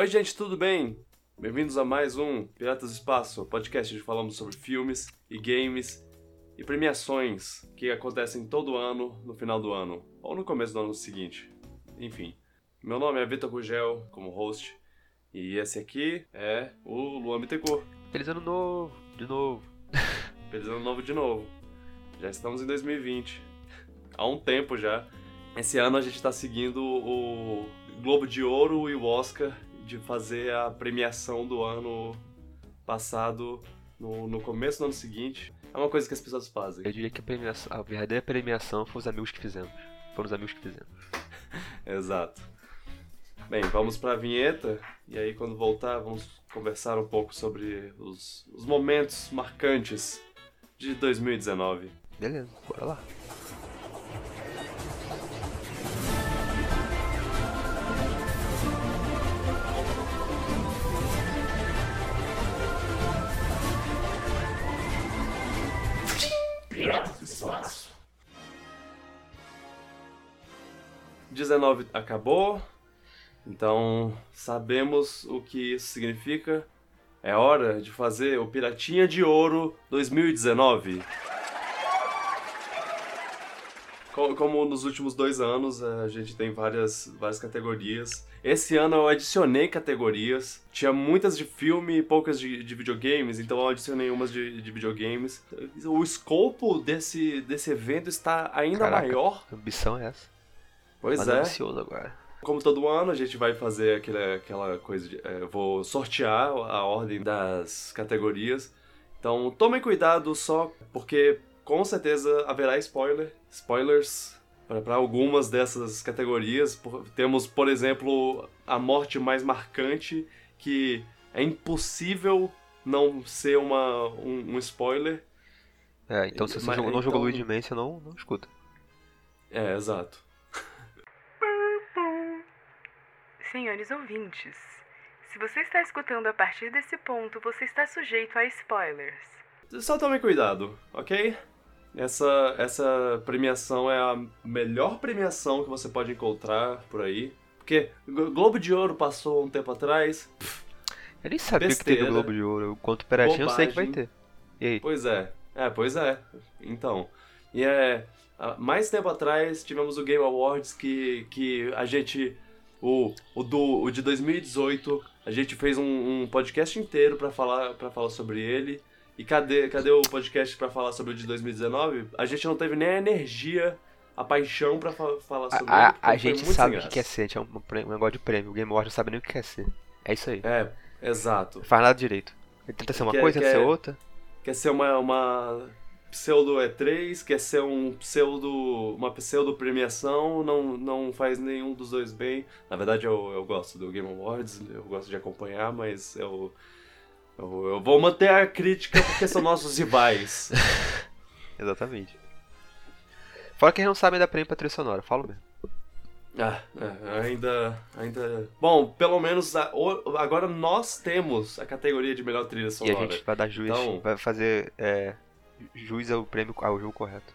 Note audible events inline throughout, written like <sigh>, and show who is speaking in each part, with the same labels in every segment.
Speaker 1: Oi, gente, tudo bem? Bem-vindos a mais um Piratas do Espaço, podcast onde falamos sobre filmes e games e premiações que acontecem todo ano, no final do ano, ou no começo do ano seguinte. Enfim, meu nome é Vitor Gugel, como host, e esse aqui é o Luan Bittencourt.
Speaker 2: Feliz ano novo, de novo. <laughs>
Speaker 1: Feliz ano novo de novo. Já estamos em 2020. Há um tempo já. Esse ano a gente está seguindo o Globo de Ouro e o Oscar de fazer a premiação do ano passado no, no começo do ano seguinte. É uma coisa que as pessoas fazem.
Speaker 2: Eu diria que a, premiação, a verdadeira premiação foi os amigos que fizemos. Foram os amigos que fizemos. <laughs>
Speaker 1: Exato. Bem, vamos para a vinheta e aí quando voltar vamos conversar um pouco sobre os, os momentos marcantes de 2019.
Speaker 2: Beleza, bora lá.
Speaker 1: Espaço. 19 acabou, então sabemos o que isso significa. É hora de fazer o Piratinha de Ouro 2019. Co- Como nos últimos dois anos, a gente tem várias, várias categorias. Esse ano eu adicionei categorias. Tinha muitas de filme e poucas de, de videogames, então eu adicionei umas de, de videogames. O escopo desse, desse evento está ainda
Speaker 2: Caraca.
Speaker 1: maior.
Speaker 2: A ambição é essa.
Speaker 1: Pois
Speaker 2: Mas
Speaker 1: é.
Speaker 2: ansioso agora.
Speaker 1: Como todo ano, a gente vai fazer aquele, aquela coisa de. é, vou sortear a ordem das categorias. Então tomem cuidado só, porque com certeza haverá spoiler. Spoilers para algumas dessas categorias. Por- temos, por exemplo, a morte mais marcante, que é impossível não ser uma, um, um spoiler.
Speaker 2: É, então se você
Speaker 1: Mas-
Speaker 2: jogou- não jogou
Speaker 1: então-
Speaker 2: Luigi Mansion, não, não escuta.
Speaker 1: É, exato.
Speaker 3: Senhores ouvintes, se você está escutando a partir desse ponto, você está sujeito a spoilers.
Speaker 1: Só tome cuidado, ok? Essa, essa premiação é a melhor premiação que você pode encontrar por aí. Porque Glo- Globo de Ouro passou um tempo atrás.
Speaker 2: Eu nem sabia que
Speaker 1: Besteira.
Speaker 2: teve o Globo de Ouro. Quanto Piratinho eu sei que vai ter. E aí?
Speaker 1: Pois é. É, pois é. Então. E é. há Mais tempo atrás tivemos o Game Awards que, que a gente. O, o, do, o de 2018, a gente fez um, um podcast inteiro pra falar, pra falar sobre ele. E cadê, cadê o podcast pra falar sobre o de 2019? A gente não teve nem a energia, a paixão pra fa- falar sobre
Speaker 2: A,
Speaker 1: ele.
Speaker 2: a, gente sabe o que quer ser, a gente é um, um negócio de prêmio. O Game Award não sabe nem o que quer ser. É isso aí.
Speaker 1: É, exato.
Speaker 2: Não faz nada direito. Ele tenta ser uma
Speaker 1: Quer-
Speaker 2: coisa, tenta
Speaker 1: quer-
Speaker 2: ser outra.
Speaker 1: quer ser uma, uma pseudo E3, quer ser um pseudo, uma pseudo premiação, não, não faz nenhum dos dois bem. Na verdade, eu, eu gosto do Game Awards, eu gosto de acompanhar, mas eu, eu, vou manter a crítica porque são nossos rivais. <laughs>
Speaker 2: Exatamente. Fora que a gente não sabe ainda prêmio pra trilha sonora, falo mesmo.
Speaker 1: Ah, é, ainda, ainda... Bom, pelo menos a- o- agora nós temos a categoria de melhor trilha
Speaker 2: E
Speaker 1: sonora.
Speaker 2: a gente vai dar juiz,
Speaker 1: Então-
Speaker 2: vai fazer é, juiz ao prêmio, ao jogo correto.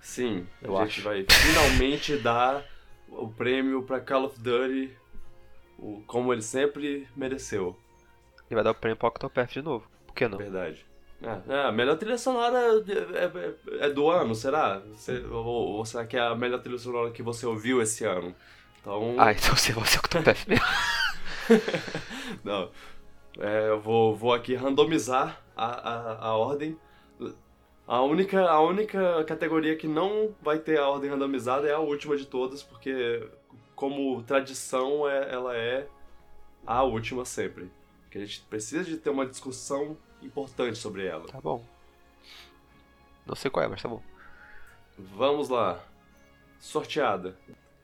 Speaker 1: Sim, a
Speaker 2: Eu
Speaker 1: gente
Speaker 2: acho.
Speaker 1: vai finalmente <laughs> dar o prêmio pra Call of Duty, o, como ele sempre mereceu,
Speaker 2: E vai dar o prêmio pro Octopath de novo. Por que não?
Speaker 1: verdade. É, a melhor trilha sonora é, é- é do ano, será? Você- ou, ou será que é a melhor trilha sonora que você ouviu esse ano? Então,
Speaker 2: Ah, então você vai ser o Octopath <laughs> mesmo.
Speaker 1: não. É, eu vou, vou aqui randomizar a, a, a ordem. A única, a única categoria que não vai ter a ordem randomizada é a última de todas, porque como tradição é, ela é a última sempre. Que a gente precisa de ter uma discussão importante sobre ela.
Speaker 2: Tá bom. Não sei qual é, mas tá bom.
Speaker 1: Vamos lá. Sorteada.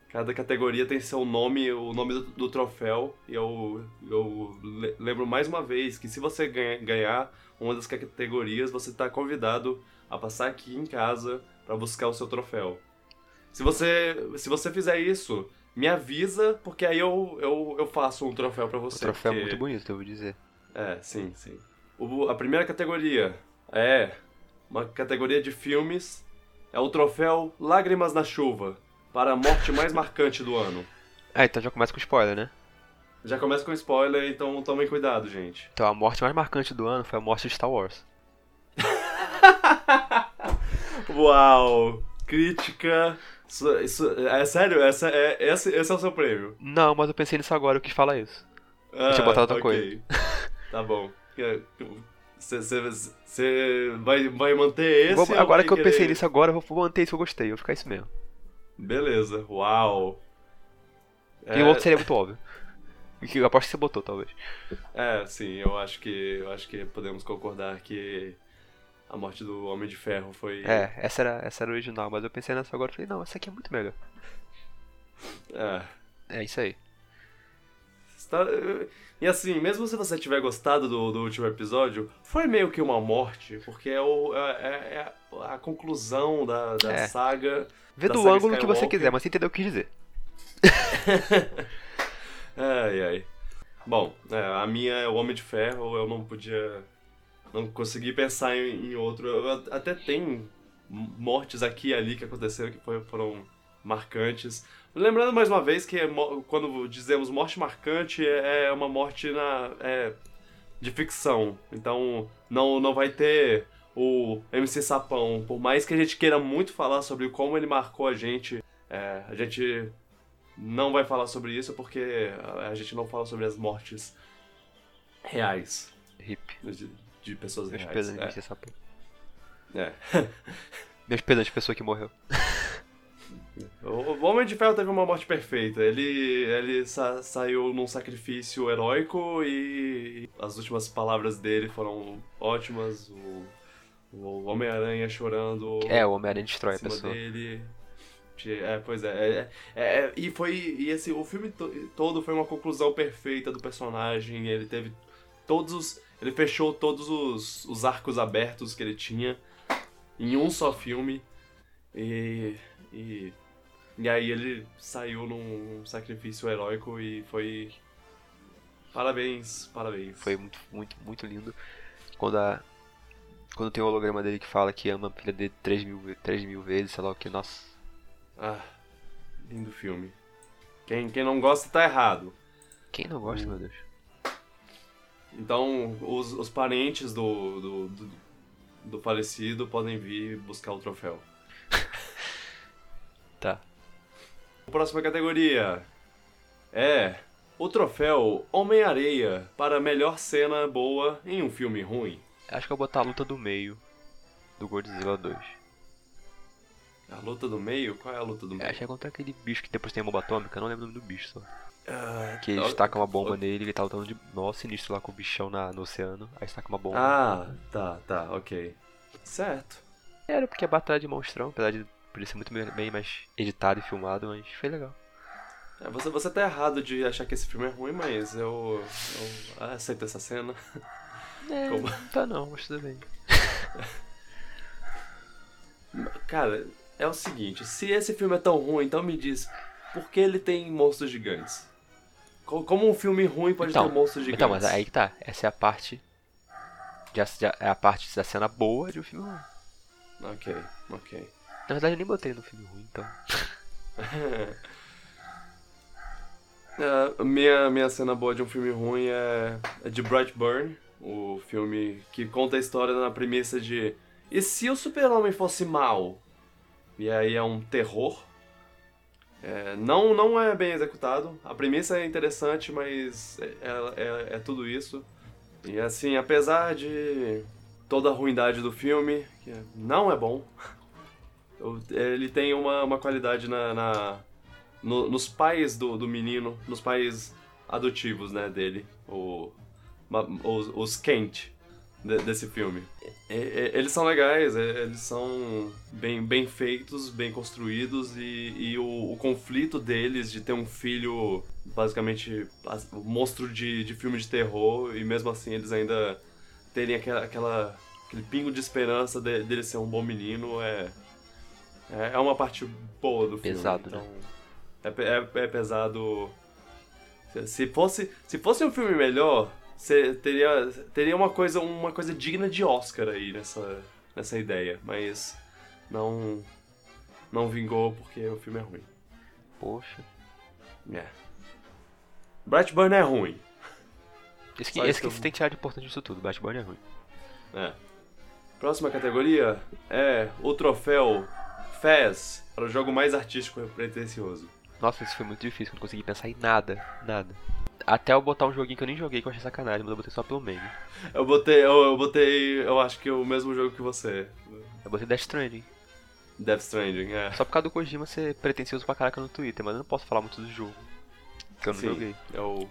Speaker 1: Cada categoria tem seu nome, o nome do, do troféu. E eu, eu le- lembro mais uma vez que se você ganha- ganhar uma das categorias, você está convidado a passar aqui em casa para buscar o seu troféu. Se você, se você fizer isso, me avisa, porque aí eu, eu, eu faço um troféu para
Speaker 2: O
Speaker 1: você.
Speaker 2: troféu é
Speaker 1: porque-
Speaker 2: muito bonito, eu vou dizer.
Speaker 1: É, sim, sim. O- a primeira categoria é uma categoria de filmes. É o troféu Lágrimas na Chuva para a morte mais marcante do ano.
Speaker 2: Ah, então já começa com spoiler, né?
Speaker 1: Já começa com spoiler, então tomem cuidado, gente.
Speaker 2: Então a morte mais marcante do ano foi a morte de Star Wars. <laughs>
Speaker 1: Uau! Crítica. Isso, isso- é sério? Essa é, esse, esse é o seu prêmio.
Speaker 2: Não, mas eu pensei nisso agora, eu quis falar isso.
Speaker 1: Ah,
Speaker 2: tinha botado outra
Speaker 1: ok. Tá bom. Você vai, vai manter esse?
Speaker 2: Vou-
Speaker 1: ou
Speaker 2: agora que eu pensei
Speaker 1: querer-
Speaker 2: nisso agora, eu vou manter isso que eu gostei, eu vou ficar isso mesmo.
Speaker 1: Beleza, uau.
Speaker 2: E o outro seria muito óbvio. Que eu aposto que você botou, talvez.
Speaker 1: É, sim, eu acho que eu acho que podemos concordar que a morte do Homem de Ferro foi.
Speaker 2: É, essa era, essa era original, mas eu pensei nessa agora e falei, não, essa aqui é muito melhor.
Speaker 1: É.
Speaker 2: É isso aí.
Speaker 1: Está- E assim, mesmo se você tiver gostado do, do último episódio, foi meio que uma morte, porque é, o, é, é- é a conclusão da, da
Speaker 2: É.
Speaker 1: saga.
Speaker 2: Vê
Speaker 1: Da
Speaker 2: do
Speaker 1: saga
Speaker 2: ângulo que você
Speaker 1: Skywalker.
Speaker 2: quiser, mas você entendeu o que dizer. <laughs>
Speaker 1: Ai, ai. Bom, é, a minha é o Homem de Ferro, eu não podia. Não consegui pensar em, em outro. Eu até tem mortes aqui e ali que aconteceram que foram marcantes. Lembrando mais uma vez que é quando dizemos morte marcante é uma morte na, é, de ficção. Então não, não vai ter o MC Sapão. Por mais que a gente queira muito falar sobre como ele marcou a gente, é, a gente não vai falar sobre isso porque a- a gente não fala sobre as mortes reais
Speaker 2: Hip.
Speaker 1: De, pessoas
Speaker 2: Meus
Speaker 1: reais.
Speaker 2: pesos
Speaker 1: É,
Speaker 2: de essa porra.
Speaker 1: é.
Speaker 2: Meus pesos de pessoa que morreu. <laughs>
Speaker 1: O Homem de Ferro teve uma morte perfeita. Ele, ele sa- saiu num sacrifício heróico e as últimas palavras dele foram ótimas. O, o Homem-Aranha chorando
Speaker 2: É, o Homem-Aranha destrói a pessoa.
Speaker 1: dele. De- É, pois é. é, é, é, e foi. E assim, o filme to- todo foi uma conclusão perfeita do personagem. Ele teve todos os. Ele fechou todos os, os arcos abertos que ele tinha em um só filme. E. E, e aí ele saiu num sacrifício heróico e foi. Parabéns, parabéns.
Speaker 2: Foi muito, muito, muito lindo. Quando a. Quando tem o holograma dele que fala que ama a filha dele 3 mil, ve- 3 mil vezes, sei lá o que, nossa.
Speaker 1: Ah, lindo filme. Quem, quem não gosta tá errado.
Speaker 2: Quem não gosta,
Speaker 1: Hum.
Speaker 2: meu Deus?
Speaker 1: Então, os, os parentes do, do, do, do falecido podem vir buscar o troféu. <laughs>
Speaker 2: Tá.
Speaker 1: Próxima categoria é o troféu Homem-Areia para melhor cena boa em um filme ruim.
Speaker 2: Acho que eu vou botar a luta do meio do Godzilla 2.
Speaker 1: A luta do meio? Qual é a luta do meio?
Speaker 2: Acho que é contra aquele bicho que depois tem a bomba atômica, eu não lembro o nome do bicho só.
Speaker 1: Ah,
Speaker 2: Que eles tacam uma bomba nele, ele tá lutando de mó sinistro lá com o bichão na, no oceano, aí taca uma bomba.
Speaker 1: Ah, tá, tá, ok. Certo.
Speaker 2: Era porque é batalha de monstrão, apesar de podia ser muito bem mais editado e filmado, mas foi legal.
Speaker 1: É, você, você tá errado de achar que esse filme é ruim, mas eu, eu aceito essa cena.
Speaker 2: É, <laughs>
Speaker 1: Como?
Speaker 2: não tá não, mas tudo bem. <laughs>
Speaker 1: Cara, é o seguinte, se esse filme é tão ruim, então me diz, por que ele tem monstros gigantes? Co- Como um filme ruim pode
Speaker 2: Então,
Speaker 1: ter monstros gigantes?
Speaker 2: Então, mas aí que tá, essa é a parte. de- de- é a parte da cena boa de um filme ruim.
Speaker 1: Ok, ok.
Speaker 2: Na verdade eu nem botei no filme ruim, então. <laughs>
Speaker 1: É, minha, minha cena boa de um filme ruim é, é de Brightburn, o filme que conta a história na premissa de e se o super-homem fosse mal? E aí é um terror. É, não, não é bem executado. A premissa é interessante, mas é, é, é- é tudo isso. E assim, apesar de toda a ruindade do filme, que não é bom, <laughs> ele tem uma, uma qualidade na, na- no- nos pais do, do menino, nos pais adotivos, né, dele, o, os, os Kent de- desse filme. E- e- eles são legais, e- eles são bem, bem feitos, bem construídos e, e o, o conflito deles de ter um filho basicamente as- monstro de, de filme de terror e mesmo assim eles ainda terem aquela, aquela- aquele pingo de esperança de- dele ser um bom menino é, é é uma parte boa do filme.
Speaker 2: Pesado, né?
Speaker 1: então, é, é, é pesado. Se fosse, se fosse um filme melhor, teria, teria uma coisa, uma coisa digna de Oscar aí nessa, nessa ideia, mas não não vingou porque o filme é ruim.
Speaker 2: Poxa.
Speaker 1: É. Brightburn é ruim.
Speaker 2: Esse que, esse que
Speaker 1: que
Speaker 2: você tem que tirar de importante disso tudo. Batman é ruim.
Speaker 1: É. Próxima categoria é o troféu Fez para o jogo mais artístico e pretencioso.
Speaker 2: Nossa, isso foi muito difícil, eu não consegui pensar em nada, nada. Até eu botar um joguinho que eu nem joguei, que eu achei sacanagem, mas eu botei só pelo meme.
Speaker 1: Eu botei, eu, eu botei, eu acho que o mesmo jogo que você.
Speaker 2: Eu botei Death Stranding.
Speaker 1: Death Stranding, é.
Speaker 2: Só por causa do Kojima ser pretencioso pra caraca no Twitter, mas eu não posso falar muito do jogo. Que eu não
Speaker 1: Sim,
Speaker 2: joguei.
Speaker 1: Eu,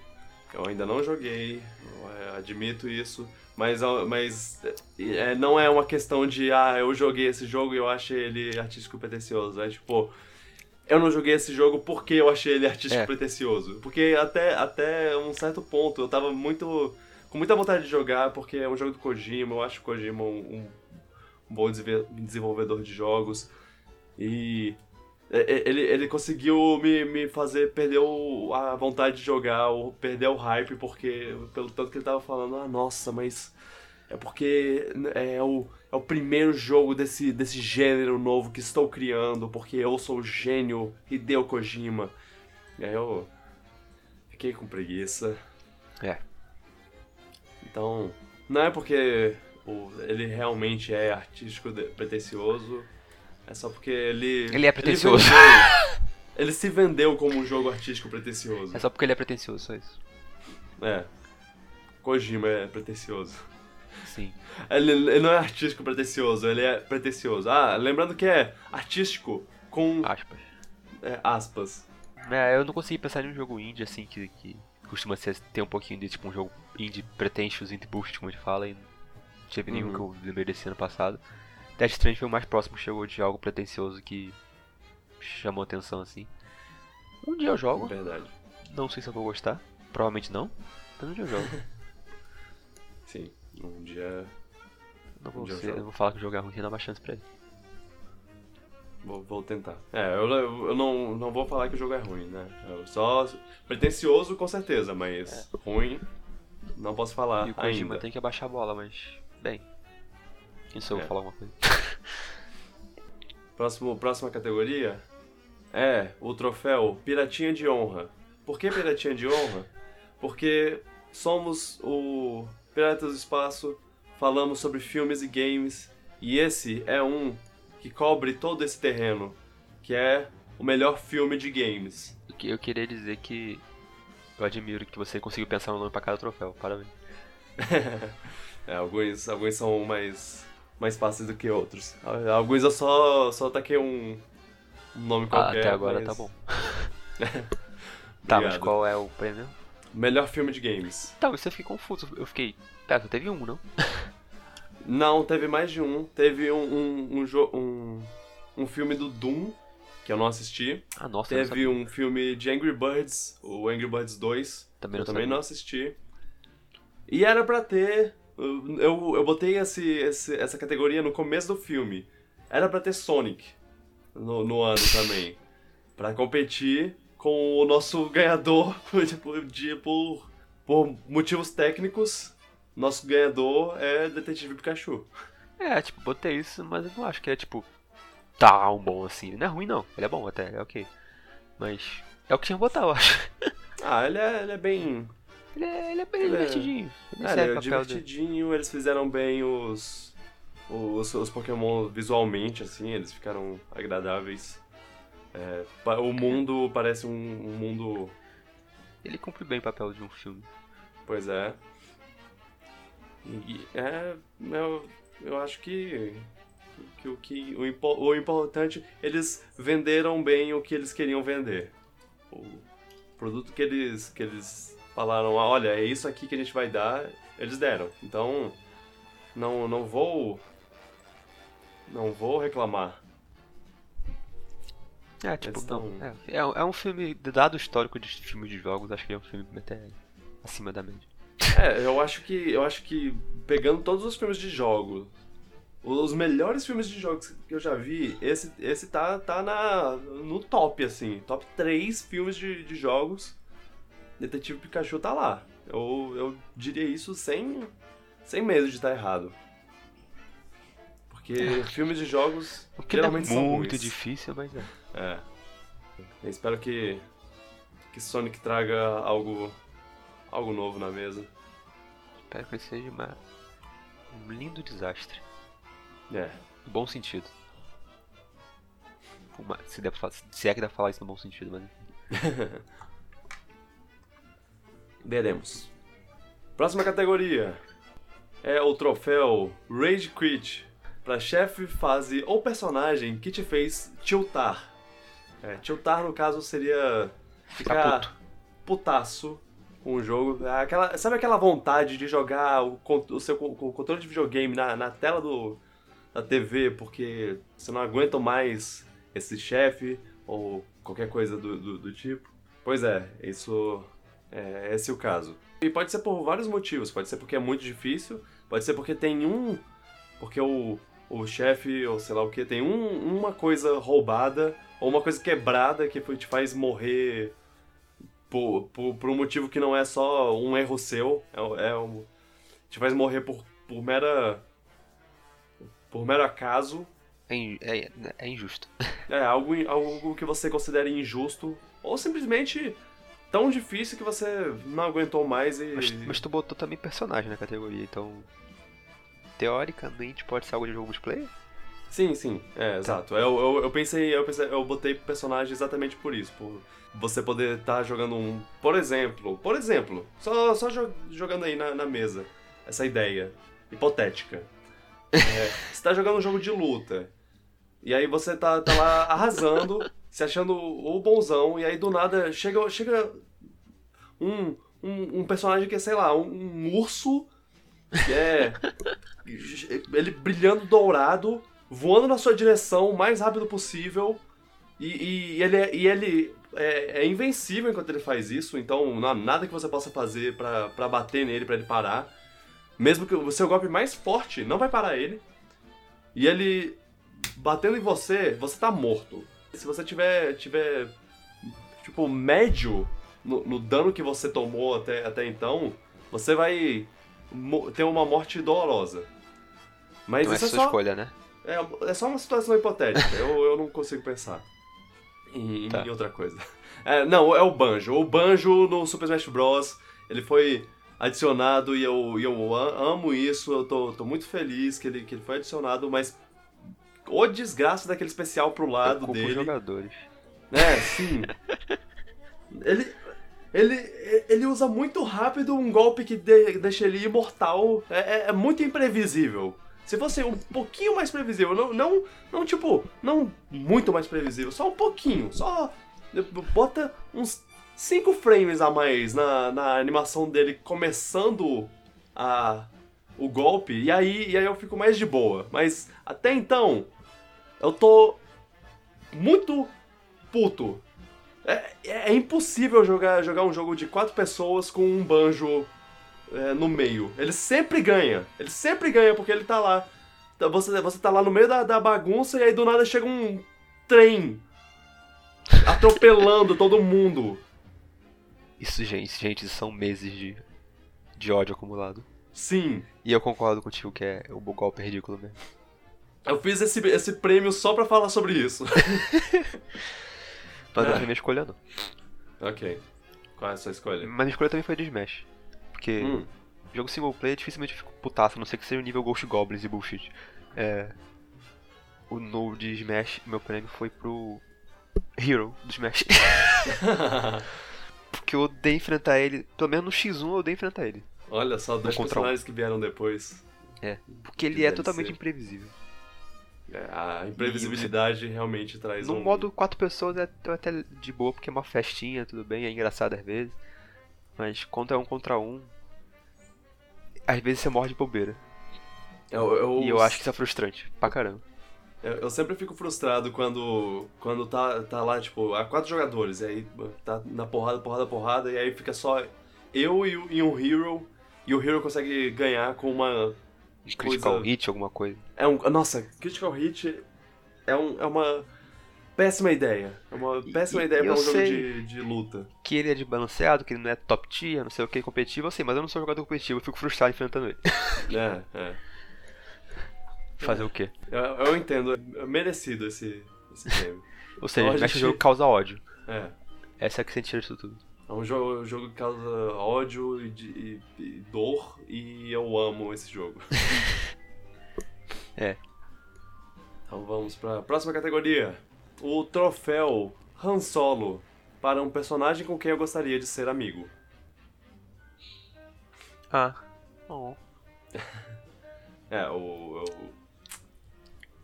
Speaker 1: eu ainda não joguei, eu, é, admito isso, mas, é- mas é, não é uma questão de, ah, eu joguei esse jogo e eu achei ele artístico pretencioso. É tipo, eu não joguei esse jogo porque eu achei ele artístico
Speaker 2: É.
Speaker 1: pretencioso. Porque até, até um certo ponto eu tava muito. com muita vontade de jogar, porque é um jogo do Kojima, eu acho o Kojima um, um, bom desenvolvedor de jogos. E ele, ele conseguiu me, me fazer perder o- a vontade de jogar, ou perder o hype, porque pelo tanto que ele tava falando, ah, nossa, mas é porque é o, é o primeiro jogo desse, desse gênero novo que estou criando, porque eu sou o gênio Hideo Kojima. E aí eu fiquei com preguiça.
Speaker 2: É.
Speaker 1: Então, não é porque o- ele realmente é artístico, de- pretencioso, é só porque ele...
Speaker 2: Ele é pretencioso.
Speaker 1: Ele, vendeu- <laughs> ele se vendeu como um jogo artístico pretencioso.
Speaker 2: É só porque ele é pretencioso, só isso.
Speaker 1: É. Kojima é pretencioso.
Speaker 2: Sim.
Speaker 1: Ele, ele não é artístico pretencioso, ele é pretencioso. Ah, lembrando que é artístico com
Speaker 2: Aspas.
Speaker 1: é, aspas.
Speaker 2: É, eu não consegui pensar em um jogo indie assim que, que costuma ser, ter um pouquinho de tipo um jogo indie pretentious, indie boost, como a gente fala, e não teve nenhum
Speaker 1: Uhum.
Speaker 2: que eu lembrei desse ano passado. Death Stranding foi o mais próximo que chegou de algo pretencioso que chamou atenção assim. Um dia eu jogo,
Speaker 1: Verdade.
Speaker 2: não sei se eu vou gostar, provavelmente não, mas um dia eu jogo. <laughs>
Speaker 1: Um dia
Speaker 2: Não vou,
Speaker 1: Um dia eu
Speaker 2: ser,
Speaker 1: jogo.
Speaker 2: eu vou falar que o jogo é ruim e dar uma chance pra ele.
Speaker 1: vou, vou tentar. É, eu, eu não, não vou falar que o jogo é ruim, né? Eu só. Pretencioso com certeza, mas ruim não posso falar
Speaker 2: e o Kojima
Speaker 1: ainda.
Speaker 2: tem que abaixar a bola, mas. Bem. Quem sou eu
Speaker 1: É.
Speaker 2: vou falar alguma coisa? <laughs>
Speaker 1: Próximo, próxima categoria é o troféu Piratinha de Honra. Por que Piratinha de Honra? Porque somos o Piratas do Espaço, falamos sobre filmes e games, e esse é um que cobre todo esse terreno, que é o melhor filme de games.
Speaker 2: Eu que- Eu queria dizer que eu admiro que você conseguiu pensar um nome pra cada troféu. Parabéns. <laughs>
Speaker 1: É, alguns, alguns são mais, mais fáceis do que outros. Alguns eu só, só taquei um, um nome
Speaker 2: Ah,
Speaker 1: qualquer.
Speaker 2: até agora
Speaker 1: mas-
Speaker 2: tá bom. <laughs> Tá, mas
Speaker 1: Obrigado.
Speaker 2: qual é o prêmio?
Speaker 1: Melhor filme de games.
Speaker 2: Tá, mas eu fiquei confuso. Eu fiquei. Pera, só teve um, não? <laughs>
Speaker 1: Não, teve mais de um. Teve um, um, um, um, um filme do Doom, que eu não assisti.
Speaker 2: Ah, nossa, eu
Speaker 1: Teve um filme de Angry Birds, o Angry Birds 2.
Speaker 2: Também
Speaker 1: eu
Speaker 2: não
Speaker 1: também
Speaker 2: sabia.
Speaker 1: não assisti. E era pra ter. Eu, eu, eu botei esse, esse- essa categoria no começo do filme. Era pra ter Sonic no, no ano também. Pra competir com o nosso ganhador <laughs> de, por, por motivos técnicos. Nosso ganhador é Detetive Pikachu.
Speaker 2: É, tipo, botei isso, mas eu não acho que é tipo. Tão bom assim. Ele não é ruim, não. Ele é bom até, é ok. Mas. É o que tinha que botar, eu acho. <laughs>
Speaker 1: Ah, ele é, ele é bem.
Speaker 2: Ele é, ele é bem
Speaker 1: Ele é-
Speaker 2: divertidinho. Ele
Speaker 1: É,
Speaker 2: serve
Speaker 1: ele é
Speaker 2: o papel dele.
Speaker 1: divertidinho, eles fizeram bem os, os, os Pokémon visualmente, assim, eles ficaram agradáveis. É, o mundo parece um, um mundo.
Speaker 2: Ele cumpre bem o papel de um filme.
Speaker 1: Pois é. E é. Eu, eu acho que. que o que o, impo- o importante. Eles venderam bem o que eles queriam vender. O produto que eles, que eles falaram, "Ah, olha, é isso aqui que a gente vai dar, eles deram. Então, não, não vou. Não vou reclamar.
Speaker 2: É, tipo,
Speaker 1: Eles
Speaker 2: não.
Speaker 1: tão-
Speaker 2: É, é, um- é um filme, dado o histórico de filmes de jogos, acho que é um filme até acima da média.
Speaker 1: É, eu acho que. Eu acho que pegando todos os filmes de jogo, os melhores filmes de jogos que eu já vi, esse, esse tá, tá na, no top, assim. Top 3 filmes de, de jogos. Detetive Pikachu tá lá. Eu, eu diria isso sem, sem medo de estar errado. Porque <laughs> filmes de jogos
Speaker 2: O que é
Speaker 1: geralmente são
Speaker 2: muito
Speaker 1: ruins.
Speaker 2: difícil, mas é.
Speaker 1: É. Eu espero que que Sonic traga algo, algo novo na mesa.
Speaker 2: Espero que seja uma... um lindo desastre.
Speaker 1: É.
Speaker 2: No bom sentido. Uma- Se, der pra se é que dá pra falar isso no bom sentido, mas. <laughs>
Speaker 1: Veremos. Próxima categoria é o troféu Rage Quit para chefe, fase ou personagem que te fez tiltar. É, tiltar no caso seria ficar
Speaker 2: puto.
Speaker 1: putaço com o jogo. Aquela, sabe aquela vontade de jogar o, o seu o controle de videogame na, na tela do, da TV porque você não aguenta mais esse chefe ou qualquer coisa do, do, do tipo? Pois é, isso é esse é o caso. E pode ser por vários motivos. Pode ser porque é muito difícil, pode ser porque tem um. Porque o, o chefe, ou sei lá o que, tem um, uma coisa roubada, ou uma coisa quebrada que te faz morrer por, por, por um motivo que não é só um erro seu. É, é um, te faz morrer por, por mera. por mero acaso.
Speaker 2: É, é, é injusto.
Speaker 1: É, algo, algo que você considera injusto, ou simplesmente tão difícil que você não aguentou mais e.
Speaker 2: Mas, mas tu botou também personagem na categoria, então. Teoricamente pode ser algo de jogo multiplayer?
Speaker 1: Sim, sim, é, exato. Eu, eu, eu pensei, eu pensei, eu botei personagem exatamente por isso, por você poder estar jogando um. Por exemplo, por exemplo, só, só jo- jogando aí na, na mesa, essa ideia hipotética. <laughs> É, você tá jogando um jogo de luta. E aí você tá, tá lá arrasando, <laughs> se achando o bonzão, e aí do nada chega, chega um, um, um personagem que é, sei lá, um, um urso, que é. <laughs> ele brilhando dourado, voando na sua direção o mais rápido possível, e, e ele, é, e ele é, é invencível enquanto ele faz isso, então não há nada que você possa fazer pra, pra bater nele, pra ele parar. Mesmo que o seu golpe mais forte não vai parar ele. E ele batendo em você, você tá morto. Se você tiver, tiver tipo, médio no, no dano que você tomou até, até então, você vai ter uma morte dolorosa. Mas
Speaker 2: é
Speaker 1: isso é
Speaker 2: sua
Speaker 1: só,
Speaker 2: escolha, né?
Speaker 1: É, é só uma situação hipotética. eu, eu não consigo pensar em, em
Speaker 2: Tá.
Speaker 1: outra coisa. É, não, é o Banjo. O Banjo no Super Smash Bros. Ele foi adicionado e eu, eu amo isso. Eu tô, tô muito feliz que ele, que ele foi adicionado, mas o desgraça daquele especial pro lado
Speaker 2: Eu
Speaker 1: dele.
Speaker 2: jogadores.
Speaker 1: É, sim. <laughs> ele, ele, ele usa muito rápido um golpe que de- deixa ele imortal. É, é- é muito imprevisível. Se fosse um pouquinho mais previsível, não, não, não tipo, não muito mais previsível, só um pouquinho, só bota uns 5 frames a mais na, na animação dele começando a, o golpe, e aí, e aí eu fico mais de boa. Mas até então, eu tô muito puto. É, é impossível jogar, jogar um jogo de quatro pessoas com um banjo é, no meio. Ele sempre ganha. Ele sempre ganha porque ele tá lá. Tá- Você, você tá lá no meio da, da bagunça e aí do nada chega um trem atropelando <laughs> todo mundo.
Speaker 2: Isso, gente, gente, são meses de, de ódio acumulado.
Speaker 1: Sim.
Speaker 2: E eu concordo contigo que é o golpe ridículo mesmo.
Speaker 1: Eu fiz esse, esse prêmio só pra falar sobre isso. <laughs>
Speaker 2: Mas não
Speaker 1: É.
Speaker 2: foi minha escolha, não.
Speaker 1: ok. Qual é a sua escolha?
Speaker 2: Mas minha escolha também foi de Smash. Porque
Speaker 1: Hum.
Speaker 2: jogo single player dificilmente eu fico putaço, a não ser que seja o nível Ghost Goblins e bullshit. É. O no de Smash, meu prêmio foi pro Hero do Smash. <laughs> Porque eu odeio enfrentar ele. Pelo menos no X1 eu odeio enfrentar ele.
Speaker 1: Olha só, dois
Speaker 2: contra um.
Speaker 1: personagens que vieram depois.
Speaker 2: Porque ele é totalmente
Speaker 1: ser.
Speaker 2: imprevisível.
Speaker 1: É, a imprevisibilidade realmente traz
Speaker 2: No
Speaker 1: um...
Speaker 2: modo quatro pessoas é até de boa, porque é uma festinha, tudo bem, é engraçado às vezes. Mas quando é um contra um, às vezes você morre de bobeira.
Speaker 1: Eu, eu,
Speaker 2: E eu acho que isso é frustrante, pra caramba.
Speaker 1: Eu, eu sempre fico frustrado quando, quando tá, tá lá, tipo, há quatro jogadores, e aí tá na porrada, porrada, porrada, e aí fica só eu e, e um Hero, e o Hero consegue ganhar com uma.
Speaker 2: Critical
Speaker 1: Coisa-
Speaker 2: hit, alguma coisa.
Speaker 1: É um. Nossa, Critical Hit é, um, é uma péssima ideia. É uma péssima
Speaker 2: E-
Speaker 1: ideia pra um jogo de, de luta.
Speaker 2: Que ele é desbalanceado, que ele não é top tier, não sei o que, competitivo, eu sei, mas eu não sou jogador competitivo, eu fico frustrado enfrentando ele. <laughs>
Speaker 1: É, é.
Speaker 2: Fazer o quê?
Speaker 1: Eu, eu entendo, é merecido esse, esse prêmio.
Speaker 2: Ou seja, Smash
Speaker 1: gente-
Speaker 2: jogo causa ódio.
Speaker 1: É.
Speaker 2: Essa é a que sente disso tudo.
Speaker 1: É um jogo, jogo que causa ódio e, de- e- e dor e eu amo esse jogo. <laughs>
Speaker 2: É.
Speaker 1: Então vamos pra próxima categoria. O troféu Han Solo para um personagem com quem eu gostaria de ser amigo.
Speaker 2: Ah. Oh. <laughs>
Speaker 1: É, o. o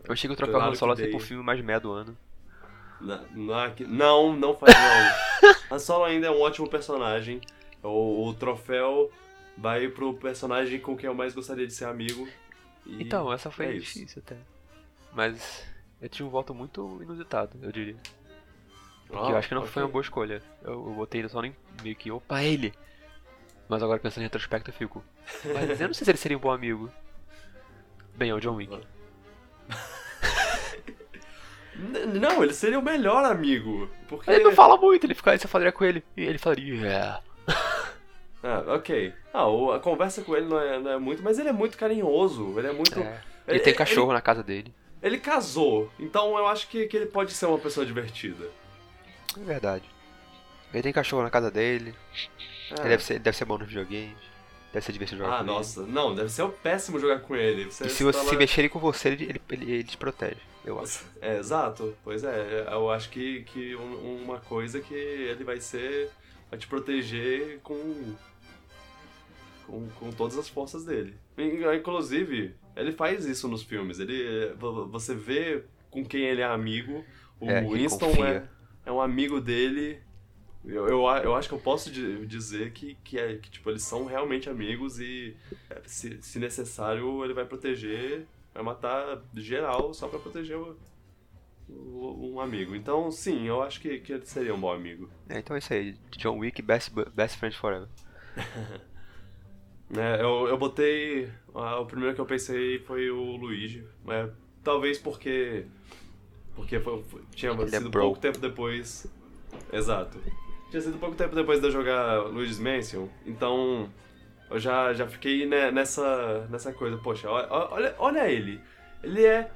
Speaker 2: Eu achei que o troféu
Speaker 1: Claro
Speaker 2: Han Solo ia ser pro filme mais meia do ano.
Speaker 1: na- na- que- não, não faz não. <laughs> Han Solo ainda é um ótimo personagem. O, o troféu vai pro personagem com quem eu mais gostaria de ser amigo. E
Speaker 2: Então, essa foi
Speaker 1: é isso.
Speaker 2: difícil até. Mas eu tinha um voto muito inusitado, eu diria. Porque
Speaker 1: Ah,
Speaker 2: eu acho que não
Speaker 1: ok.
Speaker 2: foi uma boa escolha. Eu, eu botei ele só em meio que, opa, ele! Mas agora pensando em retrospecto eu fico. Mas eu não sei se ele seria um bom amigo. Bem, é o John Wick.
Speaker 1: Não, ele seria o melhor amigo. Porque.
Speaker 2: Ele não fala muito, ele fica, você falaria com ele. E ele falaria, yeah.
Speaker 1: Ah, ok. Ah, o- a conversa com ele não é, não é muito, mas ele é muito carinhoso. Ele é muito.
Speaker 2: É. Ele tem cachorro na casa dele.
Speaker 1: Ele, casou, então eu acho que, que ele pode ser uma pessoa divertida.
Speaker 2: É verdade. Ele tem cachorro na casa dele.
Speaker 1: É.
Speaker 2: Ele deve ser, deve ser bom nos videogames. Deve ser divertido jogar
Speaker 1: Ah,
Speaker 2: com ele.
Speaker 1: nossa. Não, deve ser péssimo jogar com ele. Você
Speaker 2: E se você se mexerem com você, ele, ele, ele, ele te protege, eu acho. <laughs>
Speaker 1: É, exato. Pois é, eu acho que, que um- uma coisa que ele vai ser. vai te proteger com. com, com todas as forças dele. In- Inclusive, ele faz isso nos filmes. Ele, vo- você vê com quem ele é amigo. O
Speaker 2: É,
Speaker 1: Winston é, é um amigo dele. Eu, eu, eu acho que eu posso di- dizer que, que, é, que tipo, eles são realmente amigos e, é, se, se necessário, ele vai proteger, vai matar geral só pra proteger o- o- um amigo. Então, sim, eu acho que, que ele seria um bom amigo.
Speaker 2: É, então é isso aí. John Wick, Best, best Friend Forever. <laughs>
Speaker 1: É, eu, eu botei. ah, o primeiro que eu pensei foi o Luigi. É, talvez porque. Porque foi, foi- tinha
Speaker 2: Ele é
Speaker 1: sido
Speaker 2: bro.
Speaker 1: pouco tempo depois. Exato. Tinha sido pouco tempo depois de eu jogar Luigi's Mansion. Então. Eu já, já fiquei ne- nessa, nessa coisa. Poxa, olha, olha, ele. Ele é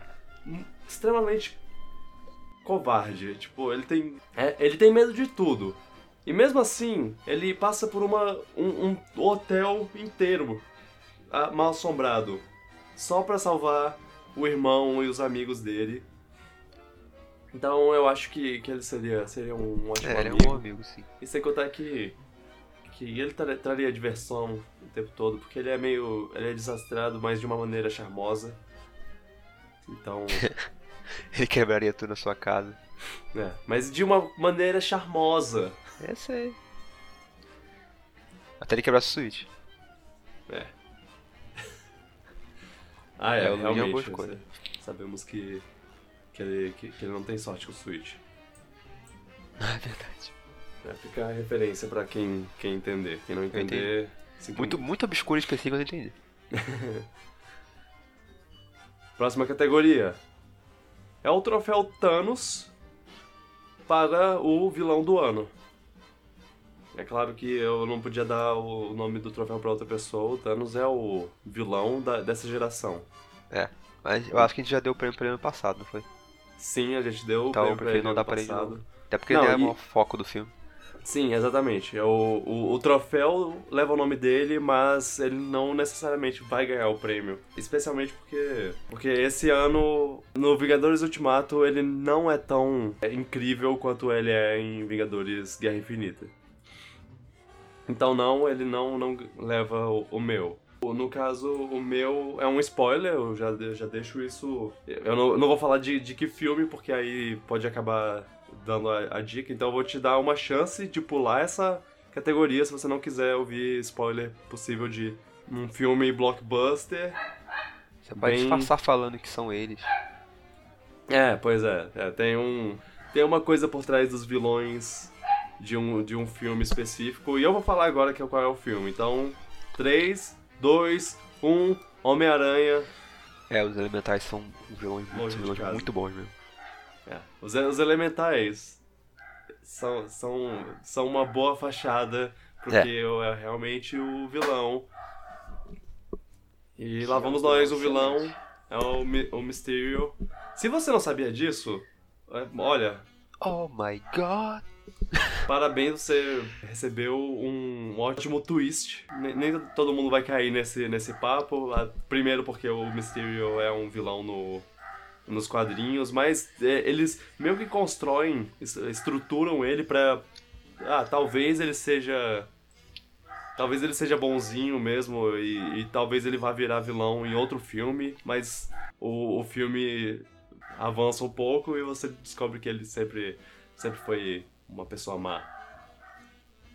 Speaker 1: extremamente covarde. Tipo, ele tem. é, ele tem medo de tudo. E mesmo assim, ele passa por uma, um, um hotel inteiro ah, mal assombrado. Só pra salvar o irmão e os amigos dele. Então eu acho que, que ele seria, seria um ótimo
Speaker 2: É, ele é um
Speaker 1: amigo.
Speaker 2: bom amigo, sim.
Speaker 1: E sem contar que, que ele tra- traria diversão o tempo todo, porque ele é meio. ele é desastrado, mas de uma maneira charmosa. Então. <laughs>
Speaker 2: Ele quebraria tudo na sua casa.
Speaker 1: é, mas de uma maneira charmosa.
Speaker 2: É, sei. Até ele quebrar a Switch. <laughs>
Speaker 1: Ah, é,
Speaker 2: É, o Luigi é uma
Speaker 1: realmente.
Speaker 2: boa escolha.
Speaker 1: sa- Sabemos que, que, ele, que, que ele não tem sorte com o Switch.
Speaker 2: Ah, é verdade.
Speaker 1: É, fica a referência pra quem, quem entender. Quem não entender.
Speaker 2: Muito, muito obscuro e específico, eu entendi. <laughs>
Speaker 1: Próxima categoria. É o troféu Thanos para o vilão do ano. É claro que eu não podia dar o nome do troféu para outra pessoa. O Thanos é o vilão da- dessa geração.
Speaker 2: Mas eu acho que a gente já deu o prêmio pra ele ano passado, não foi?
Speaker 1: Sim, a gente deu o
Speaker 2: Então,
Speaker 1: prêmio
Speaker 2: porque
Speaker 1: pra ele
Speaker 2: não
Speaker 1: ano
Speaker 2: ele
Speaker 1: passado.
Speaker 2: novo. Até porque
Speaker 1: Não,
Speaker 2: ele é
Speaker 1: e-
Speaker 2: o foco do filme.
Speaker 1: Sim, exatamente. É O, o, o troféu leva o nome dele, mas ele não necessariamente vai ganhar o prêmio. Especialmente porque, porque esse ano, no Vingadores Ultimato, ele não é tão é, incrível quanto ele é em Vingadores Guerra Infinita. Então não, ele não, não leva o, o meu. No caso, o meu é um spoiler, eu já, eu já deixo isso. Eu não, eu não vou falar de, de que filme, porque aí pode acabar dando a, a dica, então eu vou te dar uma chance de pular essa categoria se você não quiser ouvir spoiler possível de um filme blockbuster.
Speaker 2: Você pode
Speaker 1: Bem-
Speaker 2: disfarçar falando que são eles.
Speaker 1: É, pois é, é, tem um tem uma coisa por trás dos vilões de um, de um filme específico e eu vou falar agora que é qual é o filme. Então, 3, 2, 1, Homem-Aranha.
Speaker 2: É, os elementais são vilões,
Speaker 1: casa.
Speaker 2: muito bons mesmo.
Speaker 1: É, os, os elementais são, são, são uma boa fachada, porque
Speaker 2: É.
Speaker 1: eu é realmente o vilão. E lá vamos nós, o vilão é o, o Mysterio. Se você não sabia disso, é, olha,
Speaker 2: Oh my god!
Speaker 1: Parabéns, você recebeu um ótimo twist. Nem, todo mundo vai cair nesse, nesse papo. Primeiro porque o Mysterio é um vilão no, nos quadrinhos, mas é, eles meio que constroem, es- estruturam ele pra. Ah, talvez ele seja. Talvez ele seja bonzinho mesmo e, e talvez ele vá virar vilão em outro filme, mas o, o filme avança um pouco e você descobre que ele sempre, sempre foi uma pessoa má.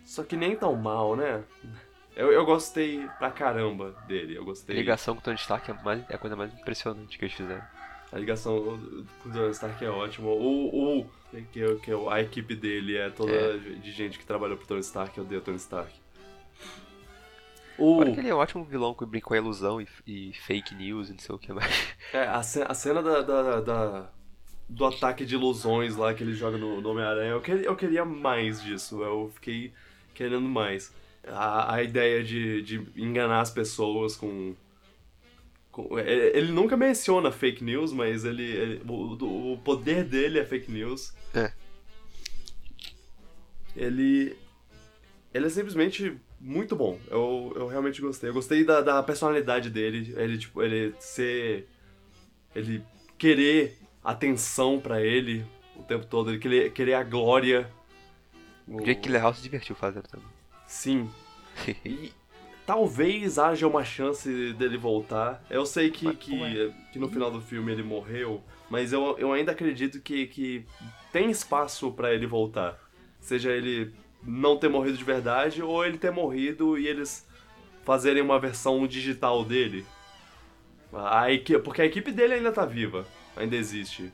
Speaker 1: Só que nem tão mal, né? Eu, eu gostei pra caramba dele, eu
Speaker 2: A
Speaker 1: gostei.
Speaker 2: ligação com o Tony Stark é, mais, é a coisa mais impressionante que eles fizeram.
Speaker 1: A ligação com o Tony Stark é ótima. O, o que, que a equipe dele é toda
Speaker 2: É.
Speaker 1: de gente que trabalhou pro Tony Stark, odeia o Tony Stark. O,
Speaker 2: Fora que ele é um ótimo vilão que brinca com a ilusão e, e fake news e não sei o que mais.
Speaker 1: é, a, ce- a cena da, da- da- do ataque de ilusões lá que ele joga no, no Homem-Aranha, eu, queria- eu queria mais disso. Eu fiquei querendo mais. A, a ideia de, de enganar as pessoas com. com- é, ele nunca menciona fake news, mas ele, ele- o, o poder dele é fake news.
Speaker 2: É.
Speaker 1: Ele. Ele é simplesmente muito bom. Eu, eu realmente gostei. Eu gostei da, da personalidade dele. Ele, tipo, ele ser. Ele querer atenção pra ele o tempo todo. Ele querer, querer a glória. O-
Speaker 2: Jake Gyllenhaal se divertiu fazendo também.
Speaker 1: Sim. E talvez haja uma chance dele voltar. Eu sei que,
Speaker 2: Mas,
Speaker 1: que, que no final do filme ele morreu, mas eu, eu ainda acredito que, que tem espaço pra ele voltar. Seja ele não ter morrido de verdade ou ele ter morrido e eles fazerem uma versão digital dele. A equipe, porque a equipe dele ainda tá viva, ainda existe.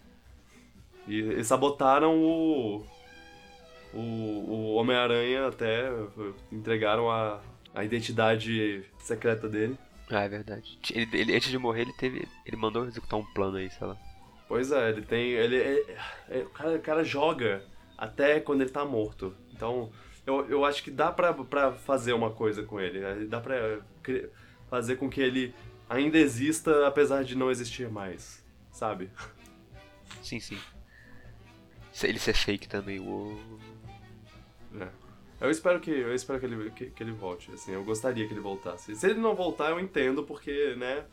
Speaker 1: E, e sabotaram o, o, o Homem-Aranha até entregaram a, a identidade secreta dele.
Speaker 2: Ah, é verdade. Ele, ele- antes de morrer, ele teve. Ele mandou executar um plano aí, sei lá.
Speaker 1: Pois é, ele tem. Ele é- é- o, cara, o cara joga até quando ele tá morto. Então, eu, eu acho que dá pra, pra fazer uma coisa com ele. né? Dá pra fazer com que ele ainda exista, apesar de não existir mais. Sabe?
Speaker 2: Sim, sim. Se- Ele ser fake também, o.
Speaker 1: É. Eu espero que eu espero que ele, que, que ele volte, assim, eu gostaria que ele voltasse. Se ele não voltar, eu entendo, porque, né,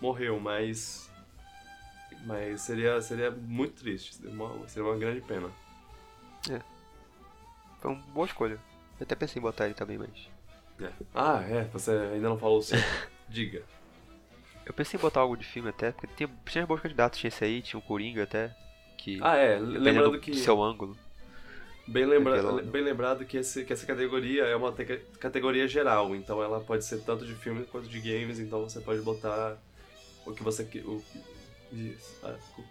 Speaker 1: morreu, mas mas seria seria muito triste, seria uma, seria uma grande pena.
Speaker 2: Foi uma boa escolha. Eu até pensei em botar ele também, mas.
Speaker 1: É. Ah, é, você ainda não falou o seu. <laughs> Diga.
Speaker 2: Eu pensei em botar algo de filme até, porque tinha, tinha bons candidatos, tinha esse aí, tinha o Coringa até. Que.
Speaker 1: Ah, é, lembrando
Speaker 2: do
Speaker 1: que
Speaker 2: seu ângulo.
Speaker 1: bem, lembra,
Speaker 2: Aquela-
Speaker 1: bem lembrado que, esse, que essa categoria é uma te- categoria geral, então ela pode ser tanto de filme quanto de games, então você pode botar o que você o, de,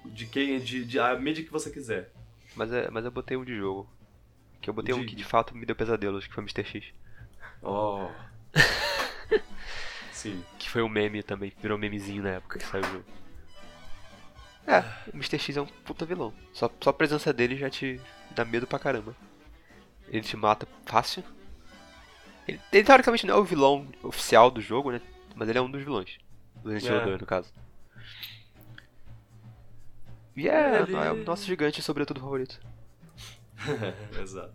Speaker 1: de quem de, de a mídia que você quiser.
Speaker 2: Mas, é, mas eu botei um de jogo. Que eu botei um
Speaker 1: De-
Speaker 2: que de fato me deu pesadelos, que foi Mr. X.
Speaker 1: Oh. <laughs> Sim.
Speaker 2: Que foi um meme também, virou memezinho na época que saiu o jogo. É, o Mr. X é um puta vilão. Só, só a presença dele já te dá medo pra caramba. Ele te mata fácil. Ele, ele teoricamente não é o vilão oficial do jogo, né? Mas ele é um dos vilões. Do Resident Evil
Speaker 1: É.
Speaker 2: 2, no caso. E é,
Speaker 1: Ele-
Speaker 2: é o nosso gigante sobretudo favorito. <laughs>
Speaker 1: Exato.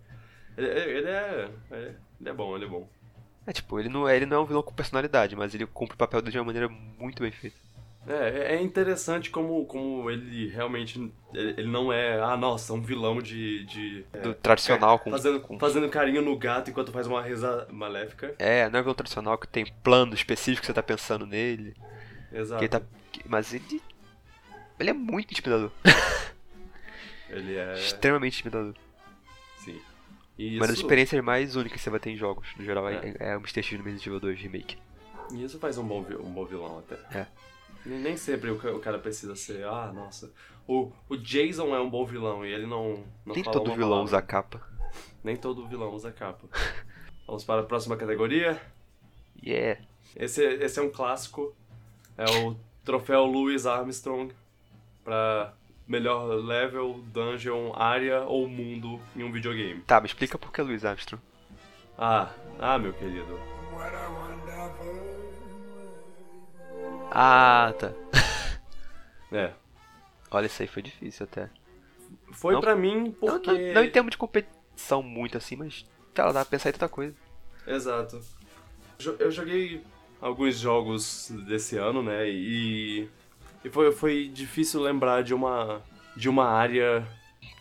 Speaker 1: Ele, ele é, é- ele é bom, ele é bom.
Speaker 2: É tipo, ele não é, ele não é um vilão com personalidade, mas ele cumpre o papel dele de uma maneira muito bem feita.
Speaker 1: É, é interessante como, como ele realmente. Ele, não é, ah, nossa, um vilão de. de
Speaker 2: Do tradicional com,
Speaker 1: fazendo,
Speaker 2: com
Speaker 1: fazendo carinho no gato enquanto faz uma risa maléfica.
Speaker 2: É, não é um vilão tradicional que tem plano específico que você tá pensando nele.
Speaker 1: Exato.
Speaker 2: Que ele tá, mas ele. Ele é muito intimidador. <laughs>
Speaker 1: Ele é.
Speaker 2: Extremamente intimidador.
Speaker 1: E
Speaker 2: Uma das
Speaker 1: isso,
Speaker 2: experiências mais únicas que você vai ter em jogos, no geral, é,
Speaker 1: É.
Speaker 2: é o Mr. X no Resident Evil 2 Remake.
Speaker 1: e isso faz um bom, um bom vilão até.
Speaker 2: É.
Speaker 1: Nem sempre o ca- o cara precisa ser, ah, nossa. O, o Jason é um bom vilão e ele não. não
Speaker 2: Nem todo vilão
Speaker 1: palavra.
Speaker 2: usa capa.
Speaker 1: Nem todo vilão usa capa. <laughs> Vamos para a próxima categoria.
Speaker 2: Yeah.
Speaker 1: Esse, esse é um clássico. É o troféu Louis Armstrong para melhor level, dungeon, área ou mundo em um videogame.
Speaker 2: Tá, me explica por que Louis Armstrong.
Speaker 1: Ah, ah, meu querido.
Speaker 2: Ah, tá. <laughs>
Speaker 1: É,
Speaker 2: Olha, isso aí foi difícil até.
Speaker 1: Foi
Speaker 2: Não.
Speaker 1: pra mim
Speaker 2: Não,
Speaker 1: porque.
Speaker 2: não, não em termos de competição muito assim, mas lá, dá pra pensar em tanta coisa.
Speaker 1: Exato. Eu joguei alguns jogos desse ano, né? E, e foi, foi difícil lembrar de uma, de uma área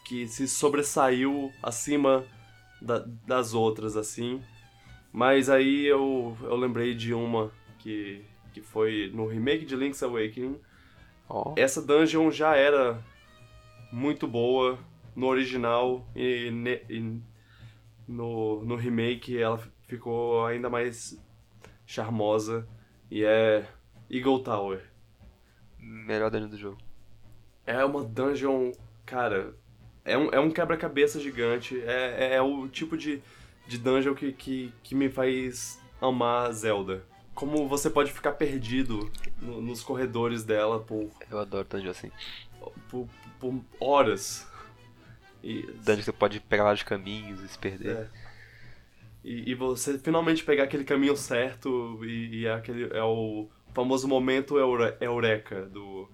Speaker 1: que se sobressaiu acima da- das outras, assim. Mas aí eu, eu lembrei de uma que, que foi no remake de Link's Awakening.
Speaker 2: Ó,
Speaker 1: Essa dungeon já era muito boa no original e, ne- e no, no remake ela ficou ainda mais charmosa e é Eagle Tower.
Speaker 2: Melhor dano do jogo.
Speaker 1: É uma dungeon, cara, é um, é um quebra-cabeça gigante, é, é, é o tipo de, de dungeon que, que, que me faz amar Zelda. Como você pode ficar perdido no- nos corredores dela por
Speaker 2: Eu adoro dungeon assim.
Speaker 1: por, por horas. E,
Speaker 2: Dungeon que você pode pegar vários caminhos e se perder.
Speaker 1: é. e, e você finalmente pegar aquele caminho certo e, e é, aquele, é o famoso momento eure, eureka do.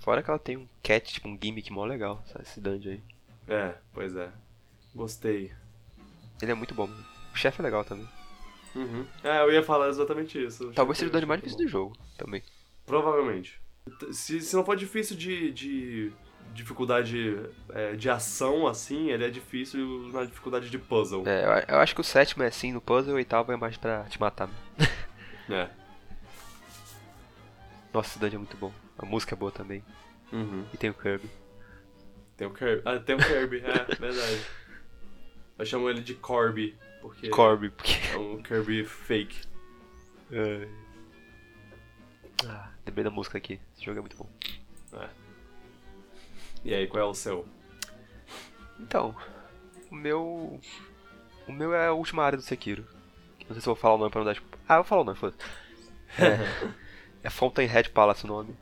Speaker 2: Fora que ela tem um cat, tipo um gimmick mó legal, sabe? Esse dungeon aí.
Speaker 1: É, pois é. Gostei.
Speaker 2: Ele é muito bom. O chefe é legal também.
Speaker 1: Uhum. É, eu ia falar exatamente isso.
Speaker 2: Talvez seja o
Speaker 1: Achei-
Speaker 2: dungeon mais difícil do jogo também.
Speaker 1: Provavelmente. Se, se não for difícil de, de dificuldade é, de ação, assim, ele é difícil na dificuldade de puzzle.
Speaker 2: É, eu, acho que o sétimo é assim no puzzle e o oitavo é mais pra te matar. <laughs>
Speaker 1: É.
Speaker 2: Nossa, esse dungeon é muito bom. A música é boa também.
Speaker 1: Uhum.
Speaker 2: E tem o Kirby.
Speaker 1: Tem o Kirby. Ah, tem o Kirby, é, verdade. Eu chamo ele de Corby, porque
Speaker 2: Corby, porque.
Speaker 1: é um Kirby fake.
Speaker 2: É. Ah, lembrei da música aqui. Esse jogo é muito bom.
Speaker 1: É. E aí, qual é o seu?
Speaker 2: Então, o meu. O meu é a última área do Sekiro. Não sei se eu vou falar o nome pra não dar tipo. Ah, eu vou falar o nome, foda-se. É, <laughs> é Fountainhead Palace o nome.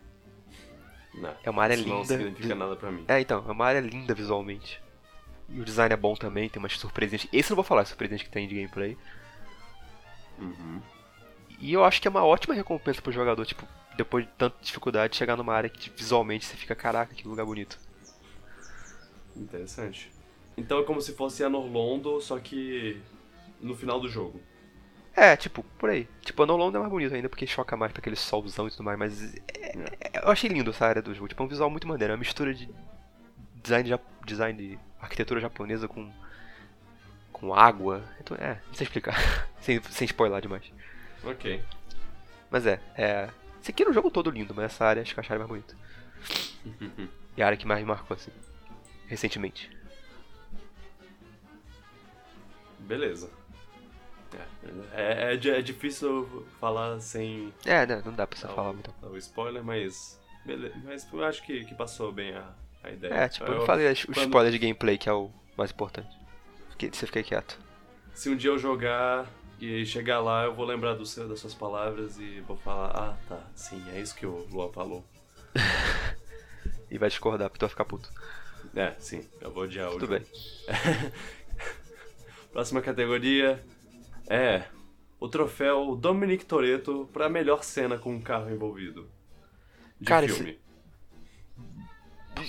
Speaker 1: Não,
Speaker 2: É uma área
Speaker 1: isso não
Speaker 2: linda.
Speaker 1: significa nada pra mim.
Speaker 2: É, então, é uma área linda visualmente. E o design é bom também, tem umas surpresinhas. Esse eu não vou falar, as surpresinhas que tem de gameplay.
Speaker 1: Uhum.
Speaker 2: E eu acho que é uma ótima recompensa pro jogador, tipo, depois de tanta dificuldade, chegar numa área que visualmente você fica, caraca, que lugar bonito.
Speaker 1: Interessante. Então é como se fosse a Norlondo, só que no final do jogo.
Speaker 2: É, tipo, por aí. Tipo, a No Longer é mais bonito ainda porque choca mais pra aquele solzão e tudo mais, mas é- é- eu achei lindo essa área do jogo. Tipo, é um visual muito maneiro, é uma mistura de design, ja- design de arquitetura japonesa com com água. Então, é, não sei explicar, <laughs> sem, sem spoiler demais.
Speaker 1: Ok.
Speaker 2: Mas é, é. Esse aqui era o jogo todo lindo, mas essa área acho que eu achei mais bonita. <laughs> E a área que mais me marcou, assim, recentemente.
Speaker 1: Beleza. É, é, é di- difícil falar sem
Speaker 2: É, né, não dá pra você
Speaker 1: dar
Speaker 2: falar muito.
Speaker 1: o spoiler, mas. Beleza. Mas eu acho que, que passou bem a, a ideia.
Speaker 2: É, tipo, eu
Speaker 1: Eu-
Speaker 2: não falei o
Speaker 1: quando-
Speaker 2: spoiler de gameplay, que é o mais importante. Fiquei- Você fiquei quieto.
Speaker 1: Se um dia eu jogar e chegar lá, eu vou lembrar do seu, das suas palavras e vou falar, ah tá, sim, é isso que o Luan falou. <laughs>
Speaker 2: E vai discordar, porque tu vai ficar puto.
Speaker 1: É, sim, eu vou odiar o
Speaker 2: Tudo bem. <laughs>
Speaker 1: Próxima categoria é o troféu Dominic Toretto pra melhor cena com um carro envolvido. De
Speaker 2: Cara, esse-
Speaker 1: filme.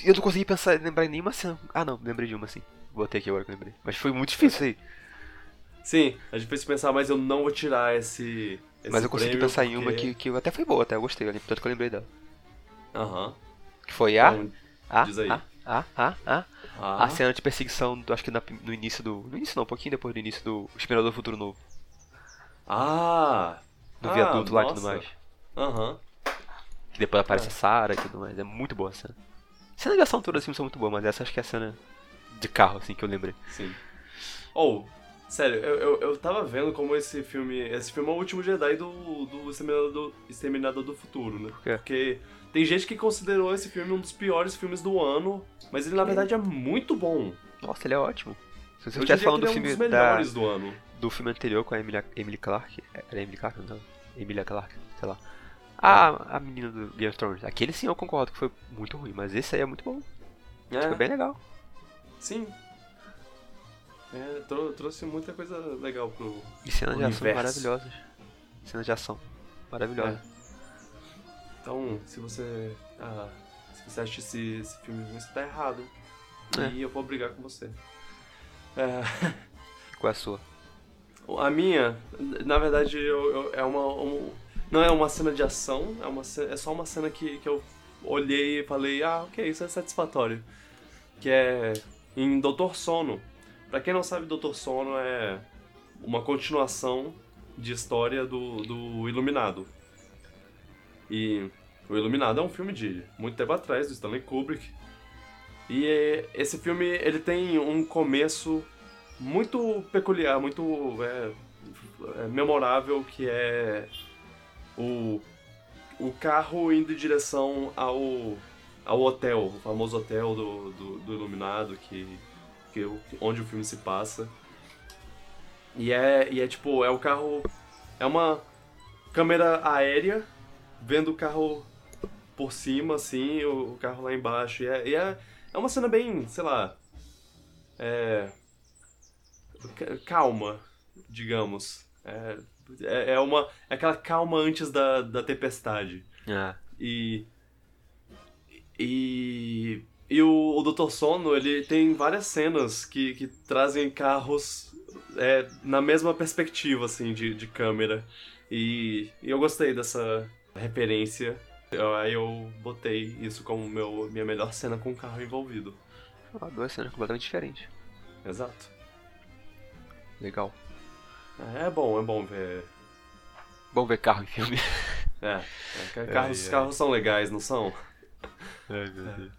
Speaker 2: Eu não consegui pensar, lembrar em nenhuma cena. Ah, não, lembrei de uma sim. Botei aqui agora que eu lembrei. Mas foi muito difícil aí.
Speaker 1: Sim, é difícil pensar, mas eu não vou tirar esse. esse
Speaker 2: Mas eu consegui pensar em uma
Speaker 1: porque-
Speaker 2: que, que até foi boa, até eu gostei, tanto que eu lembrei dela.
Speaker 1: Aham.
Speaker 2: Que foi a.
Speaker 1: Então,
Speaker 2: a,
Speaker 1: diz aí.
Speaker 2: a, a, a, a,
Speaker 1: ah,
Speaker 2: a cena de perseguição, acho que na- no início do. No início não, um pouquinho depois do início do do Futuro Novo.
Speaker 1: Ah!
Speaker 2: Do
Speaker 1: ah,
Speaker 2: viaduto lá e tudo mais.
Speaker 1: Aham.
Speaker 2: Que depois aparece
Speaker 1: É.
Speaker 2: a Sarah e tudo mais. É muito boa a cena. Cena de ação todas assim são muito boas, mas essa acho que é a cena de carro, assim, que eu lembrei.
Speaker 1: Sim. Ou, sério, eu, eu, eu tava vendo como esse filme. Esse filme é o último Jedi do, do, Exterminador, do Exterminador do Futuro, né?
Speaker 2: Por quê?
Speaker 1: Porque tem gente que considerou esse filme um dos piores filmes do ano, mas ele na verdade é muito bom.
Speaker 2: Nossa, ele é ótimo. Se você estivesse falando do
Speaker 1: ele é um
Speaker 2: filme
Speaker 1: dos
Speaker 2: da,
Speaker 1: melhores do ano.
Speaker 2: Do filme anterior com a Emilia, Emily Clark. Era Emily Clark? Não. Emilia Clark, sei lá. A, a menina do Game of Thrones. Aquele sim eu concordo que foi muito ruim, mas esse aí é muito bom.
Speaker 1: É,
Speaker 2: Foi bem legal.
Speaker 1: sim. É, trou- trouxe muita coisa legal pro.
Speaker 2: E cenas de ação maravilhosas. Cenas de ação maravilhosas.
Speaker 1: Então, se você. Ah, se você acha esse, esse filme ruim, você tá errado.
Speaker 2: É.
Speaker 1: E eu vou brigar com você. É,
Speaker 2: Qual é a sua?
Speaker 1: A minha, na verdade, eu, eu- é uma, um- Não é uma cena de ação, é, uma, é só uma cena que, que eu olhei e falei, ah, ok, isso é satisfatório. Que é em Doutor Sono. Pra quem não sabe, Doutor Sono é uma continuação de história do, do Iluminado. E o Iluminado é um filme de muito tempo atrás, do Stanley Kubrick. E esse filme, ele tem um começo muito peculiar, muito é, é, memorável, que é o, o carro indo em direção ao, ao hotel, o famoso hotel do, do, do Iluminado, que, que onde o filme se passa. E é, e é tipo, é o carro. É uma câmera aérea vendo o carro por cima, assim, o, o carro lá embaixo. E é, e é, é uma cena bem, sei lá. É. ca- Calma, digamos. É, é, é uma. É aquela calma antes da, da tempestade.
Speaker 2: Ah,
Speaker 1: E. E. E o, o Dr. Sono, ele tem várias cenas que, que trazem carros é, na mesma perspectiva, assim, de, de câmera. E, e eu gostei dessa referência. Eu- aí eu botei isso como meu, minha melhor cena com o carro envolvido.
Speaker 2: ah, duas cenas completamente diferentes.
Speaker 1: Exato.
Speaker 2: Legal.
Speaker 1: É bom, é bom ver.
Speaker 2: Bom ver carro em filme. <laughs>
Speaker 1: É, é, ca- carros,
Speaker 2: ai.
Speaker 1: carros são legais, não são?
Speaker 2: Ai, meu Deus.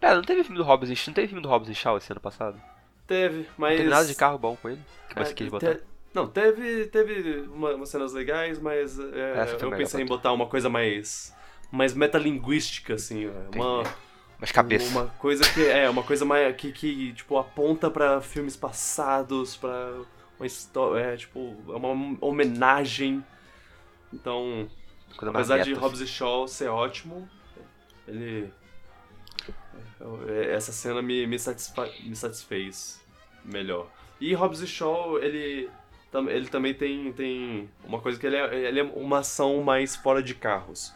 Speaker 2: Pera, não teve filme do Hobbs não teve filme do Hobbs em Shaw esse ano passado?
Speaker 1: Teve,
Speaker 2: Não
Speaker 1: mas.
Speaker 2: teve nada de carro bom com ele? Que
Speaker 1: É,
Speaker 2: quis
Speaker 1: te-
Speaker 2: botar?
Speaker 1: Não, teve, teve uma- umas cenas legais, mas é, eu pensei em botar uma coisa mais mais metalinguística, assim, é, uma,
Speaker 2: Mas cabeça.
Speaker 1: uma coisa que é uma coisa mais que, que tipo aponta pra filmes passados, pra uma história, é tipo é uma homenagem. Então, apesar de Hobbs e Shaw ser ótimo, ele é, essa cena me, me, satisfa- me satisfez melhor. E Hobbs e Shaw, ele, ele também tem, tem uma coisa que ele é, ele é uma ação mais fora de carros.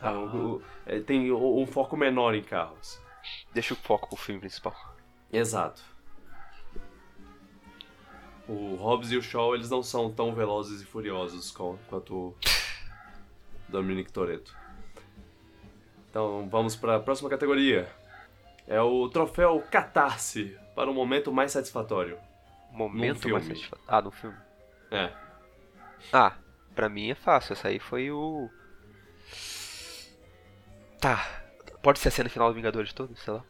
Speaker 2: Ah.
Speaker 1: o- é, tem um, foco menor em carros.
Speaker 2: Deixa o foco pro filme principal.
Speaker 1: Exato. O Hobbs e o Shaw, eles não são tão velozes e furiosos com- quanto o Dominic Toretto. Então, vamos para a próxima categoria. É o troféu Catarse para um momento mais satisfatório.
Speaker 2: Momento mais satisfatório. Ah, no filme.
Speaker 1: É.
Speaker 2: Ah, pra mim é fácil. Essa aí foi o. Tá. Pode ser a cena final do Vingadores todo, sei lá.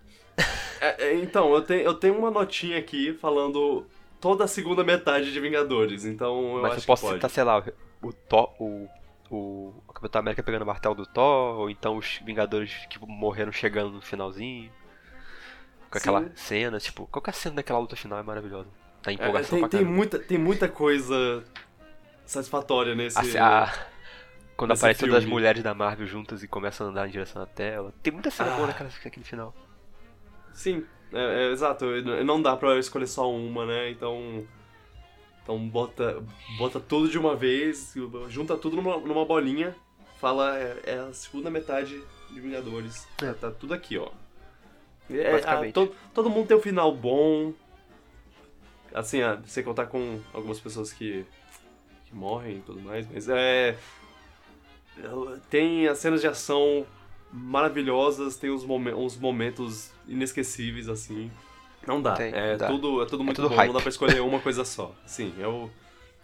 Speaker 1: É, é, então, eu tenho, eu tenho uma notinha aqui falando toda a segunda metade de Vingadores, então eu
Speaker 2: Mas
Speaker 1: acho
Speaker 2: eu posso
Speaker 1: que pode.
Speaker 2: citar, sei lá, o, Thor, o. O, o Capitão América pegando o martelo do Thor, ou então os Vingadores que morreram chegando no finalzinho. Com aquela
Speaker 1: Sim.
Speaker 2: cena, tipo, qualquer cena daquela luta final é maravilhosa. Tá
Speaker 1: É,
Speaker 2: empolgação
Speaker 1: tem,
Speaker 2: pra
Speaker 1: tem, muita, tem muita coisa satisfatória nesse.
Speaker 2: A- a- quando
Speaker 1: nesse
Speaker 2: aparece todas as
Speaker 1: filme.
Speaker 2: mulheres da Marvel juntas e começam a andar em direção à tela. Tem muita cena
Speaker 1: Ah.
Speaker 2: boa naquela, naquele final.
Speaker 1: Sim, é, é, exato. Não dá pra escolher só uma, né? Então. Então bota, bota tudo de uma vez, junta tudo numa, numa bolinha, fala é, é a segunda metade de Vingadores.
Speaker 2: É.
Speaker 1: Tá tudo aqui, ó. É,
Speaker 2: Basicamente.
Speaker 1: ah, todo, todo mundo tem um final bom. Assim, ah, sem contar com algumas pessoas que, que morrem e tudo mais, mas é. Tem as cenas de ação maravilhosas, tem uns, momen- uns momentos inesquecíveis, assim. Não dá.
Speaker 2: Tem,
Speaker 1: é,
Speaker 2: dá.
Speaker 1: Tudo, é tudo muito
Speaker 2: tudo
Speaker 1: bom,
Speaker 2: hype.
Speaker 1: não dá pra escolher uma coisa só. Sim, eu,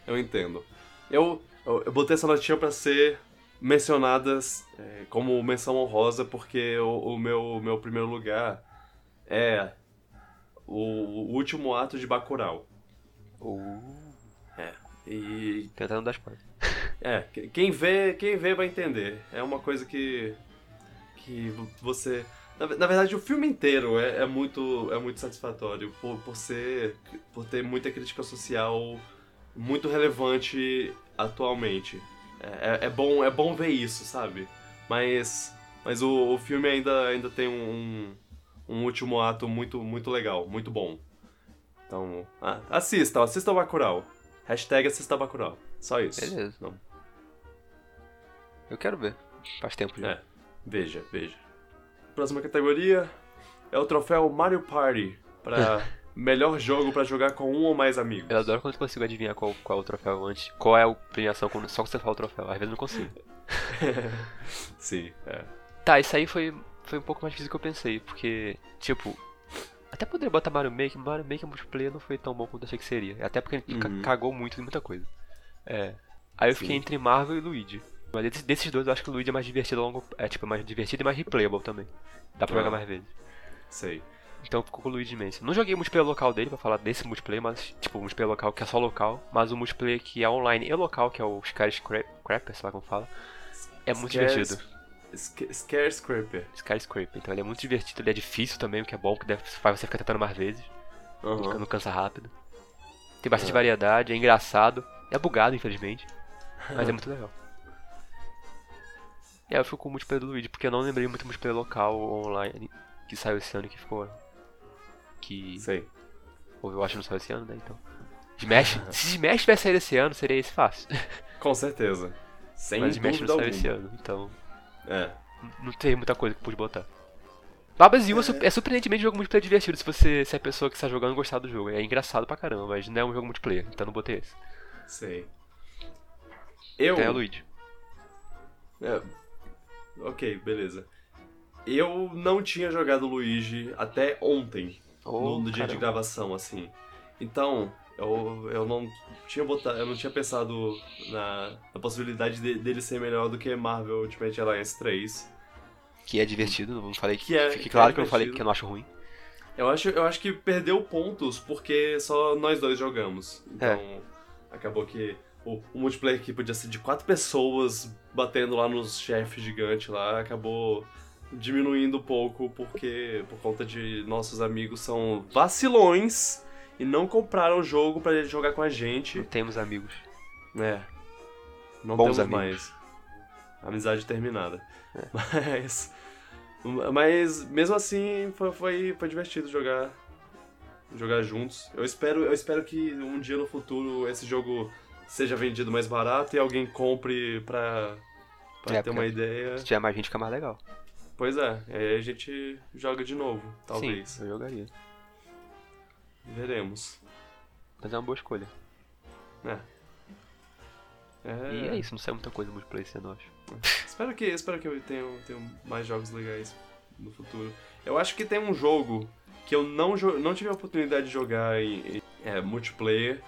Speaker 1: eu entendo. Eu, eu, eu botei essa notinha pra ser mencionadas é, como menção honrosa, porque o, o meu, meu primeiro lugar é o, o último ato de Bacurau.
Speaker 2: Uh,
Speaker 1: E
Speaker 2: tentando dar spoiler.
Speaker 1: É, que- quem vê, quem vê vai entender. É uma coisa que que você na, na verdade o filme inteiro é, é muito é muito satisfatório por, por ser por ter muita crítica social muito relevante atualmente. É, é- é bom é bom ver isso, sabe? Mas mas o, o filme ainda ainda tem um, um último ato muito muito legal, muito bom. Então, ah, assistam, assistam Bacurau. Hashtag assista Bacurau. Só isso.
Speaker 2: Beleza.
Speaker 1: Não.
Speaker 2: Eu quero ver. Faz tempo já.
Speaker 1: É, veja, veja. Próxima categoria é o troféu Mario Party pra <laughs> melhor jogo pra jogar com um ou mais amigos.
Speaker 2: Eu adoro quando eu consigo adivinhar qual, qual é o troféu antes. Qual é a premiação quando, só que você fala o troféu. Às vezes eu não consigo. <laughs>
Speaker 1: Sim, é.
Speaker 2: Tá, isso aí foi, foi um pouco mais difícil do que eu pensei, porque, tipo, até poderia botar Mario Maker, Mario Maker multiplayer não foi tão bom quanto eu achei que seria. Até porque ele
Speaker 1: Uhum.
Speaker 2: cagou muito em muita coisa. É. Aí eu
Speaker 1: Sim.
Speaker 2: fiquei entre Marvel e Luigi. Mas desses, desses dois eu acho que o Luigi é mais divertido longo. É tipo, mais divertido e mais replayable também. Dá pra
Speaker 1: Ah.
Speaker 2: jogar mais vezes.
Speaker 1: Sei.
Speaker 2: Então ficou com o Luigi Mansion. Não joguei o multiplayer local dele pra falar desse multiplayer, mas, tipo, o multiplayer local que é só local, mas o multiplayer que é online e local, que é o Skyscraper, sei lá como fala, é muito
Speaker 1: Scares-
Speaker 2: divertido.
Speaker 1: Scarecraper.
Speaker 2: Skyscraper. Então ele é muito divertido, ele é difícil também, o que é bom, que deve, faz você ficar tentando mais vezes.
Speaker 1: Aham.
Speaker 2: Não cansa rápido. Tem bastante
Speaker 1: É.
Speaker 2: variedade, é engraçado. É bugado, infelizmente. Mas é <laughs> muito legal. É, eu fico com o multiplayer do Luigi, porque eu não lembrei muito multiplayer local ou online que saiu esse ano e que ficou. Que.
Speaker 1: Sei.
Speaker 2: Ou eu acho que não saiu esse ano, né? Então. Smash. Se Smash tivesse saído esse ano, seria esse fácil. <laughs>
Speaker 1: Com certeza. Sem
Speaker 2: Mas Smash não saiu
Speaker 1: alguma.
Speaker 2: esse ano, então.
Speaker 1: É.
Speaker 2: Não tem muita coisa que eu pude botar. Babas Yu é, é surpreendentemente um jogo multiplayer divertido se você se a pessoa que está jogando gostar do jogo. É engraçado pra caramba, mas não é um jogo multiplayer, então não botei esse.
Speaker 1: Sei. Eu.
Speaker 2: Tem a Luigi.
Speaker 1: É, ok, beleza. Eu não tinha jogado Luigi até ontem,
Speaker 2: Oh,
Speaker 1: no, dia de
Speaker 2: caramba.
Speaker 1: gravação, assim. Então, eu, eu não tinha botado, eu não tinha pensado na, na possibilidade de- dele ser melhor do que Marvel Ultimate Alliance 3.
Speaker 2: Que é divertido, não falei que.
Speaker 1: Que é-
Speaker 2: Fique
Speaker 1: que
Speaker 2: claro
Speaker 1: é
Speaker 2: que eu falei que eu não acho ruim.
Speaker 1: Eu acho, eu acho que perdeu pontos porque só nós dois jogamos. Então,
Speaker 2: É.
Speaker 1: acabou que o, o multiplayer que podia ser de quatro pessoas batendo lá nos chefes gigantes lá, acabou diminuindo um pouco porque por conta de nossos amigos são vacilões e não compraram o jogo pra jogar com a
Speaker 2: Não
Speaker 1: gente.
Speaker 2: temos amigos.
Speaker 1: É. Não
Speaker 2: Bons
Speaker 1: temos
Speaker 2: amigos.
Speaker 1: mais. Amizade terminada.
Speaker 2: É. <laughs>
Speaker 1: Mas. Mas mesmo assim foi, foi, foi divertido jogar. Jogar juntos. Eu espero, eu espero que um dia no futuro esse jogo seja vendido mais barato e alguém compre pra, pra
Speaker 2: É,
Speaker 1: ter uma ideia.
Speaker 2: Se tiver mais gente, fica mais legal.
Speaker 1: Pois é, aí a gente joga de novo, talvez.
Speaker 2: Sim, eu jogaria.
Speaker 1: Veremos.
Speaker 2: Mas é uma boa escolha.
Speaker 1: É. É,
Speaker 2: E é isso, não sai muita coisa multiplayer esse ano, acho. <laughs>
Speaker 1: Espero que, espero que eu tenha, tenha mais jogos legais no futuro. Eu acho que tem um jogo que eu não, não tive a oportunidade de jogar em, em- é, multiplayer,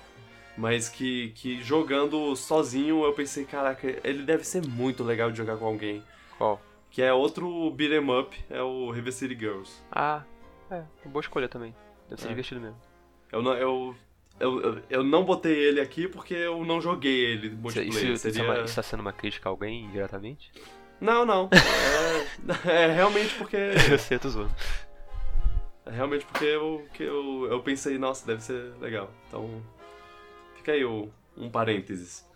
Speaker 1: mas que, que jogando sozinho eu pensei, caraca, ele deve ser muito legal de jogar com alguém.
Speaker 2: Qual?
Speaker 1: Que é outro beat'em up, é o River City Girls.
Speaker 2: Ah, é, uma boa escolha também. Deve ser
Speaker 1: É.
Speaker 2: divertido mesmo.
Speaker 1: Eu não, eu, eu, eu, eu não botei ele aqui porque eu não joguei ele
Speaker 2: Isso,
Speaker 1: multiplayer.
Speaker 2: isso, isso, é
Speaker 1: Seria-
Speaker 2: uma- isso tá sendo uma crítica a alguém indiretamente?
Speaker 1: Não, não. É, <laughs> é realmente porque <laughs>
Speaker 2: eu sei, eu tô zoando.
Speaker 1: É realmente porque eu, que eu, eu pensei, nossa, deve ser legal. Então, fica aí o, um parênteses.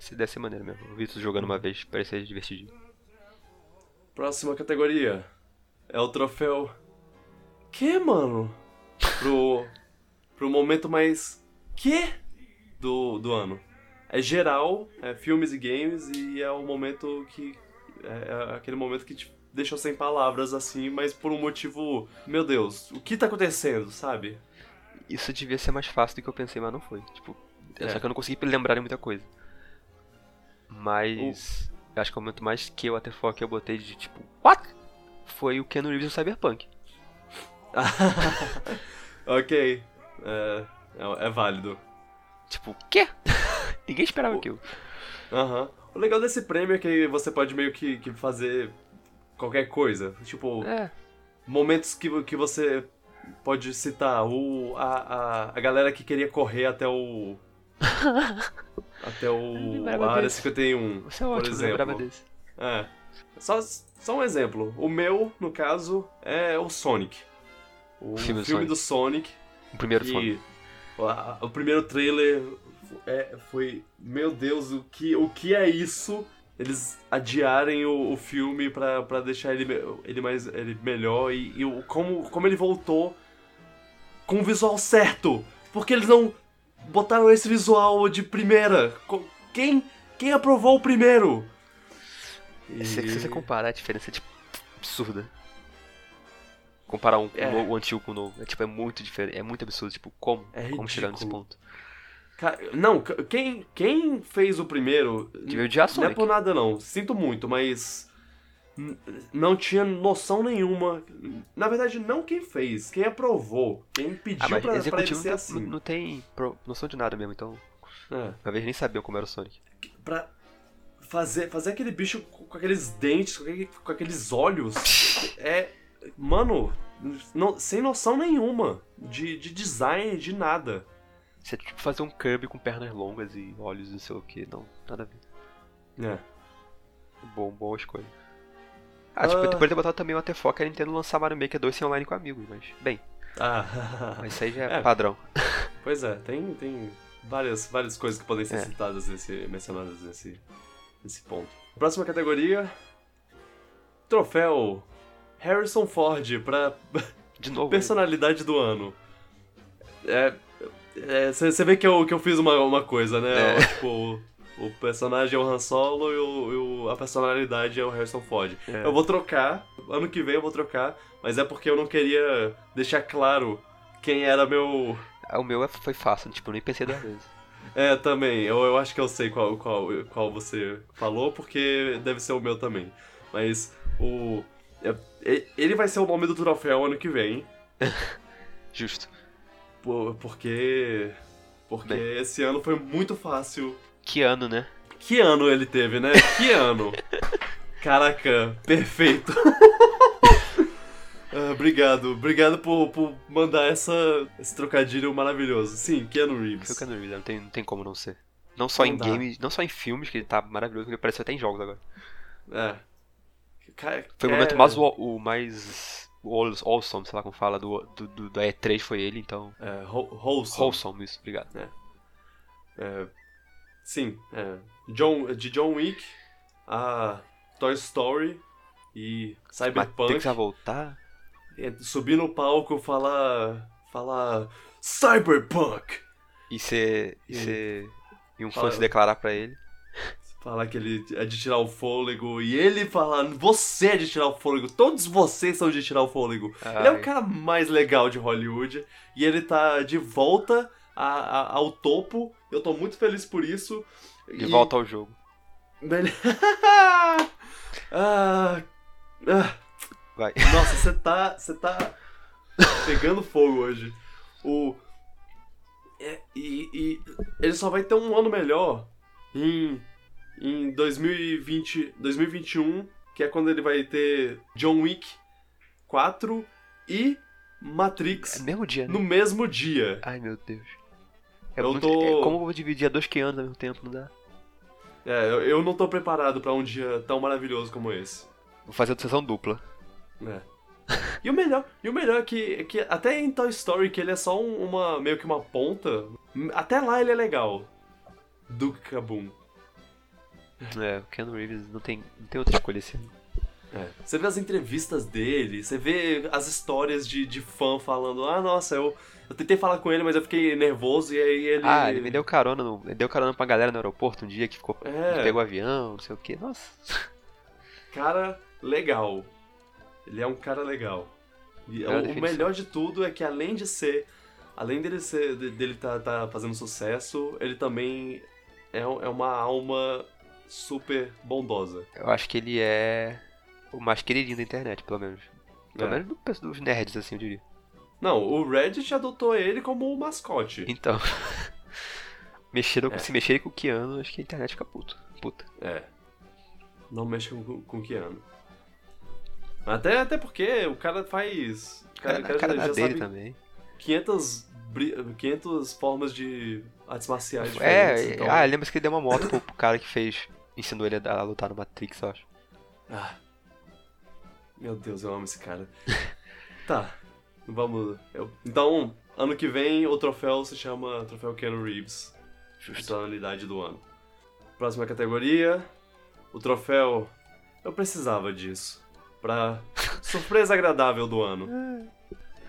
Speaker 2: Se deve ser maneiro mesmo. Eu vi tu jogando uma vez, parecia divertidinho.
Speaker 1: Próxima categoria é o troféu. Que, mano? Pro, pro momento mais. Que? Do, do ano. É geral, é filmes e games, e é o momento que. É, é aquele momento que te deixou sem palavras assim, mas por um motivo. Meu Deus, o que tá acontecendo, sabe?
Speaker 2: Isso devia ser mais fácil do que eu pensei, mas não foi. Tipo,
Speaker 1: É.
Speaker 2: só que eu não consegui lembrar de muita coisa. Mas. Eu acho que o momento mais que eu até foco que eu botei de tipo, what? Foi o Keanu Reeves no Cyberpunk. <laughs>
Speaker 1: ok. É, é, é válido.
Speaker 2: Tipo, quê? <laughs> Ninguém esperava
Speaker 1: O-
Speaker 2: aquilo.
Speaker 1: Aham. O legal desse prêmio é que você pode meio que, que fazer qualquer coisa. Tipo,
Speaker 2: É,
Speaker 1: momentos que, que você pode citar. O, a, a, a galera que queria correr até o. <laughs> até o. A área
Speaker 2: desse.
Speaker 1: 51.
Speaker 2: você é
Speaker 1: por
Speaker 2: ótimo, eu lembrava
Speaker 1: exemplo.
Speaker 2: desse.
Speaker 1: É. Só, só um exemplo. O meu, no caso, é o Sonic. O
Speaker 2: Filme
Speaker 1: filme,
Speaker 2: do
Speaker 1: do Sonic.
Speaker 2: O primeiro
Speaker 1: que
Speaker 2: fone.
Speaker 1: o, o primeiro trailer é, foi. Meu Deus, o que, o que é isso? Eles adiarem o, o filme pra, pra deixar ele, ele mais ele melhor e, e o, como, como ele voltou com o visual certo. Porque eles não botaram esse visual de primeira. Quem, quem aprovou o primeiro? E-
Speaker 2: Se, se você comparar, a diferença é tipo absurda. Comparar um,
Speaker 1: É.
Speaker 2: o antigo com o novo. É, tipo, é muito diferente. É muito absurdo. Tipo, como?
Speaker 1: É
Speaker 2: como chegar nesse ponto?
Speaker 1: Não, quem, quem fez o primeiro.
Speaker 2: Devia odiar
Speaker 1: Não é
Speaker 2: Sonic.
Speaker 1: por nada, não. Sinto muito, mas. Não tinha noção nenhuma. Na verdade, não quem fez, quem aprovou, quem pediu
Speaker 2: Ah, mas
Speaker 1: pra, pra ele
Speaker 2: executivo
Speaker 1: ser
Speaker 2: não,
Speaker 1: assim.
Speaker 2: não tem noção de nada mesmo, então.
Speaker 1: É.
Speaker 2: Uma vez nem sabia como era o Sonic.
Speaker 1: Pra fazer, fazer aquele bicho com, aqueles dentes, com, aquele- com aqueles olhos. <laughs> é. Mano, não- sem noção nenhuma de, de design, de nada.
Speaker 2: Você tipo fazer um Kirby com pernas longas e olhos e sei o que. Não, nada a ver.
Speaker 1: É.
Speaker 2: Bom, boa escolha. Ah, tipo,
Speaker 1: Ah.
Speaker 2: depois de botar também o AT4 que a Nintendo lançar Mario Maker 2 sem online com amigos, mas. Bem,
Speaker 1: Ah,
Speaker 2: mas isso aí já é, <laughs>
Speaker 1: É.
Speaker 2: padrão.
Speaker 1: pois é, tem, tem várias, várias coisas que podem ser
Speaker 2: É.
Speaker 1: citadas nesse, mencionadas nesse, nesse ponto. Próxima categoria: Troféu Harrison Ford pra <laughs>
Speaker 2: De novo.
Speaker 1: personalidade do ano. É. Você vê que eu, que eu fiz uma, uma coisa, né?
Speaker 2: É.
Speaker 1: Tipo, o, personagem é o Han Solo e, o, e o- a personalidade é o Harrison Ford.
Speaker 2: É.
Speaker 1: Eu vou trocar, ano que vem eu vou trocar, mas é porque eu não queria deixar claro quem era meu.
Speaker 2: Ah, O meu é- foi fácil, tipo, eu nem pensei duas vezes. <laughs>
Speaker 1: É, também, eu, eu acho que eu sei qual, qual, qual você falou, porque deve ser o meu também. Mas o. é- ele vai ser o nome do troféu ano que vem. <laughs>
Speaker 2: Justo.
Speaker 1: Por- porque. Porque
Speaker 2: Bem.
Speaker 1: esse ano foi muito fácil.
Speaker 2: Que ano, né?
Speaker 1: Que ano ele teve, né? Que ano? <laughs> Caraca, perfeito. <laughs> Ah, obrigado, obrigado por, por mandar essa, esse trocadilho maravilhoso. Sim, Keanu Reeves.
Speaker 2: Foi o Keanu Reeves, não tem, não tem como não ser. Não só
Speaker 1: Não
Speaker 2: em
Speaker 1: dá.
Speaker 2: games, não só em filmes, que ele tá maravilhoso, ele apareceu até em jogos agora.
Speaker 1: É. Ca-
Speaker 2: Foi o
Speaker 1: é-
Speaker 2: momento mais, o, o mais wholesome, sei lá como fala, do, do, do, da E3 foi ele, então.
Speaker 1: É, whole- wholesome.
Speaker 2: Wholesome, isso, obrigado.
Speaker 1: É, sim, é. John, de John Wick a Toy Story e Cyberpunk.
Speaker 2: Matrix vai voltar.
Speaker 1: é, subir no palco falar. falar. Cyberpunk!
Speaker 2: E ser. E, ser. E um
Speaker 1: Fala-
Speaker 2: fã se declarar pra ele.
Speaker 1: Falar que ele é de tirar o fôlego e ele falar, você é de tirar o fôlego, todos vocês são de tirar o fôlego. Ele é o
Speaker 2: Ai.
Speaker 1: cara mais legal de Hollywood e ele tá de volta a- a- ao topo. Eu tô muito feliz por isso.
Speaker 2: De
Speaker 1: E-
Speaker 2: volta ao jogo. <laughs>
Speaker 1: Ah, ah,
Speaker 2: Vai.
Speaker 1: nossa, você tá, você tá pegando fogo hoje. O é, e, e ele só vai ter um ano melhor em em 2020, 2021, que é quando ele vai ter John Wick 4 e
Speaker 2: É
Speaker 1: Matrix
Speaker 2: no mesmo dia, né?
Speaker 1: no mesmo dia.
Speaker 2: Ai meu Deus. É
Speaker 1: Eu
Speaker 2: muito,
Speaker 1: tô-
Speaker 2: é, como eu vou dividir dois Keanu ao mesmo tempo, não dá?
Speaker 1: É, eu, eu não tô preparado pra um dia tão maravilhoso como esse.
Speaker 2: Vou fazer sessão dupla.
Speaker 1: É. E o melhor, e o melhor é que, é que até em Toy Story, que ele é só um- uma meio que uma ponta, até lá ele é legal. Duke Kaboom.
Speaker 2: É, o Keanu Reeves não tem, não tem outra escolha esse ano.
Speaker 1: É. Você vê as entrevistas dele, você vê as histórias de, de fã falando, ah, nossa, eu, eu tentei falar com ele, mas eu fiquei nervoso e aí ele.
Speaker 2: Ah, ele me deu carona, no, ele deu carona pra galera no aeroporto um dia que ficou.
Speaker 1: É.
Speaker 2: Pegou o avião, não sei o que. Nossa.
Speaker 1: cara legal. Ele é um cara legal. E
Speaker 2: Bela
Speaker 1: o- melhor de tudo é que além de ser. Além dele ser. de- dele tá, tá fazendo sucesso, ele também é, é uma alma super bondosa.
Speaker 2: Eu acho que ele é o mais queridinho da internet, pelo menos. Pelo
Speaker 1: É.
Speaker 2: menos do- dos nerds, assim, eu diria.
Speaker 1: Não, o Reddit adotou ele como o mascote.
Speaker 2: Então. <laughs> mexeram,
Speaker 1: É.
Speaker 2: Se mexerem com o Keanu, acho que a internet fica puto. Puta.
Speaker 1: É. Não mexe com, com o Keanu. Até, até porque o cara faz. O cara,
Speaker 2: Cara,
Speaker 1: o cara
Speaker 2: cara
Speaker 1: já,
Speaker 2: dele
Speaker 1: sabe
Speaker 2: também.
Speaker 1: 500, bri- 500 formas de artes marciais diferentes.
Speaker 2: É,
Speaker 1: então...
Speaker 2: ah, lembra que ele deu uma moto pro, pro cara que fez. Ensinou ele a, a lutar no Matrix, eu acho.
Speaker 1: Ah. Meu Deus, eu amo esse cara. <laughs> tá. Vamos. eu- Então, ano que vem o troféu se chama Troféu Keanu Reeves. Personalidade do ano. Próxima categoria. O troféu. Eu precisava disso. Pra <laughs> surpresa agradável do ano.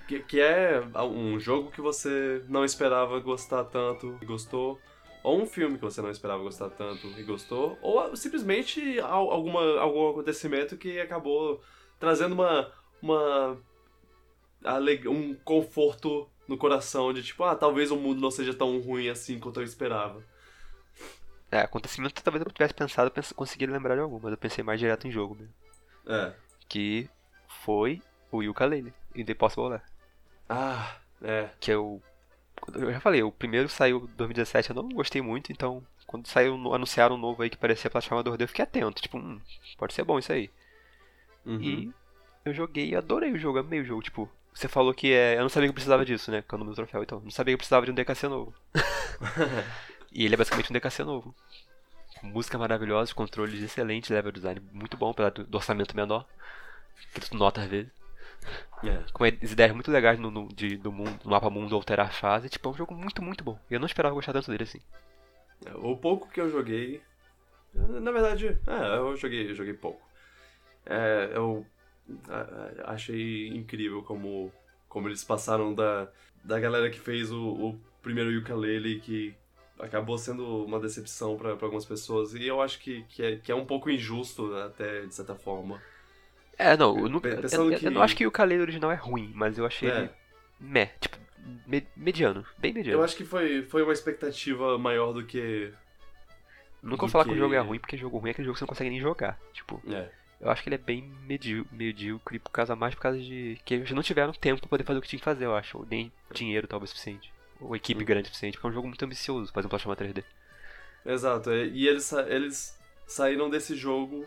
Speaker 1: Que, que é um jogo que você não esperava gostar tanto e gostou. Ou um filme que você não esperava gostar tanto e gostou. Ou simplesmente al- alguma, algum acontecimento que acabou trazendo uma, uma um conforto no coração de tipo, ah, talvez o mundo não seja tão ruim assim quanto eu esperava.
Speaker 2: É, acontecimento talvez eu tivesse pensado, eu pens- conseguiria lembrar de algum, mas eu pensei mais direto em jogo mesmo.
Speaker 1: É.
Speaker 2: Que foi o Yooka-Laylee, em The Possible Lair.
Speaker 1: Ah, é.
Speaker 2: Que eu... Eu já falei, o primeiro saiu em 2017, eu não gostei muito, então... Quando saiu, anunciaram um novo aí que parecia plataforma 2D, eu fiquei atento. Tipo, hum, pode ser bom isso aí.
Speaker 1: Uhum.
Speaker 2: E eu joguei e adorei o jogo, amei o jogo. Tipo, você falou que é. Eu não sabia que eu precisava disso, né? Que é o nome do troféu, então. Não sabia que eu precisava de um DKC novo. <laughs> e ele é basicamente um DKC novo. Música maravilhosa, controles excelentes, level design muito bom, apesar do, orçamento menor. Que tu nota às vezes.
Speaker 1: É.
Speaker 2: Com as ideias muito legais no, no, de, do, mundo, do mapa mundo alterar a fase. Tipo, é um jogo muito, muito bom. E eu não esperava gostar tanto dele assim.
Speaker 1: O pouco que eu joguei. Na verdade, é, eu joguei, eu joguei pouco. É, eu achei incrível como, como eles passaram da, da galera que fez o, o primeiro ukulele, que acabou sendo uma decepção para algumas pessoas. E eu acho que, que, é, que é um pouco injusto, até, de certa forma.
Speaker 2: É, não, eu, nunca, eu,
Speaker 1: Pensando
Speaker 2: eu- eu
Speaker 1: que-
Speaker 2: não acho que o Kaleid original é ruim, mas eu achei
Speaker 1: É.
Speaker 2: ele meh, tipo, me- mediano, bem mediano.
Speaker 1: Eu acho que foi, foi uma expectativa maior do que.
Speaker 2: Nunca vou falar que...
Speaker 1: que-
Speaker 2: o jogo é ruim, porque jogo ruim é aquele jogo que você não consegue nem jogar. Tipo,
Speaker 1: É.
Speaker 2: eu acho que ele é bem medíocre, medíocre por causa mais por causa de que eles não tiveram tempo pra poder fazer o que tinha que fazer, eu acho. Ou nem dinheiro talvez suficiente. Ou equipe
Speaker 1: Uhum.
Speaker 2: grande o suficiente, porque é um jogo muito ambicioso fazer um plataforma 3D.
Speaker 1: Exato, é, e eles, eles saíram desse jogo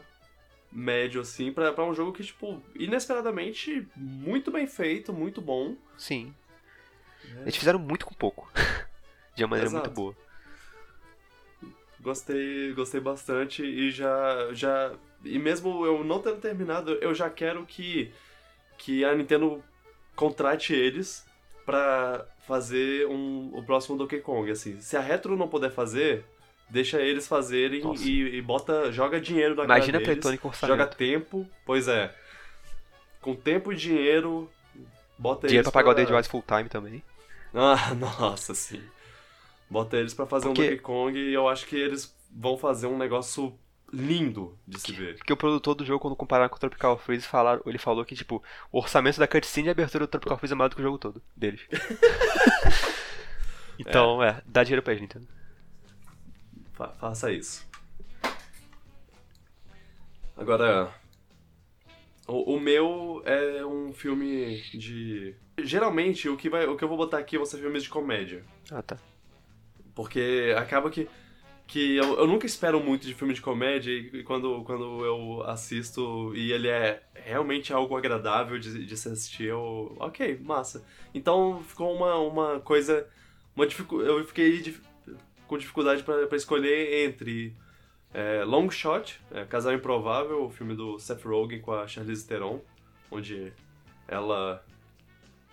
Speaker 1: médio, assim, pra, pra um jogo que, tipo, inesperadamente muito bem feito, muito bom.
Speaker 2: Sim.
Speaker 1: É.
Speaker 2: Eles fizeram muito com pouco. <laughs> de uma maneira
Speaker 1: Exato.
Speaker 2: muito boa.
Speaker 1: Gostei, gostei bastante e já, já... E mesmo eu não tendo terminado, eu já quero que, que a Nintendo contrate eles pra fazer um, o próximo Donkey Kong, assim. Se a Retro não puder fazer, deixa eles fazerem e, e bota, joga dinheiro na
Speaker 2: Imagina
Speaker 1: cara deles.
Speaker 2: Com
Speaker 1: Joga tempo, pois é. Com tempo e dinheiro, bota
Speaker 2: Dinheiro
Speaker 1: eles
Speaker 2: pra pagar o Dead Wise full time também.
Speaker 1: Ah, <laughs> nossa, sim. Bota eles pra fazer
Speaker 2: Porque-
Speaker 1: um Donkey Kong e eu acho que eles vão fazer um negócio lindo de se ver.
Speaker 2: Porque o produtor do jogo, quando compararam com o Tropical Freeze, falaram, ele falou que, tipo, o orçamento da cutscene de abertura do Tropical Freeze é maior do que o jogo todo deles. <laughs> então, é. dá dinheiro pra eles, Nintendo.
Speaker 1: Fa- faça isso. Agora, o, o meu é um filme de... Geralmente, o que, vai, o que eu vou botar aqui vão ser filmes de comédia.
Speaker 2: Ah, tá.
Speaker 1: Porque acaba que, que eu, eu nunca espero muito de filme de comédia e quando, quando eu assisto e ele é realmente algo agradável de, de se assistir, eu. Ok, massa. Então ficou uma, uma coisa. Uma dificu eu fiquei dif- com dificuldade pra escolher entre é, Long Shot, é, Casal Improvável, o filme do Seth Rogen com a Charlize Theron, onde ela.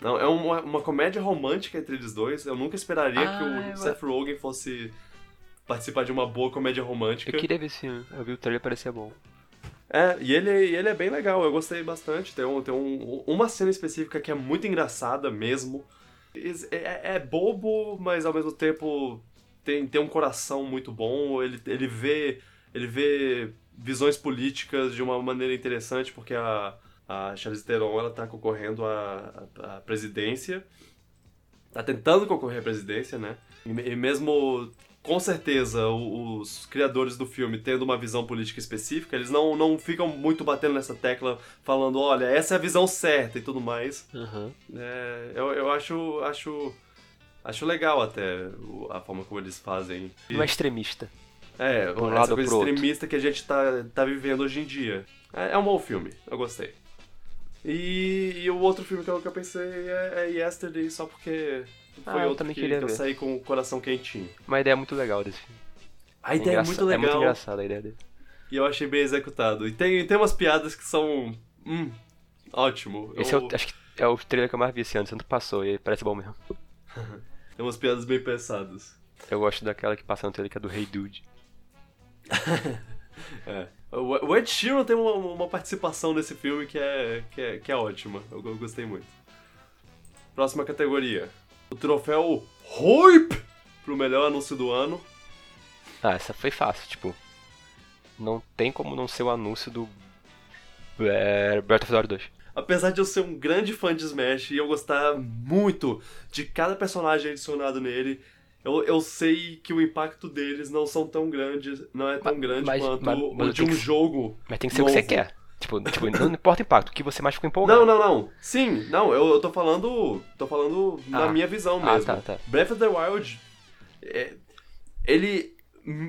Speaker 1: Não, é uma, uma comédia romântica entre eles dois. Eu nunca esperaria
Speaker 2: Ah,
Speaker 1: que o
Speaker 2: eu-
Speaker 1: Seth Rogen fosse participar de uma boa comédia romântica.
Speaker 2: Eu queria ver esse. Eu vi o trailer parecia bom.
Speaker 1: É, e ele, ele é bem legal, eu gostei bastante. Tem, um, tem um, uma cena específica que é muito engraçada mesmo. É, é- é bobo, mas ao mesmo tempo tem, tem um coração muito bom. Ele, ele vê ele vê visões políticas de uma maneira interessante, porque a, a Charlize Theron ela tá concorrendo à, à presidência. Tá tentando concorrer à presidência, né? E, e mesmo com certeza, os criadores do filme tendo uma visão política específica, eles não, não ficam muito batendo nessa tecla, falando, olha, essa é a visão certa e tudo mais.
Speaker 2: Aham.
Speaker 1: É, eu eu acho, acho, acho legal até a forma como eles fazem.
Speaker 2: Não é extremista.
Speaker 1: É,
Speaker 2: um
Speaker 1: essa
Speaker 2: lado
Speaker 1: coisa
Speaker 2: pro outro.
Speaker 1: extremista que a gente tá, tá vivendo hoje em dia. É, é um bom filme, eu gostei. E, e o outro filme que eu, que eu pensei é, é Yesterday, só porque foi
Speaker 2: Ah, eu
Speaker 1: outro
Speaker 2: também
Speaker 1: que, que eu
Speaker 2: ver.
Speaker 1: saí com o coração quentinho.
Speaker 2: Uma ideia muito legal desse filme.
Speaker 1: A ideia é muito legal.
Speaker 2: É muito engraçada a ideia dele.
Speaker 1: E eu achei bem executado. E tem, tem umas piadas que são. Hum, ótimo.
Speaker 2: Esse
Speaker 1: Eu-
Speaker 2: é o, acho que é o trailer que eu mais vi esse ano, sempre passou e parece bom mesmo. <laughs>
Speaker 1: Tem umas piadas bem pensadas.
Speaker 2: Eu gosto daquela que passa no trailer que é do Hey Dude. <laughs>
Speaker 1: É. O Ed Sheeran tem uma, uma participação nesse filme que é, que é, que é ótima. Eu, eu gostei muito. Próxima categoria. O troféu HOIP pro melhor anúncio do ano.
Speaker 2: Ah, essa foi fácil, tipo. Não tem como não ser o anúncio do é, Breath of the Wild 2.
Speaker 1: apesar de eu ser um grande fã de Smash e eu gostar muito de cada personagem adicionado nele, eu, eu sei que o impacto deles não são tão grandes, não é tão
Speaker 2: Mas-
Speaker 1: grande
Speaker 2: mas-
Speaker 1: quanto
Speaker 2: mas-
Speaker 1: o de um
Speaker 2: que-
Speaker 1: jogo.
Speaker 2: Mas tem que ser o que você
Speaker 1: novo.
Speaker 2: quer. Tipo, tipo, não importa o impacto, o que você mais ficou empolgado.
Speaker 1: Não, não, não. Sim, não, eu, eu tô falando. tô falando na
Speaker 2: Ah.
Speaker 1: minha visão
Speaker 2: Ah,
Speaker 1: mesmo.
Speaker 2: tá, tá.
Speaker 1: Breath of the Wild, é, ele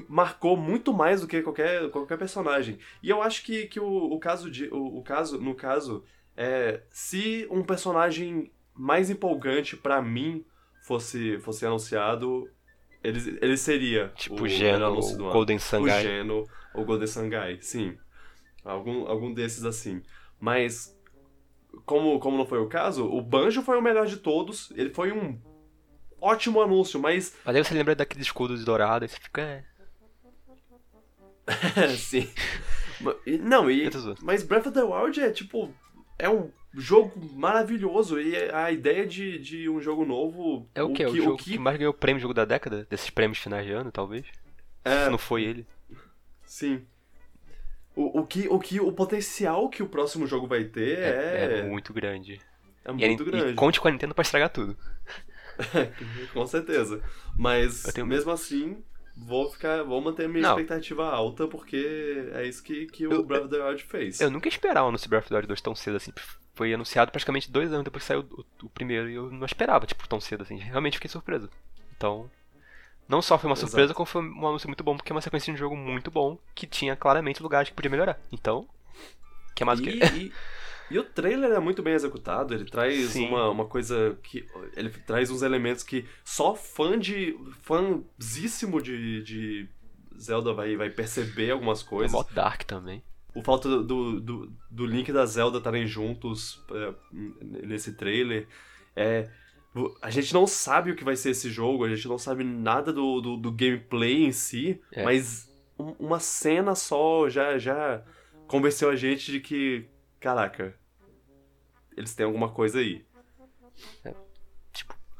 Speaker 1: marcou muito mais do que qualquer, qualquer personagem. E eu acho que, que o, o caso de. O, o caso, no caso, é. Se um personagem mais empolgante pra mim fosse, fosse anunciado, ele, ele seria.
Speaker 2: Tipo,
Speaker 1: o
Speaker 2: o Geno, o. Golden
Speaker 1: O
Speaker 2: Sangai.
Speaker 1: Geno ou Golden Sangai, sim. Algum, algum desses assim. Mas, como, como não foi o caso, o Banjo foi o melhor de todos. Ele foi um ótimo anúncio, mas.
Speaker 2: Mas aí você lembra daquele escudo de dourado e você fica. É, <laughs>
Speaker 1: sim. Não, e, mas Breath of the Wild é tipo. É um jogo maravilhoso. E a ideia de, de um jogo novo.
Speaker 2: é o quê?
Speaker 1: que,
Speaker 2: o jogo que... mais ganhou o prêmio jogo da década? Desses prêmios finais de ano, talvez?
Speaker 1: é,
Speaker 2: Se não foi ele.
Speaker 1: Sim. O, o, que, o que o potencial que o próximo jogo vai ter
Speaker 2: É,
Speaker 1: é,
Speaker 2: é muito grande.
Speaker 1: é
Speaker 2: E, a-
Speaker 1: muito
Speaker 2: e
Speaker 1: grande.
Speaker 2: conte com a Nintendo pra estragar tudo. <laughs>
Speaker 1: Com certeza. Mas mesmo assim, vou ficar. Vou manter a minha
Speaker 2: Não.
Speaker 1: expectativa alta, porque é isso que, que o
Speaker 2: Eu-
Speaker 1: Breath of the Wild fez.
Speaker 2: Eu nunca esperava no Breath of the Wild 2 tão cedo assim. Foi anunciado praticamente dois anos depois que saiu o, o primeiro e eu não esperava, tipo, tão cedo assim. Realmente fiquei surpreso. Então, não só foi uma
Speaker 1: Exato.
Speaker 2: surpresa, como foi um anúncio muito bom, porque é uma sequência de jogo muito bom, que tinha claramente lugares que podia melhorar. Então, que é mais do
Speaker 1: e,
Speaker 2: que...
Speaker 1: e, <laughs> e o trailer é muito bem executado, ele traz
Speaker 2: Sim.
Speaker 1: uma, uma coisa que. Ele traz uns elementos que só fã de. fãzíssimo de, de Zelda vai, vai perceber algumas
Speaker 2: É
Speaker 1: coisas.
Speaker 2: mó dark também.
Speaker 1: O fato do, do, do, Link e da Zelda estarem juntos é, nesse trailer. É, a gente não sabe o que vai ser esse jogo, a gente não sabe nada do, do, do gameplay em si,
Speaker 2: É.
Speaker 1: mas um- uma cena só já, já convenceu a gente de que, caraca, eles têm alguma coisa aí.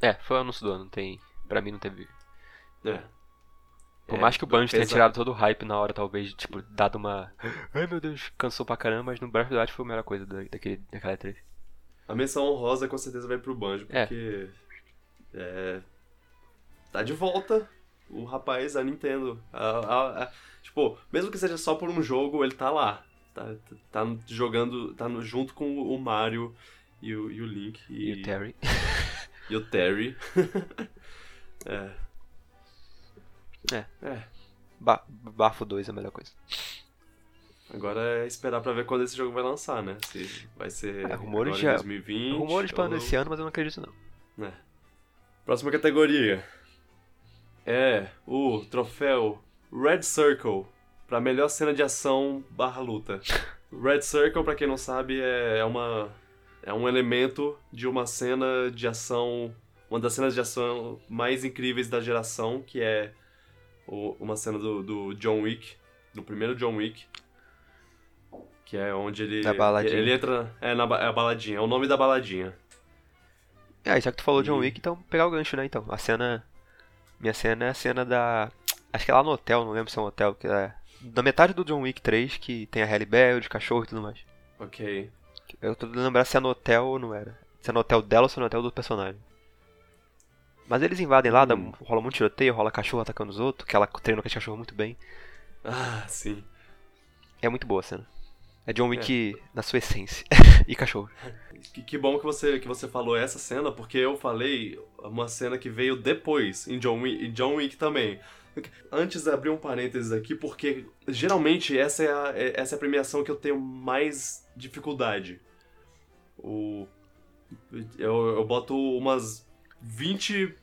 Speaker 2: É, foi o anúncio do ano, não tem... Pra mim não teve...
Speaker 1: É.
Speaker 2: Por
Speaker 1: É,
Speaker 2: mais que o Banjo tenha tirado todo o hype na hora, talvez, tipo, dado uma... Ai meu Deus, cansou pra caramba, mas no Breath of the Wild foi a melhor coisa da, daquele, daquela E3.
Speaker 1: A menção honrosa com certeza vai pro Banjo,
Speaker 2: É.
Speaker 1: porque. É. tá de volta o rapaz, a Nintendo. A- a- a- tipo, mesmo que seja só por um jogo, ele tá lá. Tá, tá jogando. tá no- junto com o Mario e o, e o Link. E,
Speaker 2: E o Terry. <laughs>
Speaker 1: e o Terry. <laughs> é.
Speaker 2: É.
Speaker 1: É.
Speaker 2: Ba Bafo 2 é a melhor coisa.
Speaker 1: Agora é esperar pra ver quando esse jogo vai lançar, né? Se vai ser
Speaker 2: É, rumores já-
Speaker 1: em 2020.
Speaker 2: Rumores
Speaker 1: ou não.
Speaker 2: esse ano, mas eu não acredito não.
Speaker 1: Próxima categoria é o troféu Red Circle pra melhor cena de ação barra luta. Red Circle, pra quem não sabe, é é uma é um elemento de uma cena de ação, uma das cenas de ação mais incríveis da geração, que é o- uma cena do, do John Wick, do primeiro John Wick, que é onde ele
Speaker 2: Da baladinha.
Speaker 1: ele entra é na é a baladinha, é o nome da baladinha.
Speaker 2: É, já que tu falou John
Speaker 1: E-
Speaker 2: Wick, então pegar o gancho, né, então. A cena... Minha cena é a cena da... Acho que é lá no hotel, não lembro se é um hotel, que é... Da metade do John Wick 3, que tem a Halle Berry, os cachorros e tudo mais.
Speaker 1: OK.
Speaker 2: Eu tô tentando lembrar se é no hotel ou não era. Se é no hotel dela ou se é no hotel do personagem. Mas eles invadem lá, dá-
Speaker 1: Hum.
Speaker 2: rola muito tiroteio, rola cachorro atacando os outros, que ela treina com cachorro muito bem.
Speaker 1: Ah, sim.
Speaker 2: É muito boa a cena. É John Wick na sua essência. <laughs> e cachorro.
Speaker 1: Que, que bom que você, que você falou essa cena, porque eu falei uma cena que veio depois, em John Wick, em John Wick também. <laughs> Antes, abrir um parênteses aqui, porque geralmente essa é, a, é- essa é a premiação que eu tenho mais dificuldade. O, eu, eu boto umas 20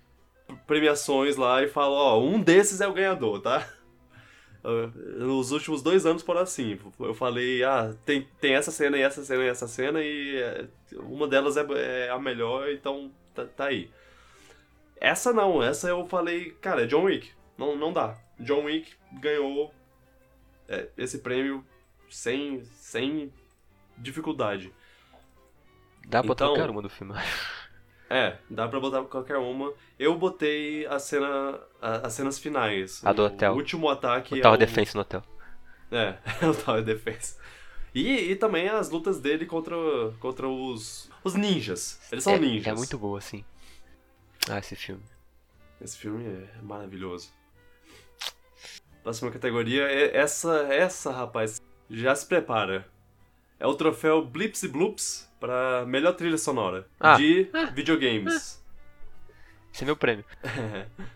Speaker 1: premiações lá e falo, ó, um desses é o ganhador, tá? <laughs> Nos últimos dois anos foram assim. Eu falei, ah, tem, tem essa cena e essa cena e essa cena, e é, uma delas é, é a melhor, então tá, tá aí. Essa não, essa eu falei, cara, é John Wick. Não, não dá. John Wick ganhou é, esse prêmio sem, sem dificuldade.
Speaker 2: Dá pra botar
Speaker 1: Então-
Speaker 2: qualquer uma do filme.
Speaker 1: É, dá pra botar qualquer uma. Eu botei a cena, a- as cenas finais.
Speaker 2: A do
Speaker 1: O
Speaker 2: hotel.
Speaker 1: último ataque
Speaker 2: O
Speaker 1: é
Speaker 2: Tower
Speaker 1: o-
Speaker 2: Defense no hotel.
Speaker 1: É, <laughs> o Tower Defense. E, e também as lutas dele contra, contra os, os ninjas. Eles são
Speaker 2: é,
Speaker 1: ninjas.
Speaker 2: É muito boa, assim. Ah, esse filme.
Speaker 1: Esse filme é maravilhoso. Próxima categoria é essa, essa, rapaz. Já se prepara. É o troféu Blips e Bloops para melhor trilha sonora
Speaker 2: Ah.
Speaker 1: de videogames.
Speaker 2: Esse é meu prêmio. <laughs>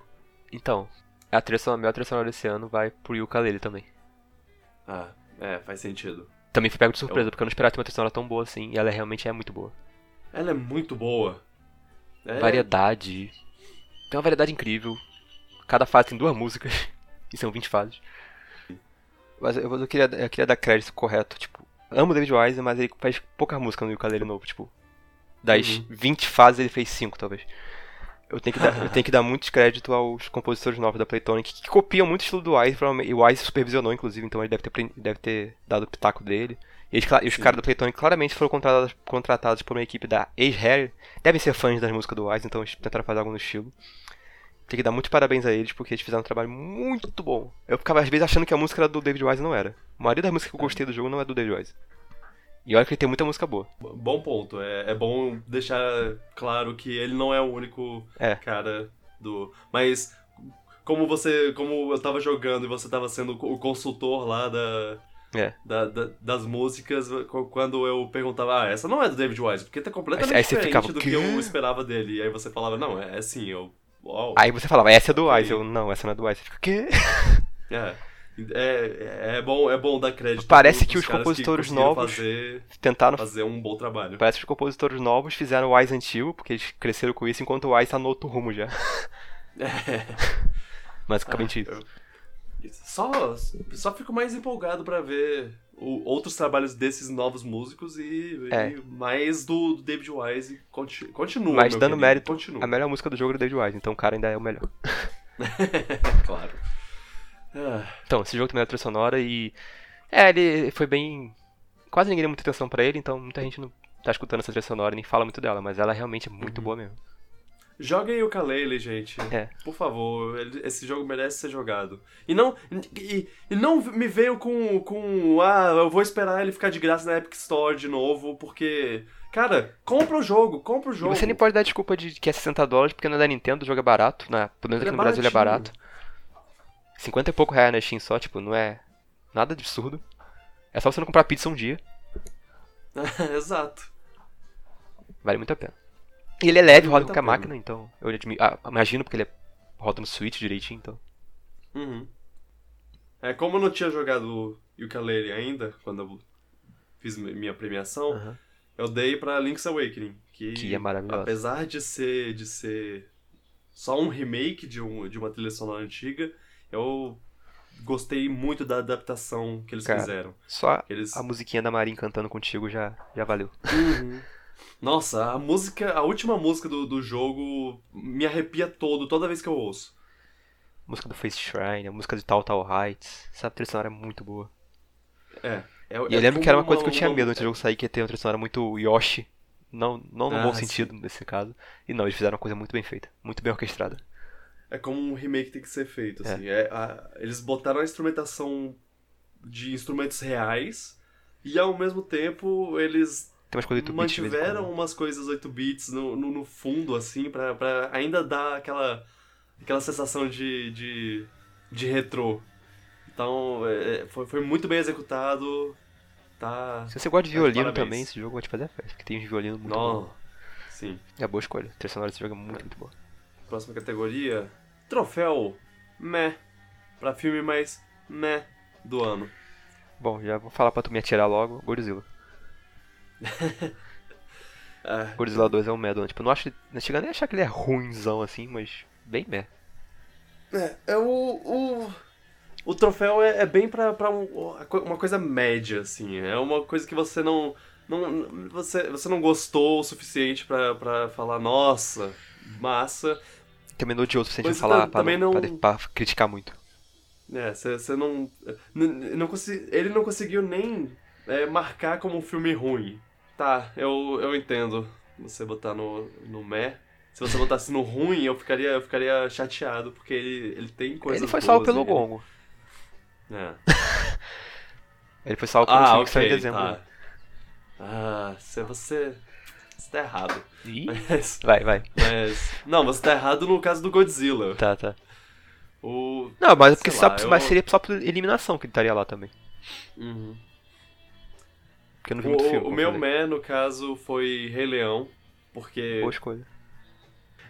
Speaker 2: Então, a trilha sonora, a melhor trilha sonora desse ano vai pro Yooka-Laylee também.
Speaker 1: ah, é, faz sentido.
Speaker 2: Também fui pego de surpresa,
Speaker 1: Eu-
Speaker 2: porque eu não esperava ter uma trilha sonora tão boa assim, e ela realmente é muito boa.
Speaker 1: Ela é muito boa. É,
Speaker 2: Variedade. Tem uma variedade incrível. Cada fase tem duas músicas. E são 20 fases. Mas eu, eu queria, eu queria dar crédito correto. Tipo, amo David Wise, mas ele faz poucas músicas no ukulele novo. Tipo, das
Speaker 1: Uhum.
Speaker 2: 20 fases ele fez 5, talvez. Eu tenho, que dar, eu tenho que dar muito crédito aos compositores novos da Playtonic, que, que copiam muito o estilo do Wise. E o Wise supervisionou, inclusive, então ele deve ter, deve ter dado o pitaco dele. E, eles e os caras da Playtonic claramente foram contratados, contratados por uma equipe da Ace Devem ser fãs das músicas do Wise, então eles tentaram fazer algo no estilo. Tem que dar muito parabéns a eles, porque eles fizeram um trabalho muito bom. Eu ficava às vezes achando que a música era do David Wise e não era. A maioria das músicas que eu gostei do jogo não é do David Wise. E olha que ele tem muita música boa.
Speaker 1: Bom ponto. É, é bom deixar claro que ele não é o único
Speaker 2: É.
Speaker 1: cara do. Mas como você. Como eu tava jogando e você tava sendo o consultor lá da.
Speaker 2: É.
Speaker 1: da- da- das músicas, qu- quando eu perguntava, ah, essa não é do David Wise, porque tá completamente
Speaker 2: Aí você
Speaker 1: diferente
Speaker 2: ficava,
Speaker 1: do que eu esperava dele. E aí você falava, não, é, é sim, eu. Uau.
Speaker 2: Aí você falava, essa é do. Wise. Eu, não, essa não é do Wise. Você fica, o quê?
Speaker 1: É. É, é, bom, é bom dar crédito.
Speaker 2: Parece que os compositores
Speaker 1: conseguiram
Speaker 2: novos-
Speaker 1: Fazer,
Speaker 2: Tentaram.
Speaker 1: fazer um bom trabalho.
Speaker 2: Parece que os compositores novos fizeram o Wise antigo, porque eles cresceram com isso, enquanto o Wise tá no outro rumo já. <laughs> Basicamente isso.
Speaker 1: Eu- Só, só fico mais empolgado pra ver o- outros trabalhos desses novos músicos e,
Speaker 2: É.
Speaker 1: e mais do, do David Wise. Conti, continua.
Speaker 2: Mas dando
Speaker 1: querido,
Speaker 2: mérito,
Speaker 1: Continua.
Speaker 2: a melhor música do jogo é do David Wise, então o cara ainda é o melhor. <laughs>
Speaker 1: claro. Ah,
Speaker 2: Então, esse jogo também é trilha sonora e. É, ele foi bem. Quase ninguém deu muita atenção pra ele, então muita gente não tá escutando essa trilha sonora e nem fala muito dela, mas ela realmente é muito
Speaker 1: Uhum.
Speaker 2: boa mesmo.
Speaker 1: Joguem o Kalele, gente.
Speaker 2: É.
Speaker 1: Por favor, esse jogo merece ser jogado. E não, e, e não me venham com, com. Ah, eu vou esperar ele ficar de graça na Epic Store de novo, porque. Cara, compra o jogo, compra o jogo.
Speaker 2: você nem pode dar desculpa de que é 60 dólares porque não é da Nintendo, o jogo é barato. Né? Pelo menos aqui
Speaker 1: é
Speaker 2: no Brasil ele é barato. 50 e pouco reais na Steam só, tipo, não é nada de absurdo. É só você não comprar pizza um dia, <laughs>
Speaker 1: Exato.
Speaker 2: vale muito a pena. E ele é leve, roda em
Speaker 1: muito a
Speaker 2: qualquer máquina, então eu admi- ah, imagino porque ele é- roda no Switch direitinho, então.
Speaker 1: Uhum. É, como eu não tinha jogado Yooka-Laylee ainda, quando eu fiz mi- minha premiação,
Speaker 2: Aham.
Speaker 1: eu dei pra Link's Awakening, que,
Speaker 2: Que é maravilhosa.
Speaker 1: apesar de ser de ser só um remake de, um, de uma trilha sonora antiga, eu gostei muito da adaptação que eles
Speaker 2: Cara,
Speaker 1: fizeram.
Speaker 2: Só
Speaker 1: Eles...
Speaker 2: a musiquinha da Marin cantando contigo já, já valeu.
Speaker 1: Uhum. Nossa, a música, a última música do, do jogo me arrepia todo toda vez que eu ouço.
Speaker 2: música do Face Shrine, a música de Tal Tal Heights, essa trilha sonora é muito boa.
Speaker 1: É. é
Speaker 2: E eu lembro que era uma coisa que eu tinha medo antes do jogo sair, que ia ter uma trilha sonora muito Yoshi. Não, não no
Speaker 1: Ah,
Speaker 2: bom
Speaker 1: sim.
Speaker 2: sentido, nesse caso. E não, eles fizeram uma coisa muito bem feita, muito bem orquestrada.
Speaker 1: É como um remake tem que ser feito,
Speaker 2: É.
Speaker 1: assim. É, a- eles botaram a instrumentação de instrumentos reais e ao mesmo tempo eles
Speaker 2: Tem umas coisas 8 bits
Speaker 1: mantiveram umas coisas 8 bits no, no, no fundo, assim, pra, pra ainda dar aquela, aquela sensação de, de, de retrô. Então, é, foi, foi muito bem executado. Tá.
Speaker 2: Se você gosta de violino
Speaker 1: parabéns.
Speaker 2: também, esse jogo vai te fazer a festa, porque tem uns violinos muito.
Speaker 1: Não. Sim.
Speaker 2: É boa escolha. A trilha sonora desse jogo é muito, muito boa.
Speaker 1: Próxima categoria: Troféu Meh. Pra filme mais Meh do ano.
Speaker 2: Bom, já vou falar pra tu me atirar logo, Godzilla.
Speaker 1: É,
Speaker 2: Godzilla 2 é um medo, tipo, eu não acho, não chega nem a achar que ele é ruimzão assim, mas bem meh.
Speaker 1: É, é o, o. O troféu é, é bem pra, pra um- uma coisa média, assim. É uma coisa que você não. não você, você não gostou o suficiente pra, pra falar, nossa, massa.
Speaker 2: Também não odiou o suficiente pra falar,
Speaker 1: tam-
Speaker 2: pra, não,
Speaker 1: não-
Speaker 2: pra, pra criticar muito.
Speaker 1: É, você, não. n- não consi- ele não conseguiu nem é, marcar como um filme ruim. Tá, eu, eu entendo. Você botar no, no meh. Se você botasse no ruim, eu ficaria, eu ficaria chateado, porque ele, ele tem coisas
Speaker 2: ele foi salvo pelo
Speaker 1: nele.
Speaker 2: gongo.
Speaker 1: É. <laughs>
Speaker 2: Ele foi salvo pelo
Speaker 1: Ah,
Speaker 2: filme que saiu em dezembro.
Speaker 1: tá. Ah, você, você, você tá errado. Mas,
Speaker 2: Vai, vai.
Speaker 1: mas... Não, você tá errado no caso do Godzilla.
Speaker 2: Tá, tá.
Speaker 1: O...
Speaker 2: Não, mas porque
Speaker 1: Sei
Speaker 2: só,
Speaker 1: lá, eu-
Speaker 2: mas seria só por eliminação que ele estaria lá também.
Speaker 1: Uhum.
Speaker 2: Porque eu não vi muito
Speaker 1: O,
Speaker 2: filme.
Speaker 1: o meu
Speaker 2: eu falei.
Speaker 1: man, no caso, foi Rei Leão. Porque
Speaker 2: Boa escolha.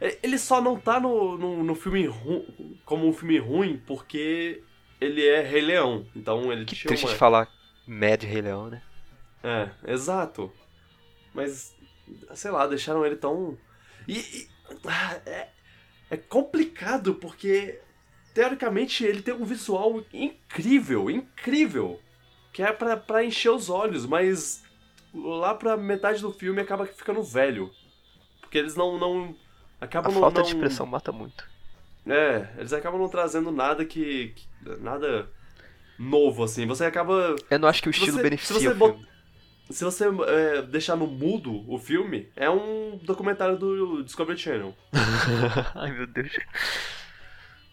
Speaker 1: É, Ele só não tá no, no, no filme ru... como um filme ruim porque ele é Rei Leão. Então ele
Speaker 2: Que
Speaker 1: tinha
Speaker 2: triste
Speaker 1: uma...
Speaker 2: de falar Mad Rei Leão, né?
Speaker 1: É, exato. Mas, sei lá, deixaram ele tão. E. e- ah, é, é complicado porque, teoricamente, ele tem um visual incrível, incrível. Que é pra, pra encher os olhos, mas lá pra metade do filme acaba ficando velho. Porque eles não. não
Speaker 2: A
Speaker 1: acabam não-
Speaker 2: falta
Speaker 1: não,
Speaker 2: de expressão mata muito.
Speaker 1: É, eles acabam não trazendo nada que. que- nada novo, assim. Você acaba.
Speaker 2: Eu não acho que o estilo
Speaker 1: você-
Speaker 2: beneficia
Speaker 1: se você
Speaker 2: o
Speaker 1: bot-
Speaker 2: filme.
Speaker 1: Se você é, deixar no mudo o filme, é um documentário do Discovery Channel. <laughs>
Speaker 2: Ai meu Deus.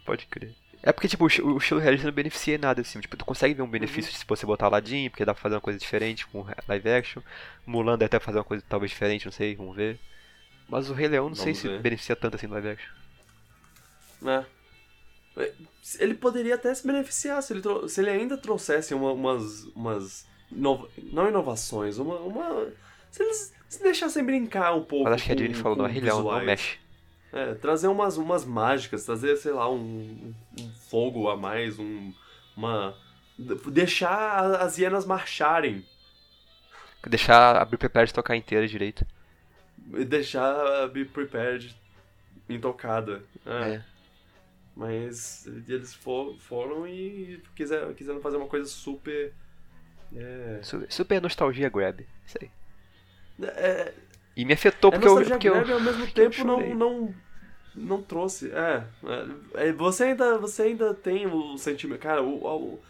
Speaker 2: Pode crer. É porque, tipo, o o estilo realista não beneficia em nada, assim. Tipo, tu consegue ver um benefício
Speaker 1: Uhum.
Speaker 2: se você botar Aladdin, porque dá pra fazer uma coisa diferente com live action. Mulan deve até fazer uma coisa talvez diferente, não sei, vamos ver. Mas o Rei Leão não sei
Speaker 1: Vamos
Speaker 2: se
Speaker 1: ver.
Speaker 2: beneficia tanto assim no live action.
Speaker 1: né? Ele poderia até se beneficiar se ele, se ele ainda trouxesse uma- umas. umas inova- não inovações, uma, uma. Se eles se deixassem brincar um pouco.
Speaker 2: Mas acho que a
Speaker 1: com-
Speaker 2: Disney falou, não, é Rei Leão, não mexe.
Speaker 1: É, trazer umas, umas mágicas, trazer, sei lá, um, um fogo a mais, um, uma. Deixar as hienas marcharem.
Speaker 2: Deixar a Be Prepared tocar inteira direito.
Speaker 1: E deixar a Be Prepared intocada. É.
Speaker 2: É.
Speaker 1: Mas eles for- foram e quiser, quiseram fazer uma coisa super. É.
Speaker 2: Super, super nostalgia grab. Isso aí.
Speaker 1: É,
Speaker 2: E me afetou
Speaker 1: é
Speaker 2: porque eu. Porque eu
Speaker 1: ao mesmo tempo não, não. Não trouxe. É. é, é, você, ainda, você ainda tem o sentimento. Cara, o,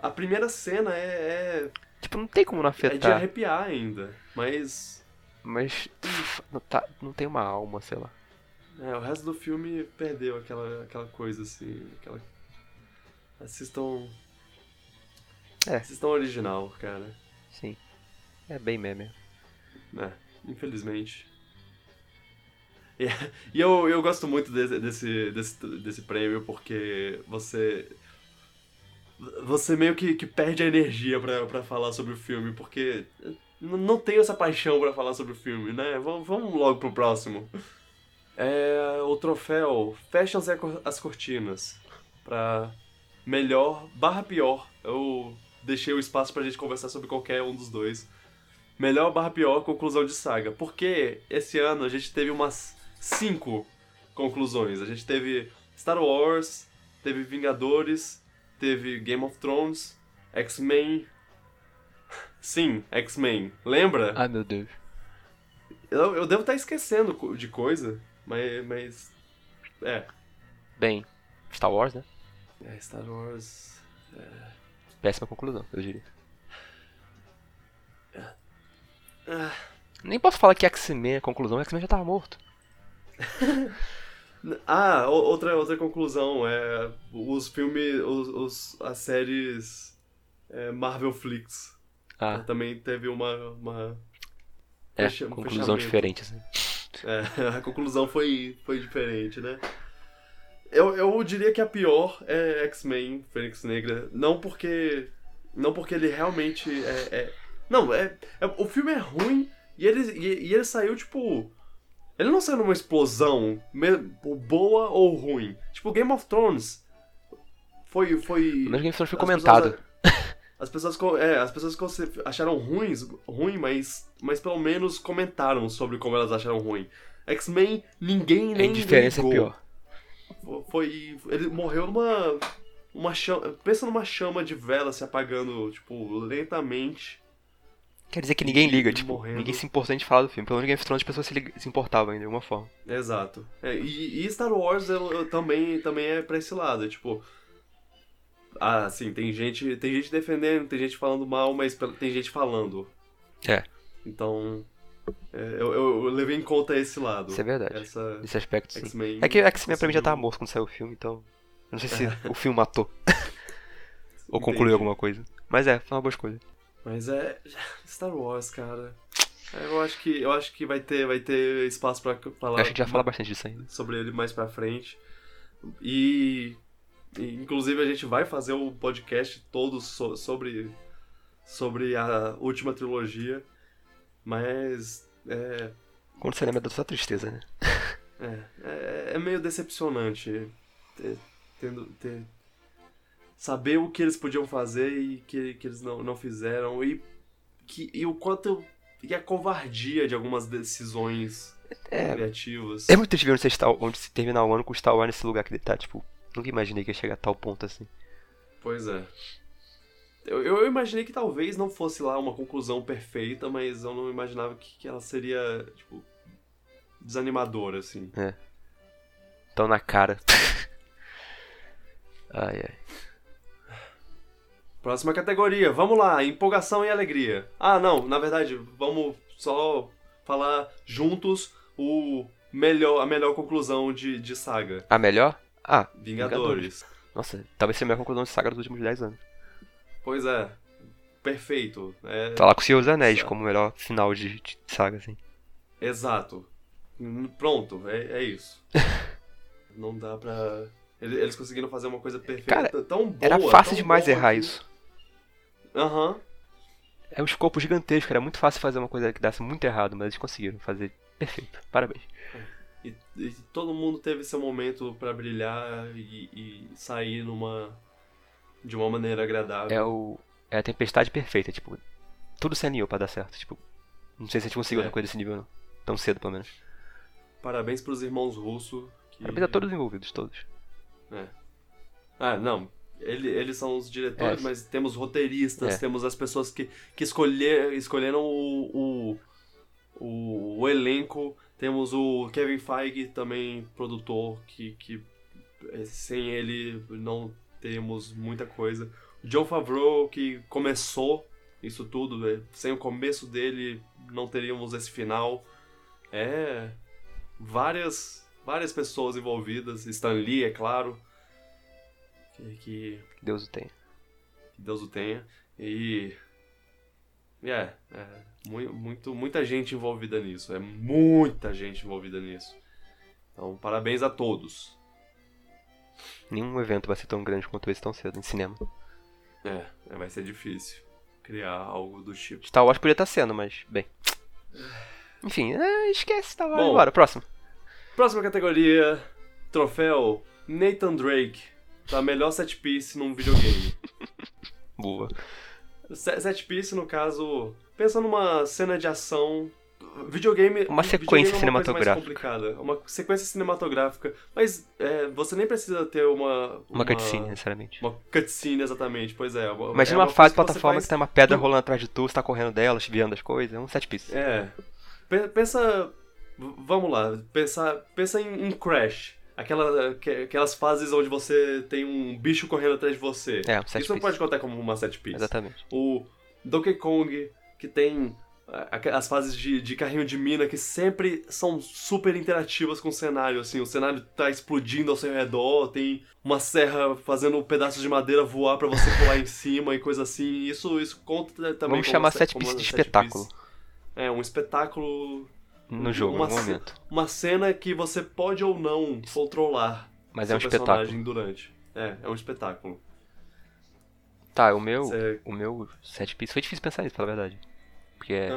Speaker 1: a, a primeira cena é,
Speaker 2: Tipo, não tem como não
Speaker 1: é, é de
Speaker 2: afetar.
Speaker 1: arrepiar ainda. Mas.
Speaker 2: Mas. pff, Não, tá, não tem uma alma, sei lá.
Speaker 1: É, o resto do filme perdeu aquela, aquela coisa assim. Aquela... Assistam.
Speaker 2: É.
Speaker 1: Assistam o original, cara.
Speaker 2: Sim. É bem meme.
Speaker 1: É, infelizmente. E, e eu, eu gosto muito desse, desse, desse, desse prêmio porque você. Você meio que, que perde a energia pra falar sobre o filme, porque não tenho essa paixão pra falar sobre o filme, né? Vamos, vamos logo pro próximo. É o troféu Fecha as, as Cortinas pra melhor barra pior. Eu deixei o espaço pra gente conversar sobre qualquer um dos dois. Melhor barra pior conclusão de saga. Porque esse ano a gente teve umas cinco conclusões. A gente teve Star Wars, teve Vingadores, teve Game of Thrones, X-Men. Sim, X-Men. Lembra?
Speaker 2: Ai meu Deus.
Speaker 1: Eu, eu devo estar esquecendo de coisa, mas. mas é.
Speaker 2: Bem, Star Wars, né?
Speaker 1: É, Star Wars.
Speaker 2: Péssima conclusão, eu diria.
Speaker 1: Ah,
Speaker 2: Nem posso falar que X-Men é conclusão, X-Men já tava morto. <laughs>
Speaker 1: Ah, outra, outra conclusão é os filmes, os, os- as séries é, Marvel Flix.
Speaker 2: Ah,
Speaker 1: Também teve uma, uma
Speaker 2: é,
Speaker 1: fecha- um
Speaker 2: conclusão
Speaker 1: fechamento.
Speaker 2: diferente, assim.
Speaker 1: É, <laughs> a conclusão foi, foi diferente, né? Eu, eu diria que a pior é X-Men Fênix Negra. Não porque. Não porque ele realmente é. é- não, é, é- O filme é ruim e ele, e, e ele saiu, tipo. Ele não saiu numa explosão, boa ou ruim. Tipo, Game of Thrones. Foi. foi
Speaker 2: Mas Game of Thrones foi comentado.
Speaker 1: pessoas- As pessoas, é, as pessoas acharam ruins, ruim, mas, mas pelo menos comentaram sobre como elas acharam ruim. X-Men, ninguém
Speaker 2: A
Speaker 1: nem
Speaker 2: indiferença é pior.
Speaker 1: Foi, ele morreu numa uma chama, pensa numa chama de vela se apagando, tipo, lentamente.
Speaker 2: Quer dizer que ninguém liga, tipo,
Speaker 1: morrendo.
Speaker 2: ninguém se importa em falar do filme. Pelo menos Game of Thrones as pessoas se, se importavam de alguma forma.
Speaker 1: Exato. É, e, e Star Wars eu, eu também, também é pra esse lado, é tipo. Ah, sim, tem gente, tem gente defendendo, tem gente falando mal, mas tem gente falando.
Speaker 2: É.
Speaker 1: Então. é, eu, eu- levei em conta esse lado.
Speaker 2: Isso é verdade.
Speaker 1: Essa
Speaker 2: Nesse aspecto, sim. É que X-Men pra mim já
Speaker 1: conseguiu-
Speaker 2: tava morto quando saiu o filme, então. Eu não sei se <laughs> o filme matou. Ou concluiu alguma coisa. Mas é, foi uma boa escolha.
Speaker 1: Mas é. <laughs> Star Wars, cara. É, Eu acho que, eu acho que vai, ter, vai ter espaço pra falar
Speaker 2: Acho que a gente vai falar bastante disso ainda.
Speaker 1: sobre ele mais pra frente. E, e, inclusive a gente vai fazer o podcast todo so- sobre, sobre a última trilogia. Mas é,
Speaker 2: Quando você lembra da sua tristeza, né?
Speaker 1: é, é, é meio decepcionante ter, tendo, ter- saber o que eles podiam fazer e que, que eles não, não fizeram. E, que, e o quanto. E a covardia de algumas decisões
Speaker 2: É,
Speaker 1: criativas.
Speaker 2: é muito triste ver onde, está, onde se terminar o ano com o Star Wars nesse lugar que ele tá. Tipo, nunca imaginei que ia chegar a tal ponto assim.
Speaker 1: Pois é. Eu, eu imaginei que talvez não fosse lá uma conclusão perfeita, mas eu não imaginava que, que ela seria, tipo, desanimadora, assim.
Speaker 2: Tão na cara. <laughs> ai, ai.
Speaker 1: Próxima categoria, vamos lá, empolgação e alegria. Ah, não, na verdade, vamos só falar juntos o melhor, a melhor conclusão de, de saga.
Speaker 2: A melhor? Ah,
Speaker 1: Vingadores.
Speaker 2: Nossa, talvez seja a minha conclusão de saga dos últimos 10 anos.
Speaker 1: Pois é, perfeito. É,
Speaker 2: Falar com o Senhor dos Anéis como o melhor final de, de saga, assim.
Speaker 1: Exato. Hum, Pronto, é, é isso. <laughs> Não dá pra. ele- Eles conseguiram fazer uma coisa perfeita,
Speaker 2: Cara,
Speaker 1: tão boa.
Speaker 2: Era fácil demais errar
Speaker 1: que-
Speaker 2: isso.
Speaker 1: Aham.
Speaker 2: É um escopo gigantesco, era muito fácil fazer uma coisa que desse muito errado, mas eles conseguiram fazer perfeito. Parabéns.
Speaker 1: E, e todo mundo teve seu momento pra brilhar e, e sair numa. de uma maneira agradável.
Speaker 2: É o. É a tempestade perfeita, tipo. Tudo se alinhou pra dar certo. Tipo. Não sei se a gente conseguiu
Speaker 1: É.
Speaker 2: outra coisa desse nível, não. Tão cedo, pelo menos.
Speaker 1: Parabéns pros irmãos russos. Que...
Speaker 2: Parabéns a todos os envolvidos, todos.
Speaker 1: Ah, não. Ele- eles são os diretores,
Speaker 2: É.
Speaker 1: mas temos roteiristas,
Speaker 2: É.
Speaker 1: temos as pessoas que, que escolher, escolheram o, o, o, o elenco. Temos o Kevin Feige, também produtor, que, que eh, sem ele não temos muita coisa. O John Favreau, que começou isso tudo, eh, sem o começo dele não teríamos esse final. É. Várias, várias pessoas envolvidas. Stan Lee, é claro. Que, que
Speaker 2: Que Deus o tenha.
Speaker 1: que Deus o tenha. E. e É, é mu- muito, muita gente envolvida nisso. É muita gente envolvida nisso. Então, parabéns a todos.
Speaker 2: Nenhum evento vai ser tão grande quanto esse tão cedo em cinema.
Speaker 1: É, é, vai ser difícil criar algo do tipo.
Speaker 2: Star Wars podia estar sendo, mas, bem. Enfim, é, esquece Star Wars.
Speaker 1: Bom.
Speaker 2: Bora, próximo.
Speaker 1: Próxima categoria: Troféu Nathan Drake. Da melhor set piece num videogame. <laughs>
Speaker 2: Boa.
Speaker 1: Se- Set piece, no caso, pensa numa cena de ação. Videogame.
Speaker 2: Uma
Speaker 1: videogame
Speaker 2: sequência
Speaker 1: é uma
Speaker 2: cinematográfica.
Speaker 1: Coisa mais complicada. Uma sequência cinematográfica. Mas é, você nem precisa ter uma.
Speaker 2: Uma cutscene, necessariamente.
Speaker 1: Uma cutscene, exatamente. Pois é. uma-
Speaker 2: Imagina
Speaker 1: é
Speaker 2: uma, fase de
Speaker 1: que
Speaker 2: plataforma
Speaker 1: faz-
Speaker 2: que tem uma pedra
Speaker 1: tu-
Speaker 2: rolando atrás de tu, você tá correndo dela, desviando as coisas. É um set piece.
Speaker 1: É. Pe- Pensa. Vamos lá. Pensa, pensa em, em Crash. Aquela, que- aquelas fases onde você tem um bicho correndo atrás de você.
Speaker 2: É, um
Speaker 1: Isso não
Speaker 2: piece.
Speaker 1: pode contar como uma set piece.
Speaker 2: Exatamente.
Speaker 1: o Donkey Kong, que tem as fases de, de carrinho de mina que sempre são super interativas com o cenário, assim, o cenário tá explodindo ao seu redor, tem uma serra fazendo pedaços de madeira voar pra você pular em cima e coisa assim, isso, isso conta também
Speaker 2: Vamos chamar
Speaker 1: se-
Speaker 2: set
Speaker 1: como
Speaker 2: piece
Speaker 1: uma
Speaker 2: de espetáculo
Speaker 1: piece. É, um espetáculo,
Speaker 2: no jogo,
Speaker 1: uma
Speaker 2: no momento.
Speaker 1: uma cena que você pode ou não controlar
Speaker 2: Mas é um espetáculo.
Speaker 1: personagem durante. É, é um espetáculo.
Speaker 2: Tá, o meu,
Speaker 1: Você-
Speaker 2: o meu set piece foi difícil pensar nisso, pela verdade. Porque é.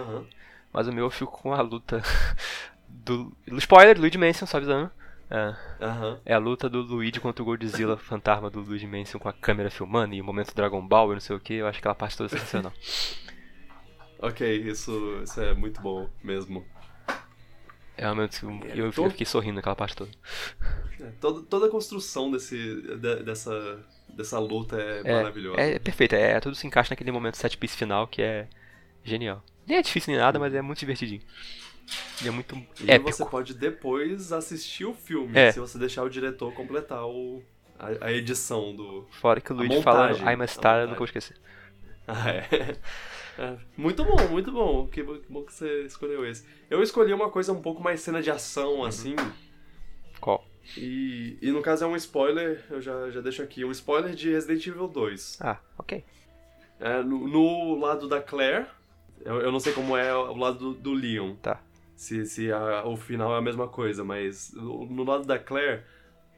Speaker 2: Mas o meu eu fico com a luta <laughs> do. Spoiler, Luigi Mansion, só avisando. É,
Speaker 1: Aham.
Speaker 2: é a luta do Luigi contra o Godzilla <laughs> fantasma do Luigi Mansion com a câmera filmando e o momento Dragon Ball e não sei o que. Eu acho aquela parte toda sensacional. <laughs>
Speaker 1: Ok, isso, isso é muito bom mesmo.
Speaker 2: É momento que eu,
Speaker 1: tô-
Speaker 2: eu fiquei sorrindo naquela parte toda.
Speaker 1: É, toda, toda a construção desse, de- dessa, dessa luta é,
Speaker 2: É,
Speaker 1: maravilhosa.
Speaker 2: é, é perfeito, é, tudo se encaixa naquele momento set piece final que é genial. Nem é difícil nem nada, mas é muito divertidinho. E é muito
Speaker 1: e
Speaker 2: épico.
Speaker 1: você pode depois assistir o filme,
Speaker 2: É.
Speaker 1: se você deixar o diretor completar o, a, a edição do.
Speaker 2: Fora que o
Speaker 1: a
Speaker 2: Luigi fala
Speaker 1: montagem,
Speaker 2: I'm a
Speaker 1: a
Speaker 2: star, eu nunca vou esquecer. <laughs>
Speaker 1: Ah, é. É, Muito bom, muito bom. Que bom que bom que você escolheu esse. Eu escolhi uma coisa um pouco mais cena de ação,
Speaker 2: Uhum.
Speaker 1: assim.
Speaker 2: Qual?
Speaker 1: E, e no caso é um spoiler, eu já, já deixo aqui. Um spoiler de Resident Evil 2.
Speaker 2: Ah, ok.
Speaker 1: É, no, no lado da Claire, eu, eu não sei como é o lado do, do Leon.
Speaker 2: Tá.
Speaker 1: Se, se a- o final é a mesma coisa, mas no, no lado da Claire,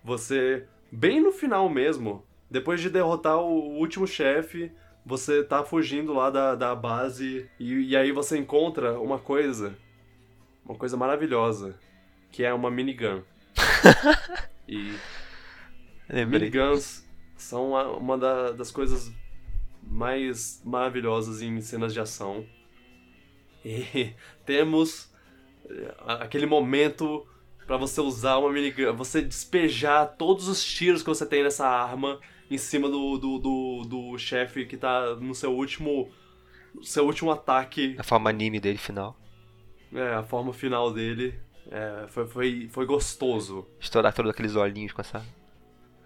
Speaker 1: você, bem no final mesmo, depois de derrotar o último chefe, você tá fugindo lá da, da base e, e aí você encontra uma coisa, uma coisa maravilhosa, que é uma minigun. <laughs> e
Speaker 2: Lembrei.
Speaker 1: miniguns são uma da- das coisas mais maravilhosas em cenas de ação. E <laughs> temos eh, aquele momento pra você usar uma minigun, você despejar todos os tiros que você tem nessa arma em cima do, do, do, do chefe que tá no seu último seu último ataque,
Speaker 2: A forma anime dele final.
Speaker 1: é, a forma final dele. É, foi, foi, foi gostoso.
Speaker 2: Estourar todos aqueles olhinhos com essa.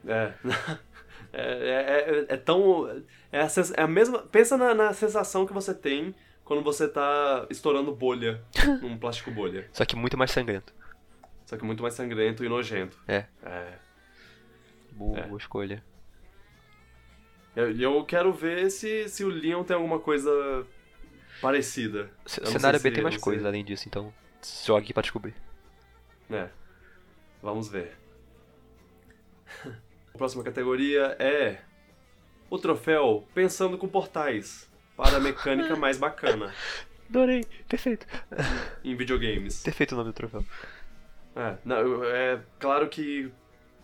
Speaker 1: É. <laughs> É, é, é- é tão. É a, é a mesma. Pensa na, na sensação que você tem quando você tá estourando bolha <laughs> num plástico bolha.
Speaker 2: Só que muito mais sangrento.
Speaker 1: Só que muito mais sangrento e nojento.
Speaker 2: É.
Speaker 1: É.
Speaker 2: Boa
Speaker 1: É.
Speaker 2: escolha.
Speaker 1: Eu, eu quero ver se, se o Leon tem alguma coisa parecida.
Speaker 2: O cenário B tem mais coisas além disso, então jogue pra descobrir.
Speaker 1: É. Vamos ver. <laughs> A próxima categoria é o troféu Pensando com Portais para a mecânica mais bacana <laughs>
Speaker 2: Adorei, perfeito. <laughs>
Speaker 1: em videogames.
Speaker 2: Perfeito o nome do troféu.
Speaker 1: É, não, é claro que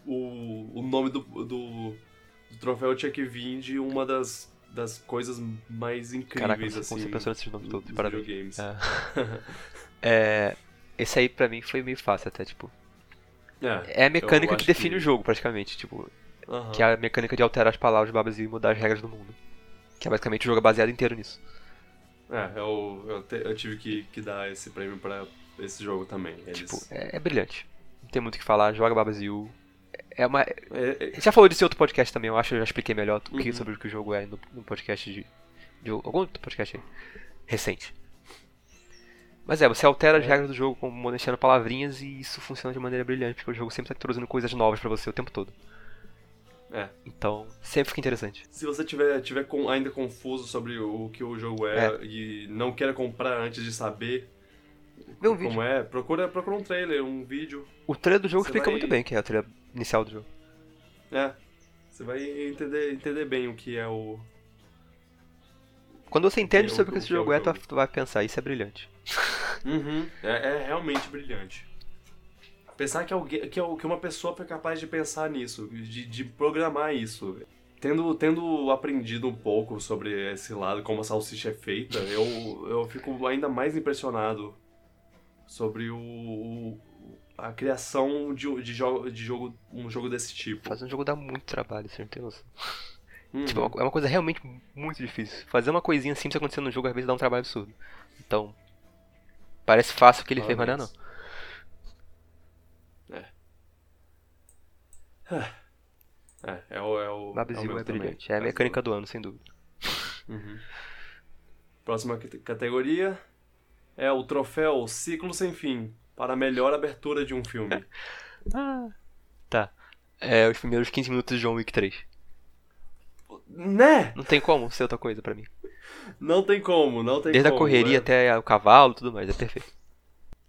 Speaker 1: o, o nome do, do, do troféu tinha que vir de uma das, das coisas mais incríveis,
Speaker 2: Caraca,
Speaker 1: assim,
Speaker 2: como você pensou nesses nomes todos, parabéns.
Speaker 1: videogames.
Speaker 2: É. <laughs> É, esse aí pra mim foi meio fácil até, tipo. É a mecânica que define
Speaker 1: que-
Speaker 2: o jogo, praticamente. Tipo,
Speaker 1: Aham.
Speaker 2: que é a mecânica de alterar as palavras Babas e mudar as regras do mundo. Que é basicamente o jogo é baseado inteiro nisso.
Speaker 1: É, eu, eu, te- eu tive que, que dar esse prêmio pra esse jogo também. Eles-
Speaker 2: Tipo, é, é brilhante. Não tem muito o que falar, joga Babazil. É uma.
Speaker 1: é- é-
Speaker 2: já falou disso em outro podcast também, eu acho que eu já expliquei melhor o que,
Speaker 1: Uhum.
Speaker 2: sobre o que o jogo é no, no podcast de, de. algum outro podcast aí. Recente. Mas é, você altera as
Speaker 1: É.
Speaker 2: regras do jogo como deixando palavrinhas e isso funciona de maneira brilhante, porque o jogo sempre tá introduzindo coisas novas pra você o tempo todo.
Speaker 1: é.
Speaker 2: Então, sempre fica interessante.
Speaker 1: Se você tiver, tiver com- ainda confuso sobre o que o jogo é, e não queira comprar antes de saber
Speaker 2: um
Speaker 1: como
Speaker 2: vídeo.
Speaker 1: é, procura, procura um trailer, um vídeo.
Speaker 2: O trailer do jogo
Speaker 1: Você
Speaker 2: explica
Speaker 1: vai-
Speaker 2: muito bem, que é a trilha inicial do jogo.
Speaker 1: É. Você vai entender, entender bem o que é o.
Speaker 2: Quando você entende sobre o que esse
Speaker 1: é
Speaker 2: jogo é, tu
Speaker 1: jogo.
Speaker 2: tu vai pensar, isso é brilhante.
Speaker 1: Uhum. É, é realmente brilhante. Pensar que, alguém, que, que uma pessoa foi capaz de pensar nisso, de, de programar isso. Tendo, tendo aprendido um pouco sobre esse lado, como a salsicha é feita, eu, eu fico ainda mais impressionado sobre o, o- a criação de, de, jogo, de jogo, um jogo desse tipo.
Speaker 2: Fazer um jogo dá muito trabalho, você não tem noção.
Speaker 1: Uhum.
Speaker 2: Tipo, é uma- é uma coisa realmente muito difícil. Fazer uma coisinha simples acontecer no jogo às vezes dá um trabalho absurdo. Então, parece fácil o que ele fez, mas não é não.
Speaker 1: É, é o. É o
Speaker 2: Babzil
Speaker 1: o meu
Speaker 2: é,
Speaker 1: também.
Speaker 2: brilhante. É a mecânica do ano, sem dúvida.
Speaker 1: Uhum. Próxima cate- categoria é o troféu Ciclo Sem Fim para a melhor abertura de um filme.
Speaker 2: Ah. <laughs> Tá. É os primeiros 15 minutos de John Wick 3.
Speaker 1: né?
Speaker 2: Não tem como ser outra coisa pra mim.
Speaker 1: Não tem como, não tem
Speaker 2: Desde
Speaker 1: como.
Speaker 2: a correria
Speaker 1: né?
Speaker 2: até o cavalo e tudo mais, é perfeito.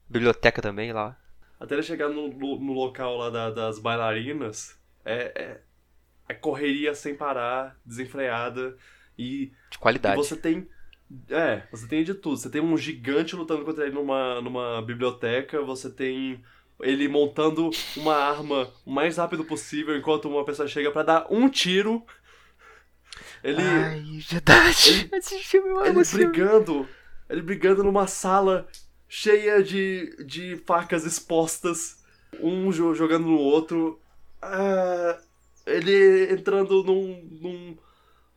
Speaker 2: Biblioteca também lá.
Speaker 1: Até ele chegar no, no- no local lá da- das bailarinas, é, é, é correria sem parar, desenfreada. E,
Speaker 2: De
Speaker 1: e
Speaker 2: qualidade.
Speaker 1: você tem. É, você tem de tudo. Você tem um gigante lutando contra ele numa, numa biblioteca, você tem ele montando uma arma o mais rápido possível enquanto uma pessoa chega pra dar um tiro. Ele.
Speaker 2: Ai, verdade. <laughs> Esse filme é
Speaker 1: ele brigando. Ele brigando numa sala cheia de, de facas expostas. Um jo- jogando no outro. Ah, ele entrando num, num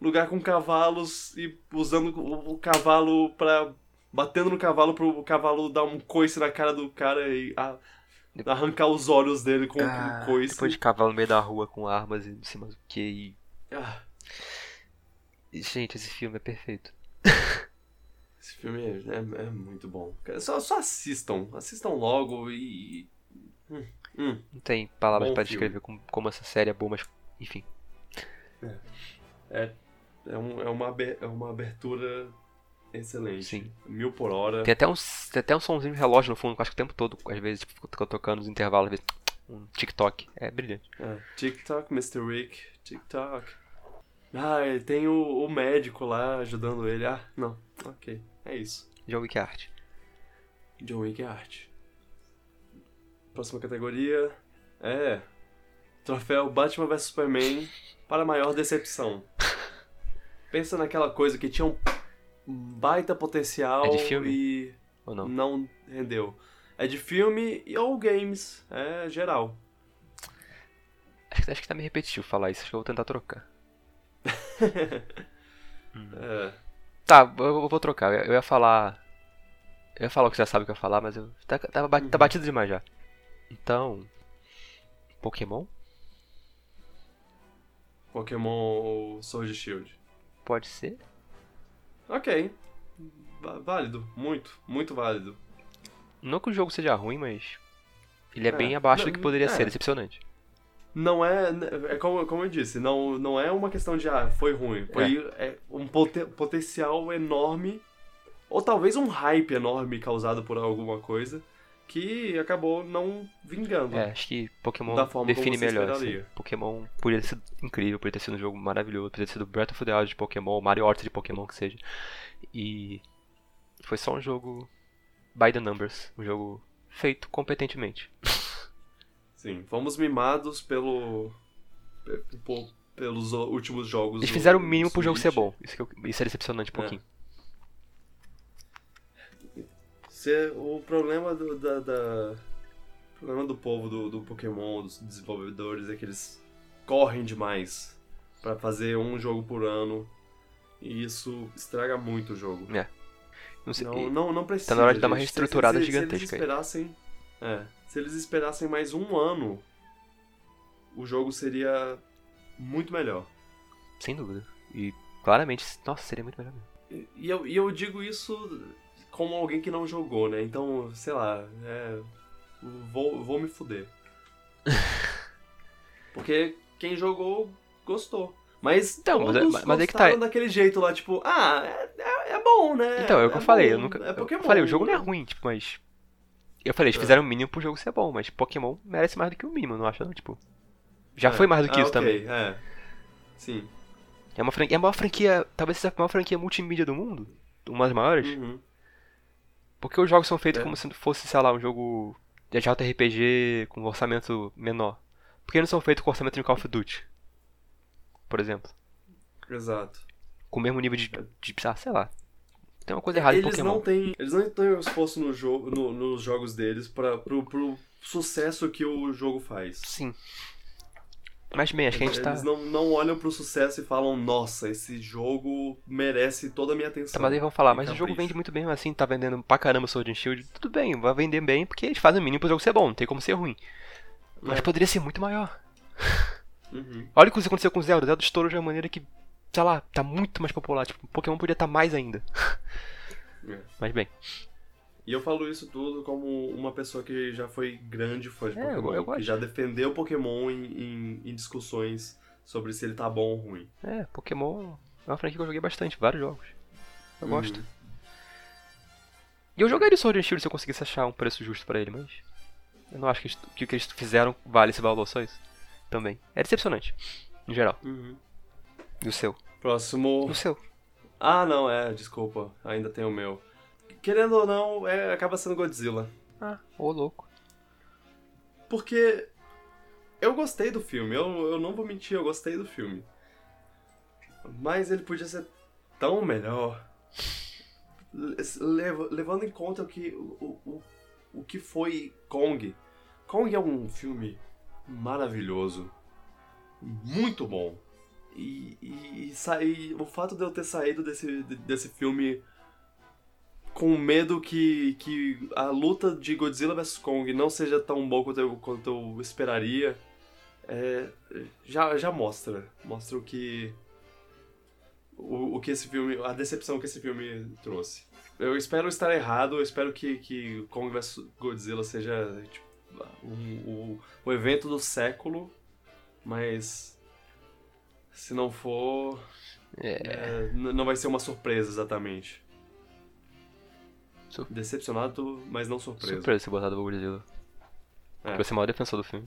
Speaker 1: lugar com cavalos e usando o, o cavalo pra. batendo no cavalo pro cavalo dar um coice na cara do cara e a- arrancar os olhos dele com
Speaker 2: Ah,
Speaker 1: o coice.
Speaker 2: depois de cavalo no meio da rua com armas e cima do que e...
Speaker 1: Ah,
Speaker 2: Gente, esse filme é perfeito. <laughs>
Speaker 1: esse filme é, é- é muito bom. Só, só assistam. Assistam logo e. Hum, hum.
Speaker 2: Não tem palavras
Speaker 1: filme.
Speaker 2: descrever como, como essa série é boa, mas enfim.
Speaker 1: É, um, é, uma, é uma abertura excelente.
Speaker 2: Sim.
Speaker 1: Mil por hora.
Speaker 2: Tem até, uns, tem até um somzinho de relógio no fundo, que eu acho que o tempo todo, às vezes, tipo, fica tocando nos intervalos, às vezes, <tsk> um TikTok. É brilhante.
Speaker 1: É, TikTok, Mr. Rick, TikTok. Ah, tem o, o médico lá ajudando ele. Ah, não. Ok, é isso.
Speaker 2: Jogo que é arte.
Speaker 1: John Wick é arte. Próxima categoria é Troféu Batman vs Superman para maior decepção. Pensa naquela coisa que tinha um baita potencial
Speaker 2: É de filme?
Speaker 1: e
Speaker 2: Ou não?
Speaker 1: não rendeu. É de filme e ou games, é geral.
Speaker 2: Acho, que- acho que tá meio repetitivo falar isso, acho que eu vou tentar trocar. <laughs>
Speaker 1: É,
Speaker 2: Tá, eu, eu vou trocar. Eu, ia falar. Eu ia falar o que você já sabe que eu ia falar, mas eu. Tá, tá, tá batido demais já. Então. Pokémon?
Speaker 1: Pokémon Sword Shield.
Speaker 2: Pode ser.
Speaker 1: Ok. Válido, muito, muito válido.
Speaker 2: Não que o jogo seja ruim, mas. Ele é,
Speaker 1: É,
Speaker 2: bem abaixo
Speaker 1: não,
Speaker 2: do que poderia
Speaker 1: é.
Speaker 2: ser, decepcionante.
Speaker 1: Não é, é como, como eu disse, não, não é uma questão de, ah, foi ruim. Foi é, um poten- potencial enorme, ou talvez um hype enorme causado por alguma coisa, que acabou não vingando.
Speaker 2: É, acho que Pokémon define melhor. assim. Pokémon poderia ter sido incrível, poderia ter sido um jogo maravilhoso, poderia ter sido Breath of the Wild de Pokémon, Mario Odyssey de Pokémon que seja. E foi só um jogo by the numbers, um jogo feito competentemente.
Speaker 1: Sim, fomos mimados pelo, pelos últimos jogos.
Speaker 2: Eles fizeram o mínimo pro jogo ser bom. Isso, que eu- isso é decepcionante um pouquinho.
Speaker 1: Se, o problema do, da, da- o problema do povo do, do Pokémon, dos desenvolvedores, é que eles correm demais pra fazer um jogo por ano. E isso estraga muito o jogo.
Speaker 2: Não sei,
Speaker 1: Não,
Speaker 2: e-
Speaker 1: não, não precisa.
Speaker 2: tá na hora de dar uma
Speaker 1: gente.
Speaker 2: Reestruturada
Speaker 1: se, se,
Speaker 2: gigantesca
Speaker 1: Se eles esperassem. É, se eles esperassem mais um ano, o jogo seria muito melhor.
Speaker 2: sem dúvida. E claramente, nossa, seria muito melhor mesmo.
Speaker 1: E eu, e eu digo isso como alguém que não jogou, né? Então, sei lá, é, vou, vou me fuder. <laughs> Porque quem jogou gostou. Mas
Speaker 2: Então, mas é- mas é que tá.
Speaker 1: daquele jeito lá, tipo, ah, é, é, é bom, né?
Speaker 2: Então, é o que eu falei,
Speaker 1: bom,
Speaker 2: eu nunca.
Speaker 1: É Pokémon.
Speaker 2: eu falei, o jogo não é
Speaker 1: né?
Speaker 2: ruim, tipo, mas. Eu falei, eles
Speaker 1: É.
Speaker 2: fizeram o mínimo pro jogo ser bom, mas Pokémon merece mais do que o mínimo, não acha não? Tipo. Já
Speaker 1: É.
Speaker 2: foi mais do que
Speaker 1: Ah,
Speaker 2: isso
Speaker 1: ok,
Speaker 2: também.
Speaker 1: É. Sim.
Speaker 2: É uma franquia. É a maior franquia. Talvez seja a maior franquia multimídia do mundo. Uma das maiores.
Speaker 1: Uhum.
Speaker 2: Porque os jogos são feitos
Speaker 1: É.
Speaker 2: como se fosse, sei lá, um jogo de JRPG com orçamento menor. Por que não são feitos com orçamento de Call of Duty? Por exemplo.
Speaker 1: Exato.
Speaker 2: Com o mesmo nível de. de ah, sei lá. Tem uma coisa errada em
Speaker 1: eles
Speaker 2: Pokémon.
Speaker 1: não têm eles não têm esforço no jogo no- nos jogos deles para pro, pro sucesso que o jogo faz
Speaker 2: Sim. Mas bem, acho que a gente tá.
Speaker 1: eles não, não olham pro sucesso e falam nossa esse jogo merece toda a minha atenção
Speaker 2: Tá, mas aí vão falar, mas o jogo
Speaker 1: capricho."
Speaker 2: vende muito bem assim, tá vendendo pra caramba Sword and Shield. Tudo bem, vai vender bem porque eles fazem o mínimo pro jogo ser bom, não tem como ser ruim. Mas
Speaker 1: É.
Speaker 2: poderia ser muito maior.
Speaker 1: Uhum.
Speaker 2: Olha o que aconteceu com o Zelda. O Zelda estourou de uma maneira que, sei lá, tá muito mais popular. Tipo, Pokémon podia estar mais ainda.
Speaker 1: É.
Speaker 2: Mas bem,
Speaker 1: e eu falo isso tudo como uma pessoa que já foi grande fã de
Speaker 2: É, eu-
Speaker 1: Pokémon
Speaker 2: eu gosto.
Speaker 1: que já defendeu Pokémon em, em- em discussões sobre se ele tá bom ou ruim
Speaker 2: é, Pokémon é uma franquia que eu joguei bastante, vários jogos. Eu gosto.
Speaker 1: Uhum.
Speaker 2: E eu jogaria o Sword and Shield se eu conseguisse achar um preço justo pra ele, mas. Eu não acho que, que o que eles fizeram vale esse valor, só isso. Também. É decepcionante, em geral.
Speaker 1: Uhum.
Speaker 2: E o seu?
Speaker 1: próximo
Speaker 2: O seu.
Speaker 1: ah não é desculpa ainda tem o meu querendo ou não é, acaba sendo Godzilla
Speaker 2: Ah, ô louco.
Speaker 1: Porque eu gostei do filme, eu, eu não vou mentir, eu gostei do filme. Mas ele podia ser tão melhor. Lev- levando em conta o que, o, o, o que foi Kong. Kong é um filme maravilhoso. Muito bom. E, e, e sair, o fato de eu ter saído desse, desse filme com medo que, que a luta de Godzilla vs Kong não seja tão boa quanto eu, quanto eu esperaria, é, já, já mostra. Mostra o que. O, o que esse filme. A decepção que esse filme trouxe. Eu espero estar errado, eu espero que, que Kong vs Godzilla seja tipo, um, o, o evento do século, mas. Se não for.
Speaker 2: É.
Speaker 1: É, não vai ser uma surpresa exatamente. Decepcionado, mas não surpreso.
Speaker 2: Surpresa você botar do Godzilla.
Speaker 1: É.
Speaker 2: Você é o maior defensor do filme.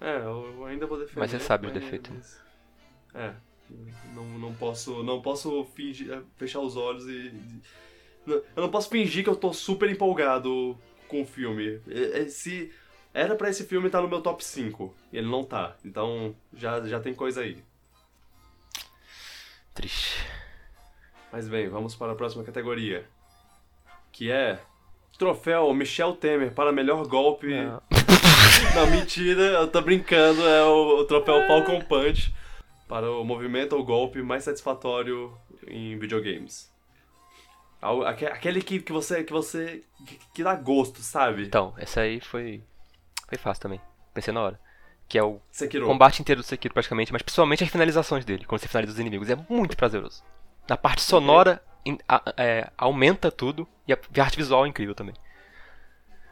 Speaker 1: É, eu ainda vou defender.
Speaker 2: Mas você sabe os defeitos.
Speaker 1: mas- É. Não, não posso, não posso fingir, é, fechar os olhos e. Eu não posso fingir que eu tô super empolgado com o filme. Se era pra esse filme estar no meu top 5, e ele não tá. Então já, já tem coisa aí.
Speaker 2: Triste.
Speaker 1: Mas bem, vamos para a próxima categoria. Que é. Troféu Michel Temer para melhor golpe.
Speaker 2: É. <laughs>
Speaker 1: Não, mentira, eu tô brincando. É o, o troféu Falcon Punch para o movimento ou golpe mais satisfatório em videogames. Aquele que, que você. que você. que, dá gosto, sabe?
Speaker 2: Então, essa aí foi. Foi fácil também. Pensei na hora. Que é o
Speaker 1: Sekiro.
Speaker 2: combate inteiro do Sekiro praticamente, mas principalmente as finalizações dele, quando você finaliza os inimigos. É muito prazeroso. Na parte sonora, é, aumenta tudo e a, arte visual é incrível também.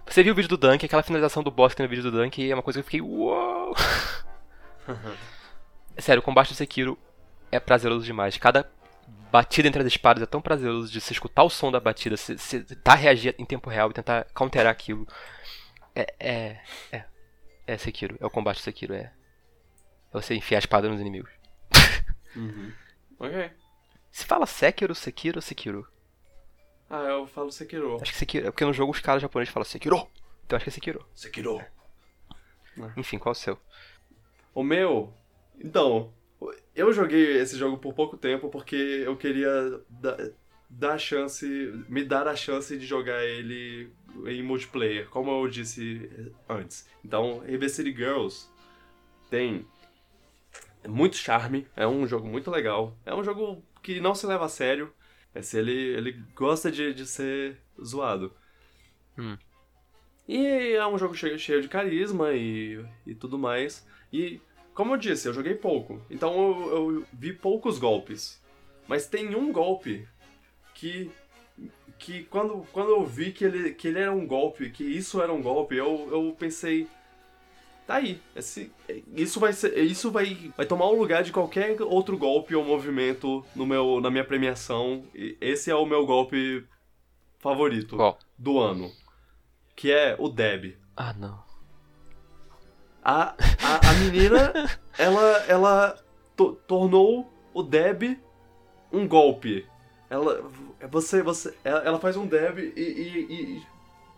Speaker 2: Você viu o vídeo do Dunk, aquela finalização do boss que tem no vídeo do Dunk é uma coisa que eu fiquei. Uou! <laughs> Sério, o combate do Sekiro é prazeroso demais. Cada batida entre as espadas é tão prazeroso de você escutar o som da batida, você, você tentar reagir em tempo real e tentar counterar aquilo. É. É. É. É Sekiro. É o combate do Sekiro. É. É você enfiar a espada nos inimigos. <laughs>
Speaker 1: Uhum. Ok.
Speaker 2: Se fala Sekiro, Sekiro ou Sekiro?
Speaker 1: Ah, eu falo Sekiro.
Speaker 2: Acho que Sekiro. É porque no jogo os caras japoneses falam Sekiro. Então acho que é Sekiro.
Speaker 1: Sekiro.
Speaker 2: Enfim, qual é o seu?
Speaker 1: O meu. Então, eu joguei esse jogo por pouco tempo porque eu queria dar, dar a chance. me dar a chance de jogar ele em multiplayer, como eu disse antes. Então, River City Girls tem muito charme, é um jogo muito legal, é um jogo que não se leva a sério, mas ele, ele gosta de, de ser zoado.
Speaker 2: Hum.
Speaker 1: E é um jogo cheio, cheio de carisma e, e tudo mais. E, como eu disse, eu joguei pouco. Então eu, eu vi poucos golpes. Mas tem um golpe que. que quando, quando eu vi que ele, que ele era um golpe, que isso era um golpe, eu, eu pensei. Tá aí. Esse, isso vai ser. Isso vai, vai tomar o lugar de qualquer outro golpe ou movimento no meu, na minha premiação. E esse é o meu golpe favorito
Speaker 2: Qual?
Speaker 1: do ano. Que é o Deb.
Speaker 2: Ah, não.
Speaker 1: A, a, a menina, <laughs> ela, ela to- tornou o Deb um golpe. Ela, você, você, ela, ela faz um Deb e, e- e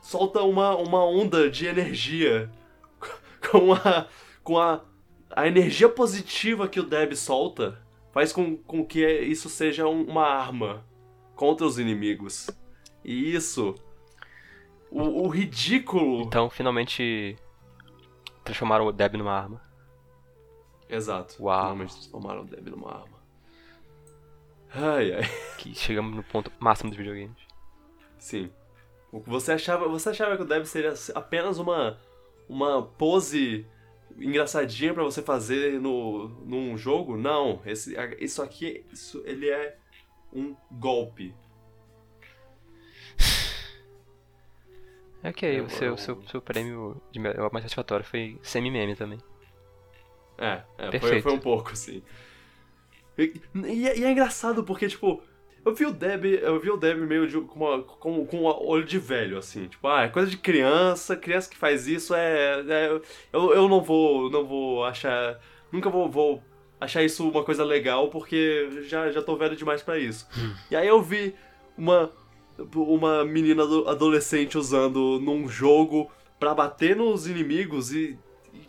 Speaker 1: solta uma, uma onda de energia com a, com a, a energia positiva que o Deb solta faz com, com que isso seja um- uma arma contra os inimigos. E isso, o, o ridículo
Speaker 2: Então, finalmente. Transformaram o Deb numa arma.
Speaker 1: Exato.
Speaker 2: Uau.
Speaker 1: Finalmente transformaram o Deb numa arma. Ai, ai.
Speaker 2: Que chegamos no ponto máximo dos videogames.
Speaker 1: Sim. O que você achava, você achava que o Deb seria apenas uma uma pose engraçadinha pra você fazer no num jogo? Não, esse isso aqui, isso ele é um golpe.
Speaker 2: Ok,
Speaker 1: É,
Speaker 2: o seu,
Speaker 1: eu-
Speaker 2: seu, seu prêmio de mais satisfatório foi semi-meme também.
Speaker 1: É, é foi,
Speaker 2: Perfeito.
Speaker 1: foi um pouco, assim. E, e é- e é engraçado porque, tipo, eu vi o Deb, eu vi o Deb meio de, com, uma, com, com um olho de velho, assim. Tipo, ah, é coisa de criança, criança que faz isso é. é- eu, eu não vou. não vou achar. Nunca vou, vou achar isso uma coisa legal porque já, já tô velho demais pra isso. E aí eu vi uma. Uma menina ado- adolescente usando num jogo pra bater nos inimigos e. e-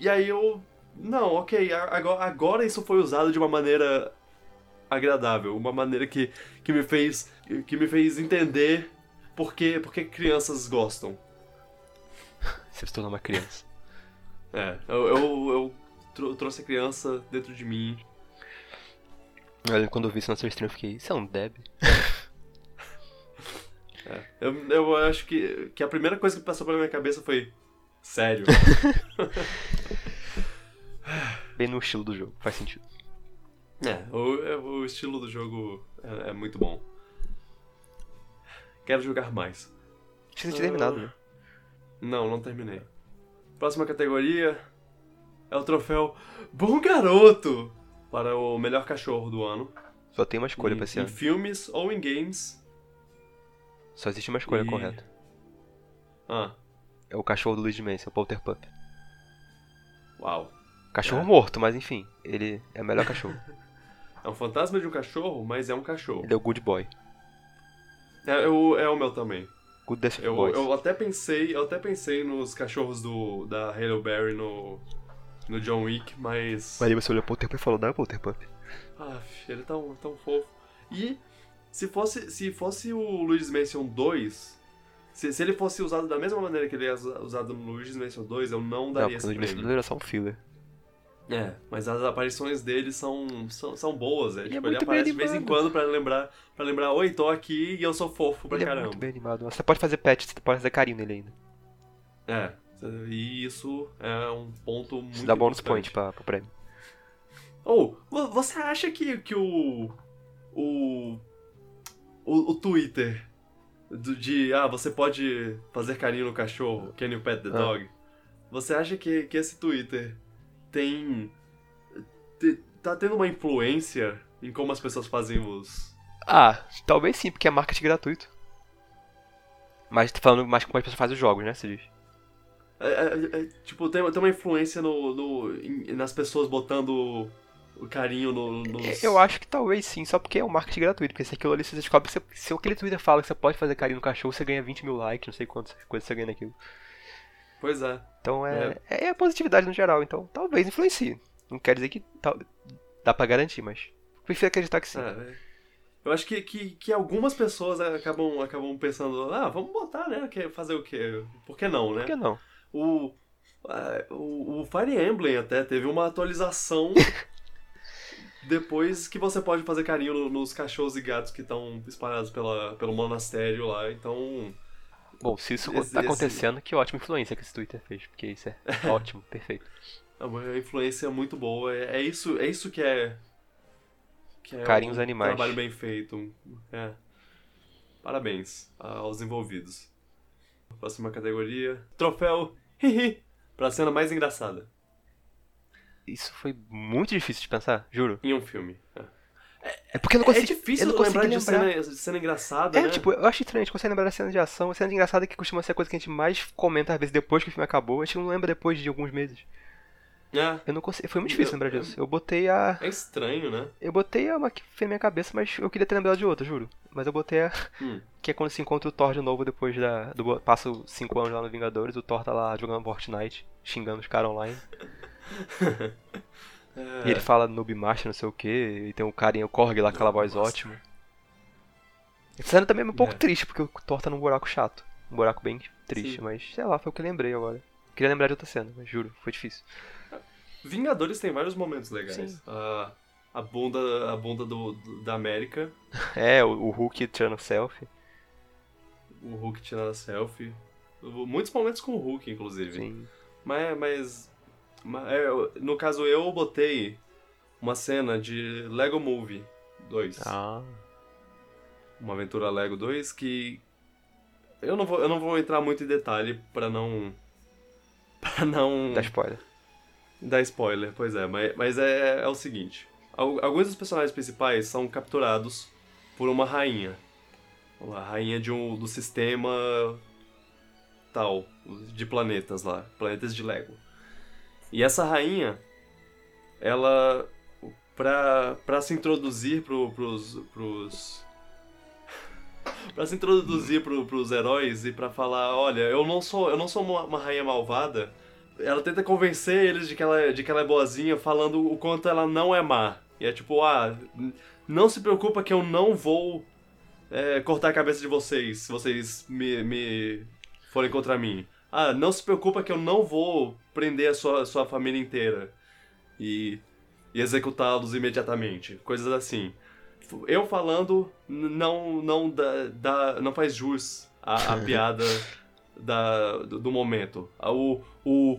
Speaker 1: E aí eu. Não, ok, agora, agora isso foi usado de uma maneira agradável, uma maneira que, que me fez que me fez entender por que, por que crianças gostam. <laughs>
Speaker 2: Você se tornou uma criança.
Speaker 1: É, eu, eu, eu trou- trouxe a criança dentro de mim.
Speaker 2: Olha, quando eu vi isso na sua stream, eu fiquei, isso é um Deb? <laughs>
Speaker 1: É, eu, eu acho que, que a primeira coisa que passou pela minha cabeça foi. Sério. <laughs>
Speaker 2: Bem no estilo do jogo, faz sentido.
Speaker 1: É, o, é, o estilo do jogo é, é muito bom. Quero jogar mais.
Speaker 2: Acho que você tinha terminado, né?
Speaker 1: Não, não terminei. Próxima categoria é o troféu Bom Garoto para o melhor cachorro do ano.
Speaker 2: Só tem uma escolha
Speaker 1: em,
Speaker 2: pra esse
Speaker 1: em
Speaker 2: ano.
Speaker 1: filmes ou em games.
Speaker 2: Só existe uma escolha
Speaker 1: E-
Speaker 2: correta.
Speaker 1: Ah,
Speaker 2: É o cachorro do Luigi Mansion, o Polter Pup.
Speaker 1: uau.
Speaker 2: Cachorro
Speaker 1: É.
Speaker 2: morto, mas enfim, ele é o melhor cachorro. <laughs>
Speaker 1: É um fantasma de um cachorro, mas é um cachorro.
Speaker 2: ele é o Good Boy.
Speaker 1: É, eu- é o meu também.
Speaker 2: Good Death
Speaker 1: Eu,
Speaker 2: Boys.
Speaker 1: eu até pensei, eu até pensei nos cachorros do da Halle Berry no no John Wick, mas
Speaker 2: Mas aí você olhou o Polter Pup e falou, não é o Polter Pup.
Speaker 1: ah, ele é tão tão fofo. E se fosse se fosse o Luigi's Mansion 2, se, se ele fosse usado da mesma maneira que ele é usa- usado no Luigi's Mansion 2, eu não
Speaker 2: Não,
Speaker 1: daria
Speaker 2: porque
Speaker 1: esse prêmio.
Speaker 2: 2 era só um filler.
Speaker 1: É, mas as aparições dele são, são, são boas, é.
Speaker 2: Ele é
Speaker 1: tipo, ele aparece de vez em quando pra lembrar, pra lembrar, oi, tô aqui e eu sou fofo pra
Speaker 2: ele é
Speaker 1: caramba.
Speaker 2: muito bem animado. Você pode fazer pet, você pode fazer carinho nele ainda.
Speaker 1: É, e isso é um ponto muito
Speaker 2: Isso dá bônus
Speaker 1: importante.
Speaker 2: point pra, pro prêmio.
Speaker 1: Ou, vo- você acha que, que o, o. O. O Twitter. do- de. Ah, você pode fazer carinho no cachorro, can you pet the
Speaker 2: Ah.
Speaker 1: dog? Você acha que, que esse Twitter tem. te- tá tendo uma influência em como as pessoas fazem os.
Speaker 2: Ah, talvez sim, porque é marketing gratuito. Mas tá falando mais como as pessoas fazem os jogos, né, você diz?
Speaker 1: é, é, é, tipo, tem, tem uma influência no, no, em- nas pessoas botando o carinho no, nos.
Speaker 2: Eu acho que talvez sim, só porque é um marketing gratuito. Porque se aquilo ali você descobre, se, se aquele Twitter fala que você pode fazer carinho no cachorro, você ganha 20 mil likes, não sei quantas coisas você ganha naquilo.
Speaker 1: Pois é.
Speaker 2: Então é, é. a positividade no geral, então talvez influencie. Não quer dizer que tal- dá pra garantir, mas prefiro acreditar que sim.
Speaker 1: É, eu acho que, que, que algumas pessoas acabam, acabam pensando, ah, vamos botar, né? que- Fazer o quê? Por que não, né?
Speaker 2: Por que não?
Speaker 1: O, o, o Fire Emblem até teve uma atualização <laughs> depois que você pode fazer carinho no- nos cachorros e gatos que estão espalhados pela, pelo monastério lá. Então,
Speaker 2: Bom, se isso
Speaker 1: Esse-
Speaker 2: tá
Speaker 1: esse-
Speaker 2: acontecendo, que ótima influência que esse Twitter fez, porque isso é <laughs> ótimo, perfeito.
Speaker 1: é uma influência muito boa. É, é isso, é isso que é. Que é
Speaker 2: Carinhos
Speaker 1: um
Speaker 2: animais.
Speaker 1: Trabalho bem feito. É. Parabéns aos envolvidos. Próxima categoria: Troféu Hihi pra cena mais engraçada
Speaker 2: Isso foi muito difícil de pensar, juro.
Speaker 1: em um filme. É,
Speaker 2: É porque eu não
Speaker 1: É
Speaker 2: consigo.
Speaker 1: difícil
Speaker 2: eu não
Speaker 1: lembrar
Speaker 2: consegui
Speaker 1: de
Speaker 2: lembrar.
Speaker 1: cena, de cena engraçada,
Speaker 2: É,
Speaker 1: né?
Speaker 2: tipo, eu acho estranho, a gente consegue lembrar da cena de ação. A cena de engraçada que costuma ser a coisa que a gente mais comenta às vezes depois que o filme acabou. A gente não lembra depois de alguns meses.
Speaker 1: É,
Speaker 2: Eu não consigo. Foi muito difícil
Speaker 1: Eu-
Speaker 2: lembrar disso. Eu botei a.
Speaker 1: é estranho, né?
Speaker 2: Eu botei a uma que foi na minha cabeça, mas eu queria ter lembrado de outra, juro. Mas eu botei a.
Speaker 1: Hum.
Speaker 2: Que é quando se encontra o Thor de novo depois da. Do, passa os 5 anos lá no Vingadores, o Thor tá lá jogando Fortnite, xingando os caras online. <laughs>
Speaker 1: É,
Speaker 2: E ele fala noob master, não sei o que, e tem o carinha, o Korg lá com aquela voz ótima. Essa cena também é um pouco
Speaker 1: É.
Speaker 2: triste, porque o Thor tá num buraco chato. Um buraco bem triste,
Speaker 1: Sim.
Speaker 2: mas sei lá, foi o que eu lembrei agora. Queria lembrar de outra cena, mas juro, foi difícil.
Speaker 1: Vingadores tem vários momentos legais.
Speaker 2: Sim.
Speaker 1: A, a bunda, a bunda do, do- da América, <laughs>
Speaker 2: É, o, o Hulk tirando selfie.
Speaker 1: o Hulk tirando selfie. Muitos momentos com o Hulk, inclusive.
Speaker 2: Sim.
Speaker 1: Mas, mas, no caso eu botei uma cena de Lego Movie 2.
Speaker 2: Ah.
Speaker 1: Uma aventura Lego 2 que eu não vou, eu não vou entrar muito em detalhe pra não <laughs> para não
Speaker 2: Dá spoiler.
Speaker 1: dar spoiler, pois é, mas, mas é, é o seguinte, al- alguns dos personagens principais são capturados por uma rainha. Uma rainha de um do sistema tal, de planetas lá, planetas de Lego. E essa rainha, ela pra, pra se introduzir pro, pros, pros <laughs> Pra se introduzir pro, pros heróis e pra falar, olha, eu não sou, eu não sou uma, uma rainha malvada. Ela tenta convencer eles de que ela, de que ela é boazinha, falando o quanto ela não é má. E é tipo, ah, não se preocupa que eu não vou é, cortar a cabeça de vocês se vocês me, me forem contra mim. Ah, não se preocupa que eu não vou prender a sua, sua família inteira e, e executá-los imediatamente. Coisas assim. Eu falando não não dá, dá- não faz jus à, à <laughs> piada da, do, do momento. A- O, o,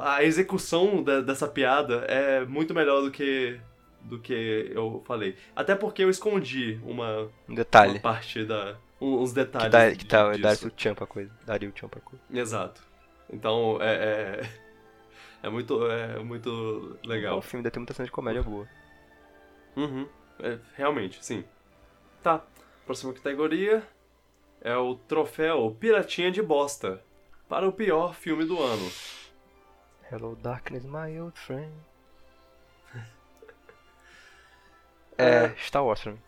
Speaker 1: a execução da- dessa piada é muito melhor do que do que eu falei. Até porque eu escondi uma,
Speaker 2: Um
Speaker 1: uma
Speaker 2: detalhe.
Speaker 1: parte da uns detalhes
Speaker 2: Que, dá, que tá,
Speaker 1: disso.
Speaker 2: daria o tchan pra coisa. Daria o tchan pra coisa.
Speaker 1: Exato. Então é, é, <laughs> é muito é muito
Speaker 2: O
Speaker 1: legal.
Speaker 2: filme deve ter muita cena de comédia boa.
Speaker 1: Uhum. É, realmente, sim. Tá. Próxima categoria é o troféu Piratinha de Bosta para o pior filme do ano.
Speaker 2: Hello Darkness, my old friend. <laughs> é, Star Wars pra mim.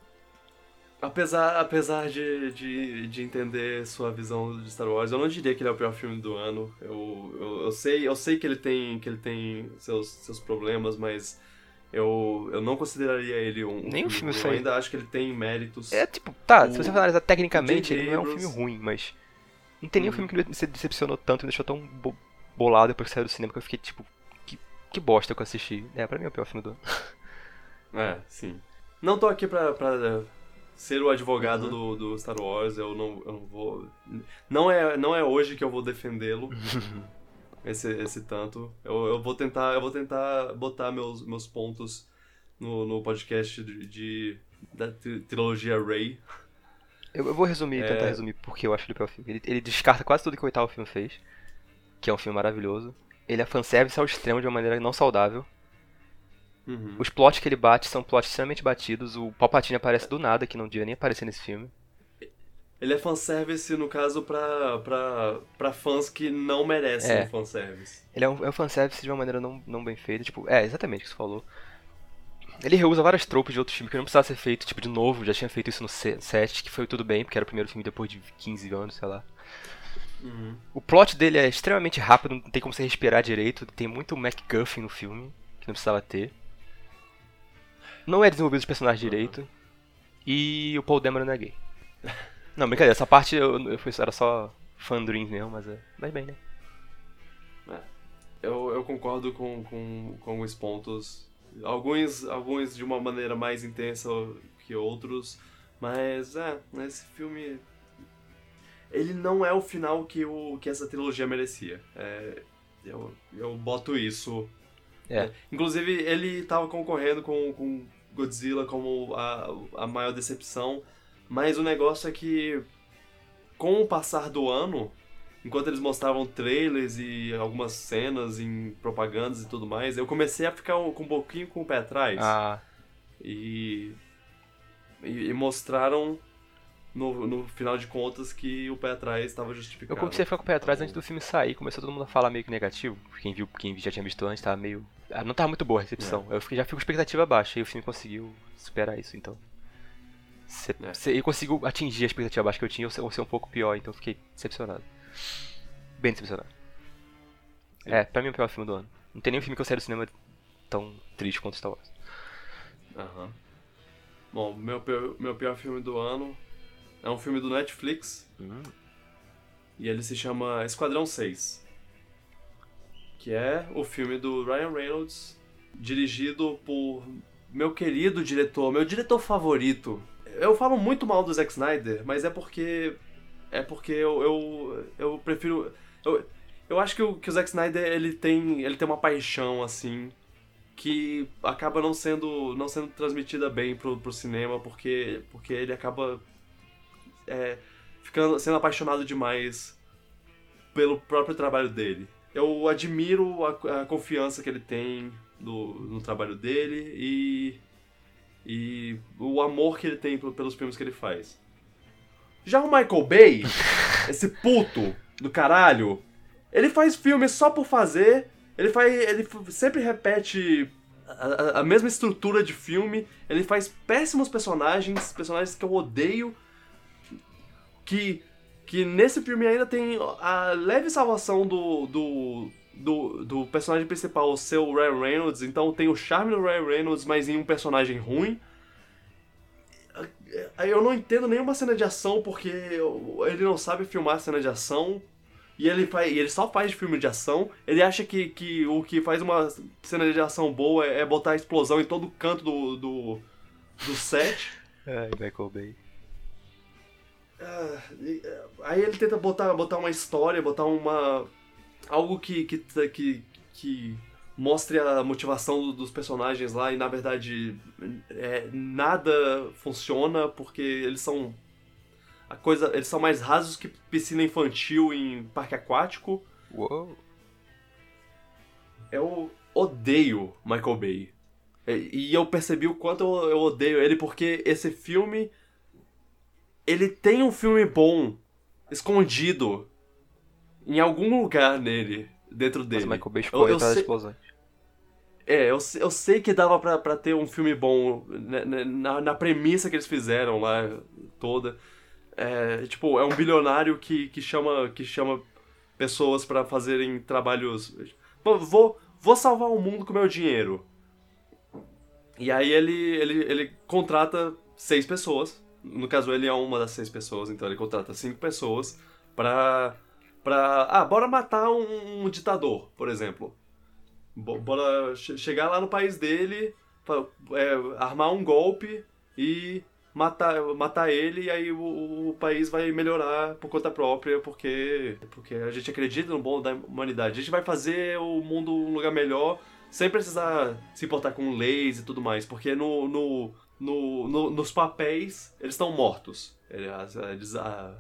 Speaker 1: Apesar, apesar de, de, de entender sua visão de Star Wars, eu não diria que ele é o pior filme do ano. Eu, eu, eu sei, eu sei que ele tem, que ele tem seus, seus problemas, mas eu, eu não consideraria ele um,
Speaker 2: Nem um filme
Speaker 1: ruim. Eu ainda acho que ele tem méritos.
Speaker 2: É tipo, tá,
Speaker 1: O-
Speaker 2: se você analisar tecnicamente, ele não é um filme ruim, mas. Não tem nenhum
Speaker 1: Uhum.
Speaker 2: filme que me decepcionou tanto e me deixou tão bo- bolado depois que saiu do cinema que eu fiquei tipo. Que, que bosta que eu assisti. É, pra mim é o pior filme do ano. <laughs>
Speaker 1: É, sim. Não tô aqui pra, pra ser o advogado
Speaker 2: Uhum.
Speaker 1: do, do Star Wars, eu não, eu não vou. Não é, não é hoje que eu vou defendê-lo. <laughs> esse, esse tanto. Eu, eu vou tentar. Eu vou tentar botar meus, meus pontos no, no podcast de, de- da tri- trilogia Ray.
Speaker 2: Eu, eu vou resumir,
Speaker 1: É.
Speaker 2: tentar resumir porque eu acho ele o pior filme. Ele, ele descarta quase tudo que o oitavo filme fez, que é um filme maravilhoso. Ele é fanservice ao extremo de uma maneira não saudável.
Speaker 1: Uhum.
Speaker 2: Os plots que ele bate são plots extremamente batidos. O Palpatine aparece do nada, que não devia nem aparecer nesse filme.
Speaker 1: Ele é fanservice, no caso, pra, pra, pra fãs que não merecem
Speaker 2: É.
Speaker 1: fanservice.
Speaker 2: Ele é um, é um fanservice de uma maneira não, não bem feita. Tipo, é, exatamente o que você falou. Ele reusa várias tropes de outros filmes que não precisava ser feito, tipo, de novo, já tinha feito isso no 7, que foi tudo bem, porque era o primeiro filme depois de 15 anos, sei lá.
Speaker 1: Uhum.
Speaker 2: O plot dele é extremamente rápido, não tem como você respirar direito, tem muito MacGuffin no filme, que não precisava ter. Não é desenvolvido os personagens direito. E o Paul Dameron não é gay. <laughs> Não, brincadeira, essa parte eu, eu fui, era só fan dreams mesmo, mas é. Mas bem, né?
Speaker 1: Eu, eu concordo com, com, com os pontos. Alguns, alguns de uma maneira mais intensa que outros. Mas é, esse filme. Ele não é o final que, o, que essa trilogia merecia. É, eu, eu boto isso.
Speaker 2: É.
Speaker 1: Inclusive, ele tava concorrendo com, com Godzilla como a, a maior decepção. Mas o negócio é que, com o passar do ano, enquanto eles mostravam trailers e algumas cenas em propagandas e tudo mais, eu comecei a ficar com um pouquinho com o pé atrás.
Speaker 2: Ah,
Speaker 1: E, e, e mostraram, no, no final de contas, que o pé atrás estava
Speaker 2: eu
Speaker 1: justificado.
Speaker 2: comecei a ficar com o pé atrás
Speaker 1: Então,
Speaker 2: antes do filme sair, começou todo mundo a falar meio que negativo. Quem viu, quem já tinha visto antes, tava meio. Ah, Não tava muito boa a recepção. Eu fiquei- já fico com expectativa baixa e o filme conseguiu superar isso, então. Cê,
Speaker 1: É.
Speaker 2: eu consigo atingir a expectativa baixa que eu tinha ou ser, ou ser um pouco pior, então eu fiquei decepcionado. Bem decepcionado.
Speaker 1: Sim.
Speaker 2: É, pra mim é o pior filme do ano. Não tem nenhum filme que eu saí do cinema tão triste quanto Star Wars.
Speaker 1: Aham. Bom, meu, pior- meu pior filme do ano é um filme do Netflix
Speaker 2: Hum,
Speaker 1: e ele se chama Esquadrão 6. Que é o filme do Ryan Reynolds, dirigido por meu querido diretor, meu diretor favorito. Eu falo muito mal do Zack Snyder, mas é porque. É porque eu, eu, eu prefiro. Eu, eu acho que o, que o Zack Snyder ele tem, ele tem uma paixão assim que acaba não sendo, não sendo transmitida bem pro, pro cinema, porque, porque ele acaba é, ficando, sendo apaixonado demais pelo próprio trabalho dele. Eu admiro a, a confiança que ele tem no, no trabalho dele e, e o amor que ele tem pe- pelos filmes que ele faz. Já o Michael Bay, <laughs> esse puto do caralho, ele faz filme só por fazer. Ele faz, ele sempre repete a- a mesma estrutura de filme. Ele faz péssimos personagens, personagens que eu odeio. Que que nesse filme ainda tem a leve salvação do, do, do, do personagem principal ser o Ryan Reynolds, então tem o charme do Ryan Reynolds, mas em um personagem ruim. Eu não entendo nenhuma cena de ação porque ele não sabe filmar cena de ação. E ele, faz, ele só faz filme de ação. Ele acha que, que o que faz uma cena de ação boa é, é botar explosão em todo canto do, do, do set. <laughs>
Speaker 2: Ai, Michael Bay.
Speaker 1: Ah, eh, aí ele tenta botar, botar uma história, botar uma. algo que, que, que, que mostre a motivação do- dos personagens lá e na verdade é, nada funciona porque eles são. A coisa, eles são mais rasos que piscina infantil em parque aquático.
Speaker 2: Uou.
Speaker 1: Eu odeio Michael Bay. E eu percebi o quanto eu, eu odeio ele, porque esse filme. Ele tem um filme bom escondido em algum lugar nele, dentro dele.
Speaker 2: Mas o Michael Bay
Speaker 1: eu, eu sei-
Speaker 2: explosões.
Speaker 1: É, eu, eu sei que dava pra, pra ter um filme bom né, né, na, na premissa que eles fizeram lá toda. É, tipo, é um bilionário que, que, chama, que chama pessoas pra fazerem trabalhos. Vou, vou salvar o mundo com meu dinheiro. E aí ele, ele, ele contrata seis pessoas. No caso, ele é uma das seis pessoas, então ele contrata cinco pessoas pra. pra ah, bora matar um, um ditador, por exemplo. Bo- Bora che- chegar lá no país dele, fa- é, armar um golpe e matar, matar ele, e aí o, o país vai melhorar por conta própria, porque, porque a gente acredita no bom da humanidade. A gente vai fazer o mundo um lugar melhor sem precisar se importar com leis e tudo mais, porque no, no, no, no- nos papéis eles estão mortos. Eles- a,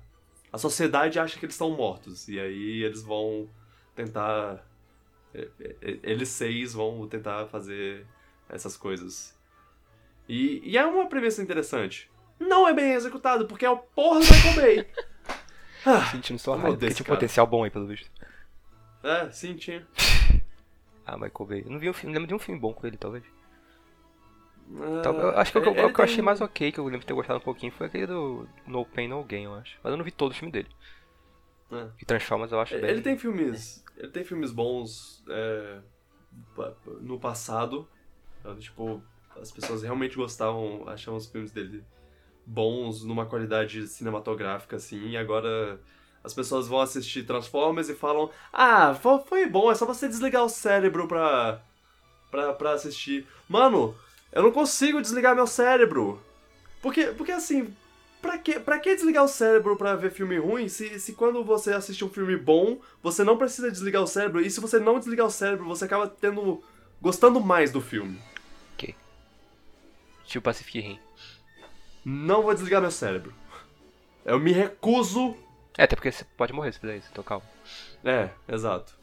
Speaker 1: a sociedade acha que eles estão mortos, e aí eles vão tentar eles seis vão tentar fazer essas coisas. E, e é uma premissa interessante. Não é bem executado, porque é o porra do Michael Bay. <laughs> Ah,
Speaker 2: Sentindo só raiva, porque tinha um
Speaker 1: cara.
Speaker 2: potencial bom aí, pelo visto.
Speaker 1: é, sim, tinha. <laughs>
Speaker 2: Ah, Michael Bay. Eu não vi um filme, lembro de um filme bom com ele, talvez. Tal- eu acho que o que eu-
Speaker 1: ele
Speaker 2: o que eu achei
Speaker 1: tem-
Speaker 2: mais ok, que eu lembro de ter gostado um pouquinho, foi aquele do No Pain, No Gain, eu acho. Mas eu não vi todo o filme dele.
Speaker 1: É.
Speaker 2: E Transformers eu acho bem...
Speaker 1: Ele tem filmes. Ele tem filmes bons é, no passado. Então, Tipo, as pessoas realmente gostavam, achavam os filmes dele bons numa qualidade cinematográfica, assim, e agora as pessoas vão assistir Transformers e falam, ah, fo- foi bom, é só você desligar o cérebro pra, pra, pra assistir. Mano, eu não consigo desligar meu cérebro. Porque, porque assim, Pra que, pra que desligar o cérebro pra ver filme ruim se, se quando você assiste um filme bom, você não precisa desligar o cérebro? E se você não desligar o cérebro, você acaba tendo. gostando mais do filme.
Speaker 2: Tipo Pacific Rim.
Speaker 1: Não vou desligar meu cérebro. Eu me recuso.
Speaker 2: É, até porque você pode morrer se fizer isso, então calma.
Speaker 1: É, exato.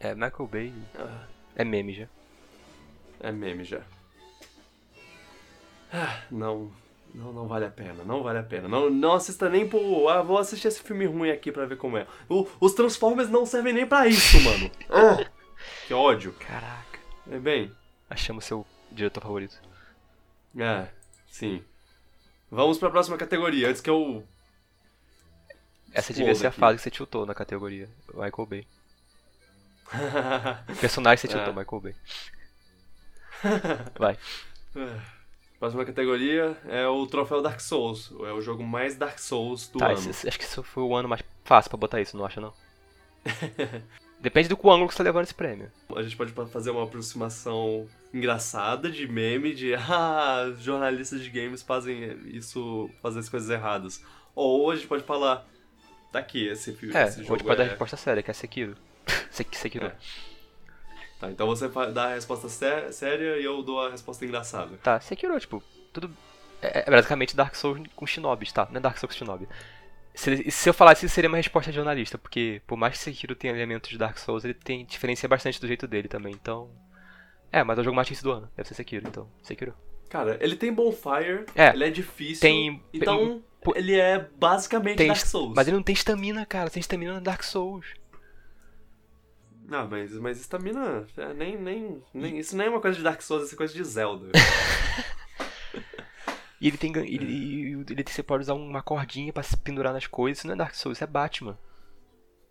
Speaker 2: É, Michael Bay
Speaker 1: Ah,
Speaker 2: é meme já.
Speaker 1: É meme já. Ah, não. Não, não vale a pena, não vale a pena. Não, não assista nem pro. Ah, vou assistir esse filme ruim aqui pra ver como é. O- os Transformers não servem nem pra isso, mano. Ah, <laughs> que ódio.
Speaker 2: Caraca.
Speaker 1: É bem.
Speaker 2: Achamos seu diretor favorito.
Speaker 1: É, sim. Vamos pra próxima categoria, antes que eu.
Speaker 2: Essa devia ser a fase que você tiltou na categoria. Michael Bay. <laughs> O personagem que você tiltou,
Speaker 1: É.
Speaker 2: Michael Bay. <laughs> Vai.
Speaker 1: próxima categoria é o troféu Dark Souls. É o jogo mais Dark Souls do
Speaker 2: Tá,
Speaker 1: ano.
Speaker 2: esse- acho que esse foi o ano mais fácil pra botar isso, não acha não? <laughs> Depende do ângulo que você tá levando esse prêmio.
Speaker 1: A gente pode fazer uma aproximação engraçada de meme de <laughs> ah, jornalistas de games fazem isso, fazem as coisas erradas. Ou a gente pode falar, tá aqui, esse, filme,
Speaker 2: É,
Speaker 1: esse
Speaker 2: ou a
Speaker 1: jogo
Speaker 2: gente pode dar a
Speaker 1: é...
Speaker 2: resposta séria, que é Sekiro. Sek- Sekiro.
Speaker 1: É. Tá, então você dá a resposta sé- séria e eu dou a resposta engraçada.
Speaker 2: Tá, Sekiro, tipo, tudo. É, é basicamente Dark Souls com shinobis, tá? Não é Dark Souls com shinobi. Se, se eu falasse isso, seria uma resposta de jornalista, porque por mais que Sekiro tenha elementos de Dark Souls, ele tem diferencia bastante do jeito dele também, então. É, mas é o jogo mais difícil do ano, deve ser Sekiro, então. Sekiro.
Speaker 1: Cara, ele tem Bonfire,
Speaker 2: É,
Speaker 1: ele é difícil,
Speaker 2: tem-
Speaker 1: então ele é basicamente
Speaker 2: Tem,
Speaker 1: Dark Souls.
Speaker 2: mas ele não tem estamina, cara. Tem estamina no Dark Souls.
Speaker 1: Ah, mas, mas estamina, é, nem, nem, nem, isso nem é uma coisa de Dark Souls, isso é coisa de Zelda. <laughs>
Speaker 2: E ele tem. Ele, ele, você pode usar uma cordinha pra se pendurar nas coisas. Isso não é Dark Souls, isso é Batman.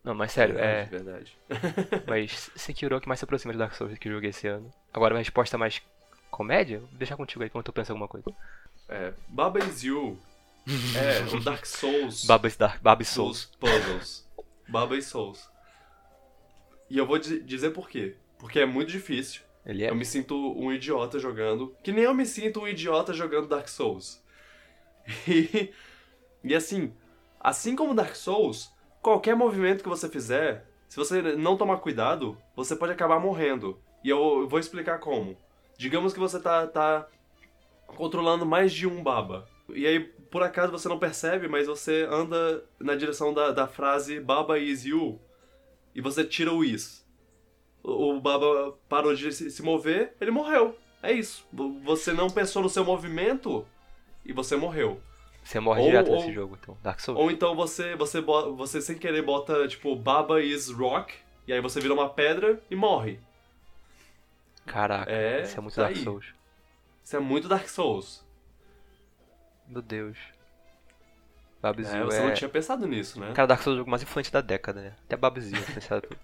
Speaker 2: Não, mas sério, é.
Speaker 1: Verdade, <laughs>
Speaker 2: Mas Sekiro é o que mais se aproxima de Dark Souls que eu joguei esse ano. Agora, uma resposta mais comédia? Vou deixar contigo aí enquanto eu penso em alguma coisa.
Speaker 1: É, Baba Is You <laughs> é o Dark Souls
Speaker 2: Babas Dark, Babas Souls.
Speaker 1: dos puzzles. Baba Is Souls. E eu vou di- dizer por quê. Porque é muito difícil.
Speaker 2: É.
Speaker 1: Eu me sinto um idiota jogando. Que nem eu me sinto um idiota jogando Dark Souls. <laughs> E, e assim, assim como Dark Souls, qualquer movimento que você fizer, se você não tomar cuidado, você pode acabar morrendo. E eu vou explicar como. Digamos que você tá, tá controlando mais de um baba. E aí, por acaso, você não percebe, mas você anda na direção da, da frase Baba is you e você tira o is. o Baba parou de se mover, ele morreu. É isso. Você não pensou no seu movimento e você morreu.
Speaker 2: Você morre
Speaker 1: Ou-
Speaker 2: direto
Speaker 1: ou-
Speaker 2: nesse jogo, então. Dark Souls.
Speaker 1: Ou então você, você, você sem querer bota, tipo, Baba is rock, e aí você vira uma pedra e morre.
Speaker 2: Caraca,
Speaker 1: É,
Speaker 2: isso é muito
Speaker 1: tá
Speaker 2: Dark
Speaker 1: aí.
Speaker 2: Souls.
Speaker 1: Isso é muito Dark Souls.
Speaker 2: Meu Deus. Babzil
Speaker 1: É, você
Speaker 2: é...
Speaker 1: não tinha pensado nisso, né?
Speaker 2: Cara, Dark Souls é o jogo mais influente da década, né? Até Babzil, influenciado por,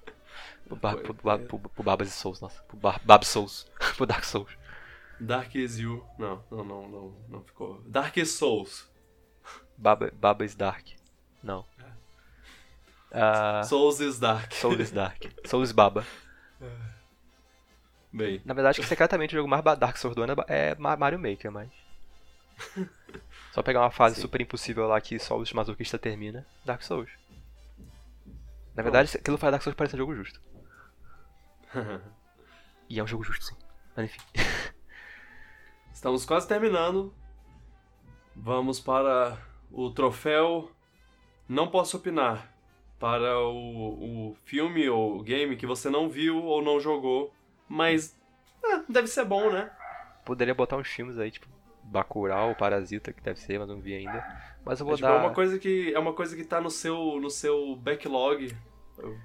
Speaker 2: por, Bar- por, Bar- por, por Babas e Souls, nossa. Por Bar, Bab Souls. <laughs> por Dark Souls.
Speaker 1: Dark you. Não, não, não, não, não ficou. Dark Souls.
Speaker 2: Baba, Baba is Dark. Não. Ah,
Speaker 1: Souls is Dark.
Speaker 2: Souls is Dark. <laughs> Souls Baba.
Speaker 1: Bem,
Speaker 2: Na verdade, secretamente o jogo mais Dark Souls do ano é é Mario Maker, mas. <laughs> Só pegar uma fase
Speaker 1: Sim.
Speaker 2: super impossível lá que só os masoquistas termina, Dark Souls. Na verdade, aquilo faz Dark Souls parecer um jogo justo. <laughs> E é um jogo justo, sim. Mas enfim. <laughs>
Speaker 1: estamos quase terminando. Vamos para o troféu Não Posso Opinar. Para o, o filme ou game que você não viu ou não jogou, mas ah, deve ser bom, né?
Speaker 2: Poderia botar uns filmes aí, tipo Bacurau, Parasita, que deve ser, mas não vi ainda. Mas eu
Speaker 1: É,
Speaker 2: vou
Speaker 1: tipo,
Speaker 2: dar.
Speaker 1: é uma coisa que é uma coisa que tá no seu no seu backlog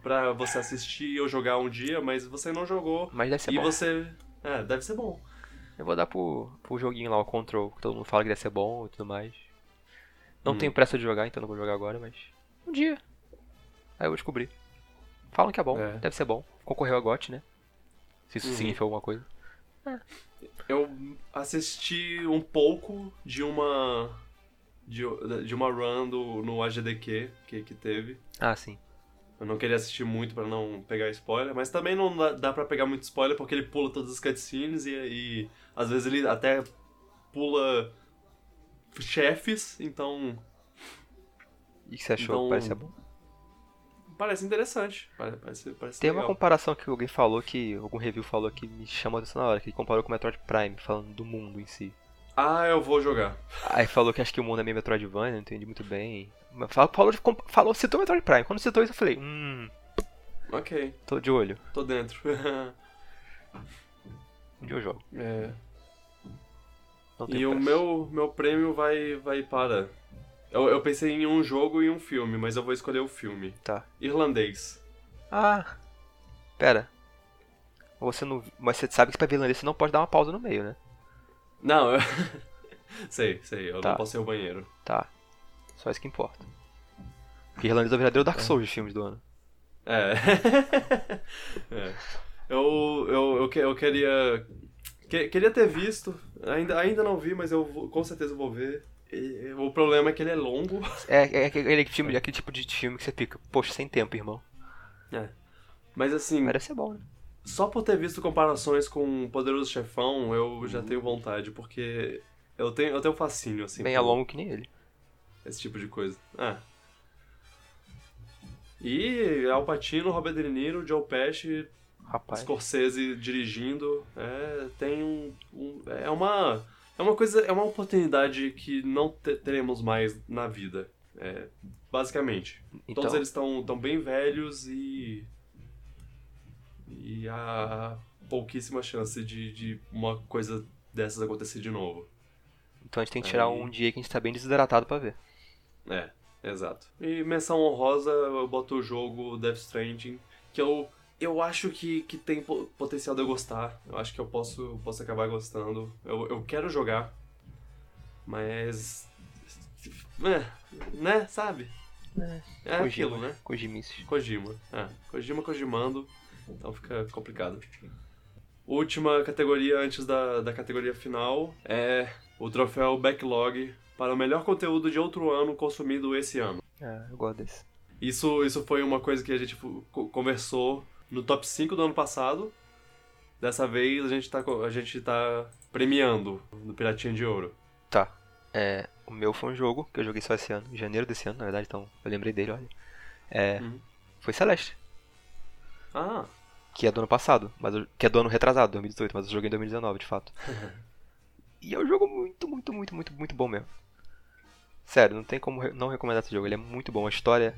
Speaker 1: pra você assistir ou jogar um dia, mas você não jogou
Speaker 2: Mas deve ser
Speaker 1: e
Speaker 2: bom.
Speaker 1: você é, deve ser bom.
Speaker 2: Eu vou dar pro, pro joguinho lá, o Control, que todo mundo fala que deve ser bom e tudo mais. Não
Speaker 1: Hum.
Speaker 2: tenho pressa de jogar, então não vou jogar agora, mas. Um dia. Aí eu vou descobrir. Falam que é bom,
Speaker 1: É.
Speaker 2: deve ser bom. Concorreu a GOT, né? Se isso
Speaker 1: Uhum.
Speaker 2: significa alguma coisa.
Speaker 1: Eu assisti um pouco de uma de, de uma run do, no AGDQ que, que teve.
Speaker 2: Ah, sim.
Speaker 1: Eu não queria assistir muito pra não pegar spoiler, mas também não dá, dá para pegar muito spoiler porque ele pula todas as cutscenes e, e às vezes ele até pula chefes, então
Speaker 2: E que você achou?
Speaker 1: Então,
Speaker 2: Parece ser bom.
Speaker 1: Parece interessante. Parece, parece,
Speaker 2: Tem uma
Speaker 1: legal.
Speaker 2: comparação que alguém falou que. Algum review falou que me chamou a atenção na hora, que ele comparou com o Metroid Prime, falando do mundo em si.
Speaker 1: Ah, eu vou jogar.
Speaker 2: Aí falou que acho que o mundo é meio Metroidvania, não entendi muito bem. Falou, falou, falou citou Metroid Prime. Quando citou isso, eu falei, hum,
Speaker 1: Ok,
Speaker 2: tô de olho.
Speaker 1: tô dentro. <laughs>
Speaker 2: Um dia eu jogo.
Speaker 1: É. E o meu, meu prêmio vai, vai para. Eu, eu pensei em um jogo e um filme, mas eu vou escolher o filme.
Speaker 2: Tá.
Speaker 1: Irlandês.
Speaker 2: Ah. Pera. Você não. Mas você sabe que pra vilã você não pode dar uma pausa no meio, né?
Speaker 1: Não, eu. <laughs> sei, sei, eu
Speaker 2: Tá.
Speaker 1: não posso ir ao banheiro.
Speaker 2: Tá. Só isso que importa. Porque irlandês é o verdadeiro Dark Souls de filmes do ano.
Speaker 1: É. <laughs> É. Eu, eu, eu, que- eu queria. que- queria ter visto. Ainda, ainda não vi, mas eu vou- com certeza vou ver. O problema é que ele é longo. <laughs>
Speaker 2: É, é aquele, filme, aquele tipo de filme que você fica, poxa, sem tempo, irmão.
Speaker 1: Mas assim,
Speaker 2: Merece ser bom, né?
Speaker 1: só por ter visto comparações com o Poderoso Chefão, eu já tenho vontade, porque eu tenho, eu tenho fascínio, assim.
Speaker 2: Bem a longo que nem ele.
Speaker 1: Esse tipo de coisa. Ah. E Al Pacino, Robert De Niro, Joe Pesci,
Speaker 2: Rapaz.
Speaker 1: Scorsese dirigindo, é, tem um, um- é uma é uma coisa, é uma oportunidade que não te- teremos mais na vida, é, basicamente.
Speaker 2: Então,
Speaker 1: Todos eles estão tão bem velhos e e há pouquíssima chance de, de uma coisa dessas acontecer de novo.
Speaker 2: então a gente tem que tirar
Speaker 1: Aí-
Speaker 2: um dia que a gente tá bem desidratado pra ver.
Speaker 1: É, exato. E menção honrosa, eu boto o jogo Death Stranding, que eu, eu acho que, que tem po- potencial de eu gostar. Eu acho que eu posso, posso acabar gostando. Eu, eu quero jogar, mas. É, né, sabe? É aquilo, né?
Speaker 2: Kojimice.
Speaker 1: Kojima. É, Kojima Kojimando, então fica complicado. Última categoria antes da, da categoria final é o troféu Backlog para o melhor conteúdo de outro ano consumido esse ano.
Speaker 2: Ah, eu gosto desse.
Speaker 1: Isso, isso foi uma coisa que a gente conversou no top 5 do ano passado. Dessa vez a gente tá, a gente tá premiando no Piratinha de Ouro.
Speaker 2: Tá. É, o meu foi um jogo que eu joguei só esse ano, em janeiro desse ano, na verdade, então eu lembrei dele, olha. É,
Speaker 1: Uhum.
Speaker 2: Foi Celeste,
Speaker 1: Ah,
Speaker 2: que é do ano passado, mas eu- que é do ano retrasado, 2018, mas eu joguei em 2019, de fato. <laughs> e é um jogo muito, muito, muito, muito, muito bom mesmo. Sério, não tem como não recomendar esse jogo, ele é muito bom. A história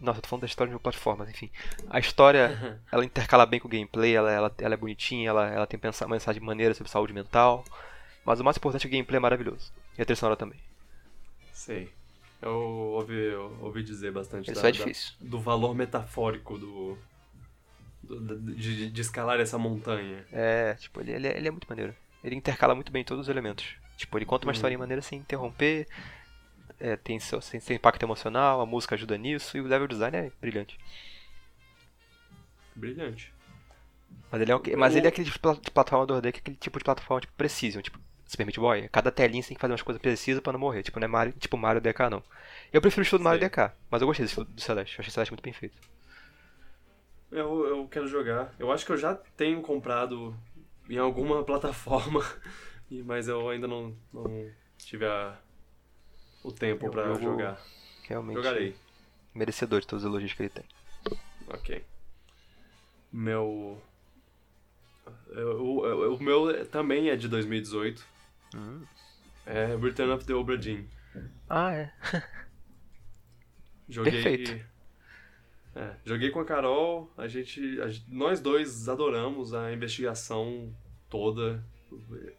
Speaker 2: Nossa, eu tô falando da história de uma plataforma, enfim. A história, <laughs> ela intercala bem com o gameplay, ela, ela, ela é bonitinha, ela, ela tem pensar, mensagem maneira sobre saúde mental. Mas o mais importante é que o gameplay é maravilhoso. E a trilha sonora também.
Speaker 1: Sei. Eu ouvi, eu ouvi dizer bastante
Speaker 2: Isso
Speaker 1: da-
Speaker 2: é
Speaker 1: da-
Speaker 2: difícil.
Speaker 1: do valor metafórico do, do- de, de escalar essa montanha.
Speaker 2: É, tipo, ele, ele, é- ele é muito maneiro. Ele intercala muito bem todos os elementos. Tipo, ele conta uma
Speaker 1: Uhum.
Speaker 2: historinha maneira sem interromper. É, tem, seu, tem, tem impacto emocional, a música ajuda nisso e o level design é brilhante.
Speaker 1: Brilhante.
Speaker 2: Mas ele é, o que- mas ele é aquele tipo de pla- de plataforma 2D que é aquele tipo de plataforma tipo precision, tipo Super Meat Boy. Cada telinha você tem que fazer umas coisas precisas pra não morrer. Tipo, não é Mario, tipo Mario DK não. Eu prefiro o estilo do Mario. DK, mas eu gostei desse estilo do Celeste. Eu achei o Celeste muito bem feito.
Speaker 1: Eu, eu quero jogar. Eu acho que eu já tenho comprado em alguma <laughs> plataforma, mas eu ainda não, não tive a- o tempo
Speaker 2: É
Speaker 1: pra
Speaker 2: jogo-
Speaker 1: jogar.
Speaker 2: Realmente.
Speaker 1: Jogarei.
Speaker 2: Merecedor de todos os elogios que ele tem.
Speaker 1: Ok. Meu. eu- O, o- o meu também é de 2018.
Speaker 2: Hum.
Speaker 1: É Return of the Obra Dinn.
Speaker 2: Ah, é. <laughs>
Speaker 1: Joguei.
Speaker 2: Perfeito.
Speaker 1: É, joguei com a Carol, a gente, a gente- Nós dois adoramos a investigação toda.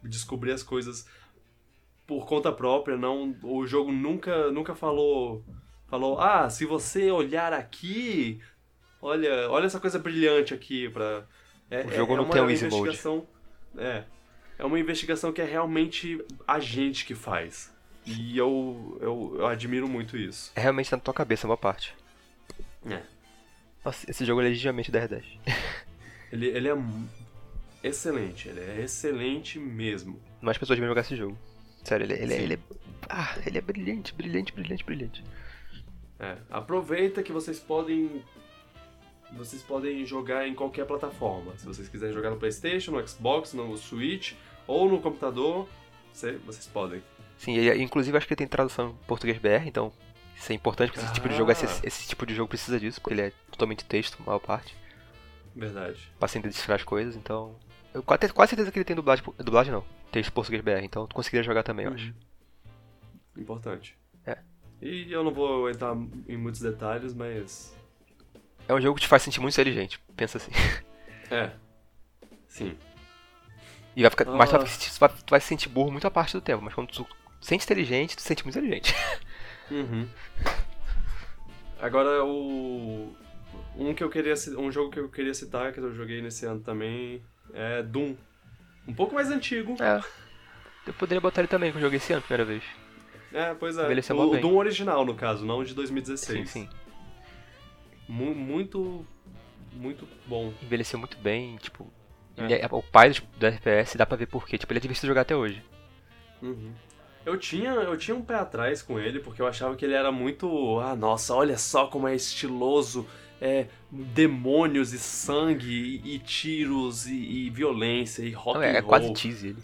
Speaker 1: Descobrir as coisas por conta própria, não. O jogo nunca, nunca falou. Falou, ah, se você olhar aqui. Olha, olha essa coisa brilhante aqui pra. É,
Speaker 2: O jogo
Speaker 1: é
Speaker 2: não
Speaker 1: uma
Speaker 2: tem um easy mode.
Speaker 1: investigação. É. É uma investigação que é realmente a gente que faz. E eu, eu, eu admiro muito isso.
Speaker 2: É realmente na tua cabeça, uma parte.
Speaker 1: É.
Speaker 2: Nossa, esse jogo é legitimamente 10-10. <laughs>
Speaker 1: Ele, ele é excelente, ele é excelente mesmo.
Speaker 2: Mais pessoas deviam jogar esse jogo. Sério, ele, ele,
Speaker 1: Sim.
Speaker 2: ele é. Ah, ele é brilhante, brilhante, brilhante, brilhante.
Speaker 1: É, aproveita que vocês podem. Vocês podem jogar em qualquer plataforma. Se vocês quiserem jogar no Playstation, no Xbox, no Switch ou no computador, cê- vocês podem.
Speaker 2: Sim, ele, inclusive acho que ele tem tradução em português BR, então isso é importante porque esse tipo de jogo, esse,
Speaker 1: Ah.
Speaker 2: esse tipo de jogo precisa disso, porque ele é totalmente texto, a maior parte.
Speaker 1: Verdade.
Speaker 2: Pra sempre decifrar as coisas, então. Eu quase, quase certeza que ele tem dublagem. Dublagem não, texto português BR, então tu conseguiria jogar também, eu acho.
Speaker 1: Uhum. Importante.
Speaker 2: É.
Speaker 1: E eu não vou entrar em muitos detalhes, mas.
Speaker 2: É um jogo que te faz sentir muito inteligente, pensa assim. <laughs>
Speaker 1: É. Sim.
Speaker 2: E vai ficar. Mas tu
Speaker 1: Ah.
Speaker 2: vai, tu vai, tu vai se sentir burro muito a parte do tempo, mas quando tu sente inteligente, tu se sente muito inteligente. <laughs>
Speaker 1: Uhum. Agora o um que eu queria um jogo que eu queria citar que eu joguei nesse ano também é Doom. Um pouco mais antigo.
Speaker 2: É. Eu poderia botar ele também, que eu joguei esse ano, primeira vez.
Speaker 1: É, pois é.
Speaker 2: Envelheceu
Speaker 1: O. Doom original no caso, não de
Speaker 2: Sim,
Speaker 1: 2016.
Speaker 2: sim.
Speaker 1: Mu- muito muito bom.
Speaker 2: Envelheceu muito bem, tipo.
Speaker 1: É.
Speaker 2: é- o pai do, do FPS dá pra ver por quê. Tipo, ele é divertido jogar até hoje.
Speaker 1: Uhum. Eu tinha, eu tinha um pé atrás com ele, porque eu achava que ele era muito. Ah, nossa, olha só como é estiloso. É, demônios e sangue, e, e tiros, e, e violência, e rock
Speaker 2: Não, é,
Speaker 1: and
Speaker 2: é
Speaker 1: roll.
Speaker 2: quase cheesy ele.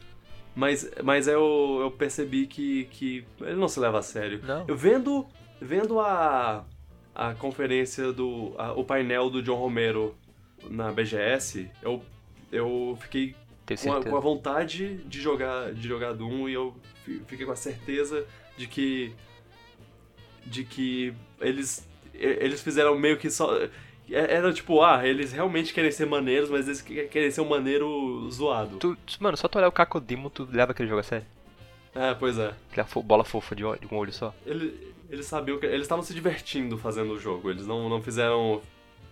Speaker 1: Mas, mas eu, eu percebi que, que ele não se leva a sério.
Speaker 2: Não.
Speaker 1: Eu vendo, vendo a, a conferência do. a- o painel do John Romero na BGS, eu, eu fiquei com a, com a vontade de jogar, de jogar Doom e eu fi- fiquei com a certeza de que. de que eles. Eles fizeram meio que só. é- Era tipo, ah, eles realmente querem ser maneiros, mas eles que- querem ser um maneiro zoado.
Speaker 2: Tu, mano, só tu olhar o Kakodimo, tu leva aquele jogo a sério.
Speaker 1: É, pois é.
Speaker 2: Aquela bola fofa de, olho, de um olho só.
Speaker 1: Ele- eles sabiam que. Eles estavam se divertindo fazendo o jogo. Eles não, não fizeram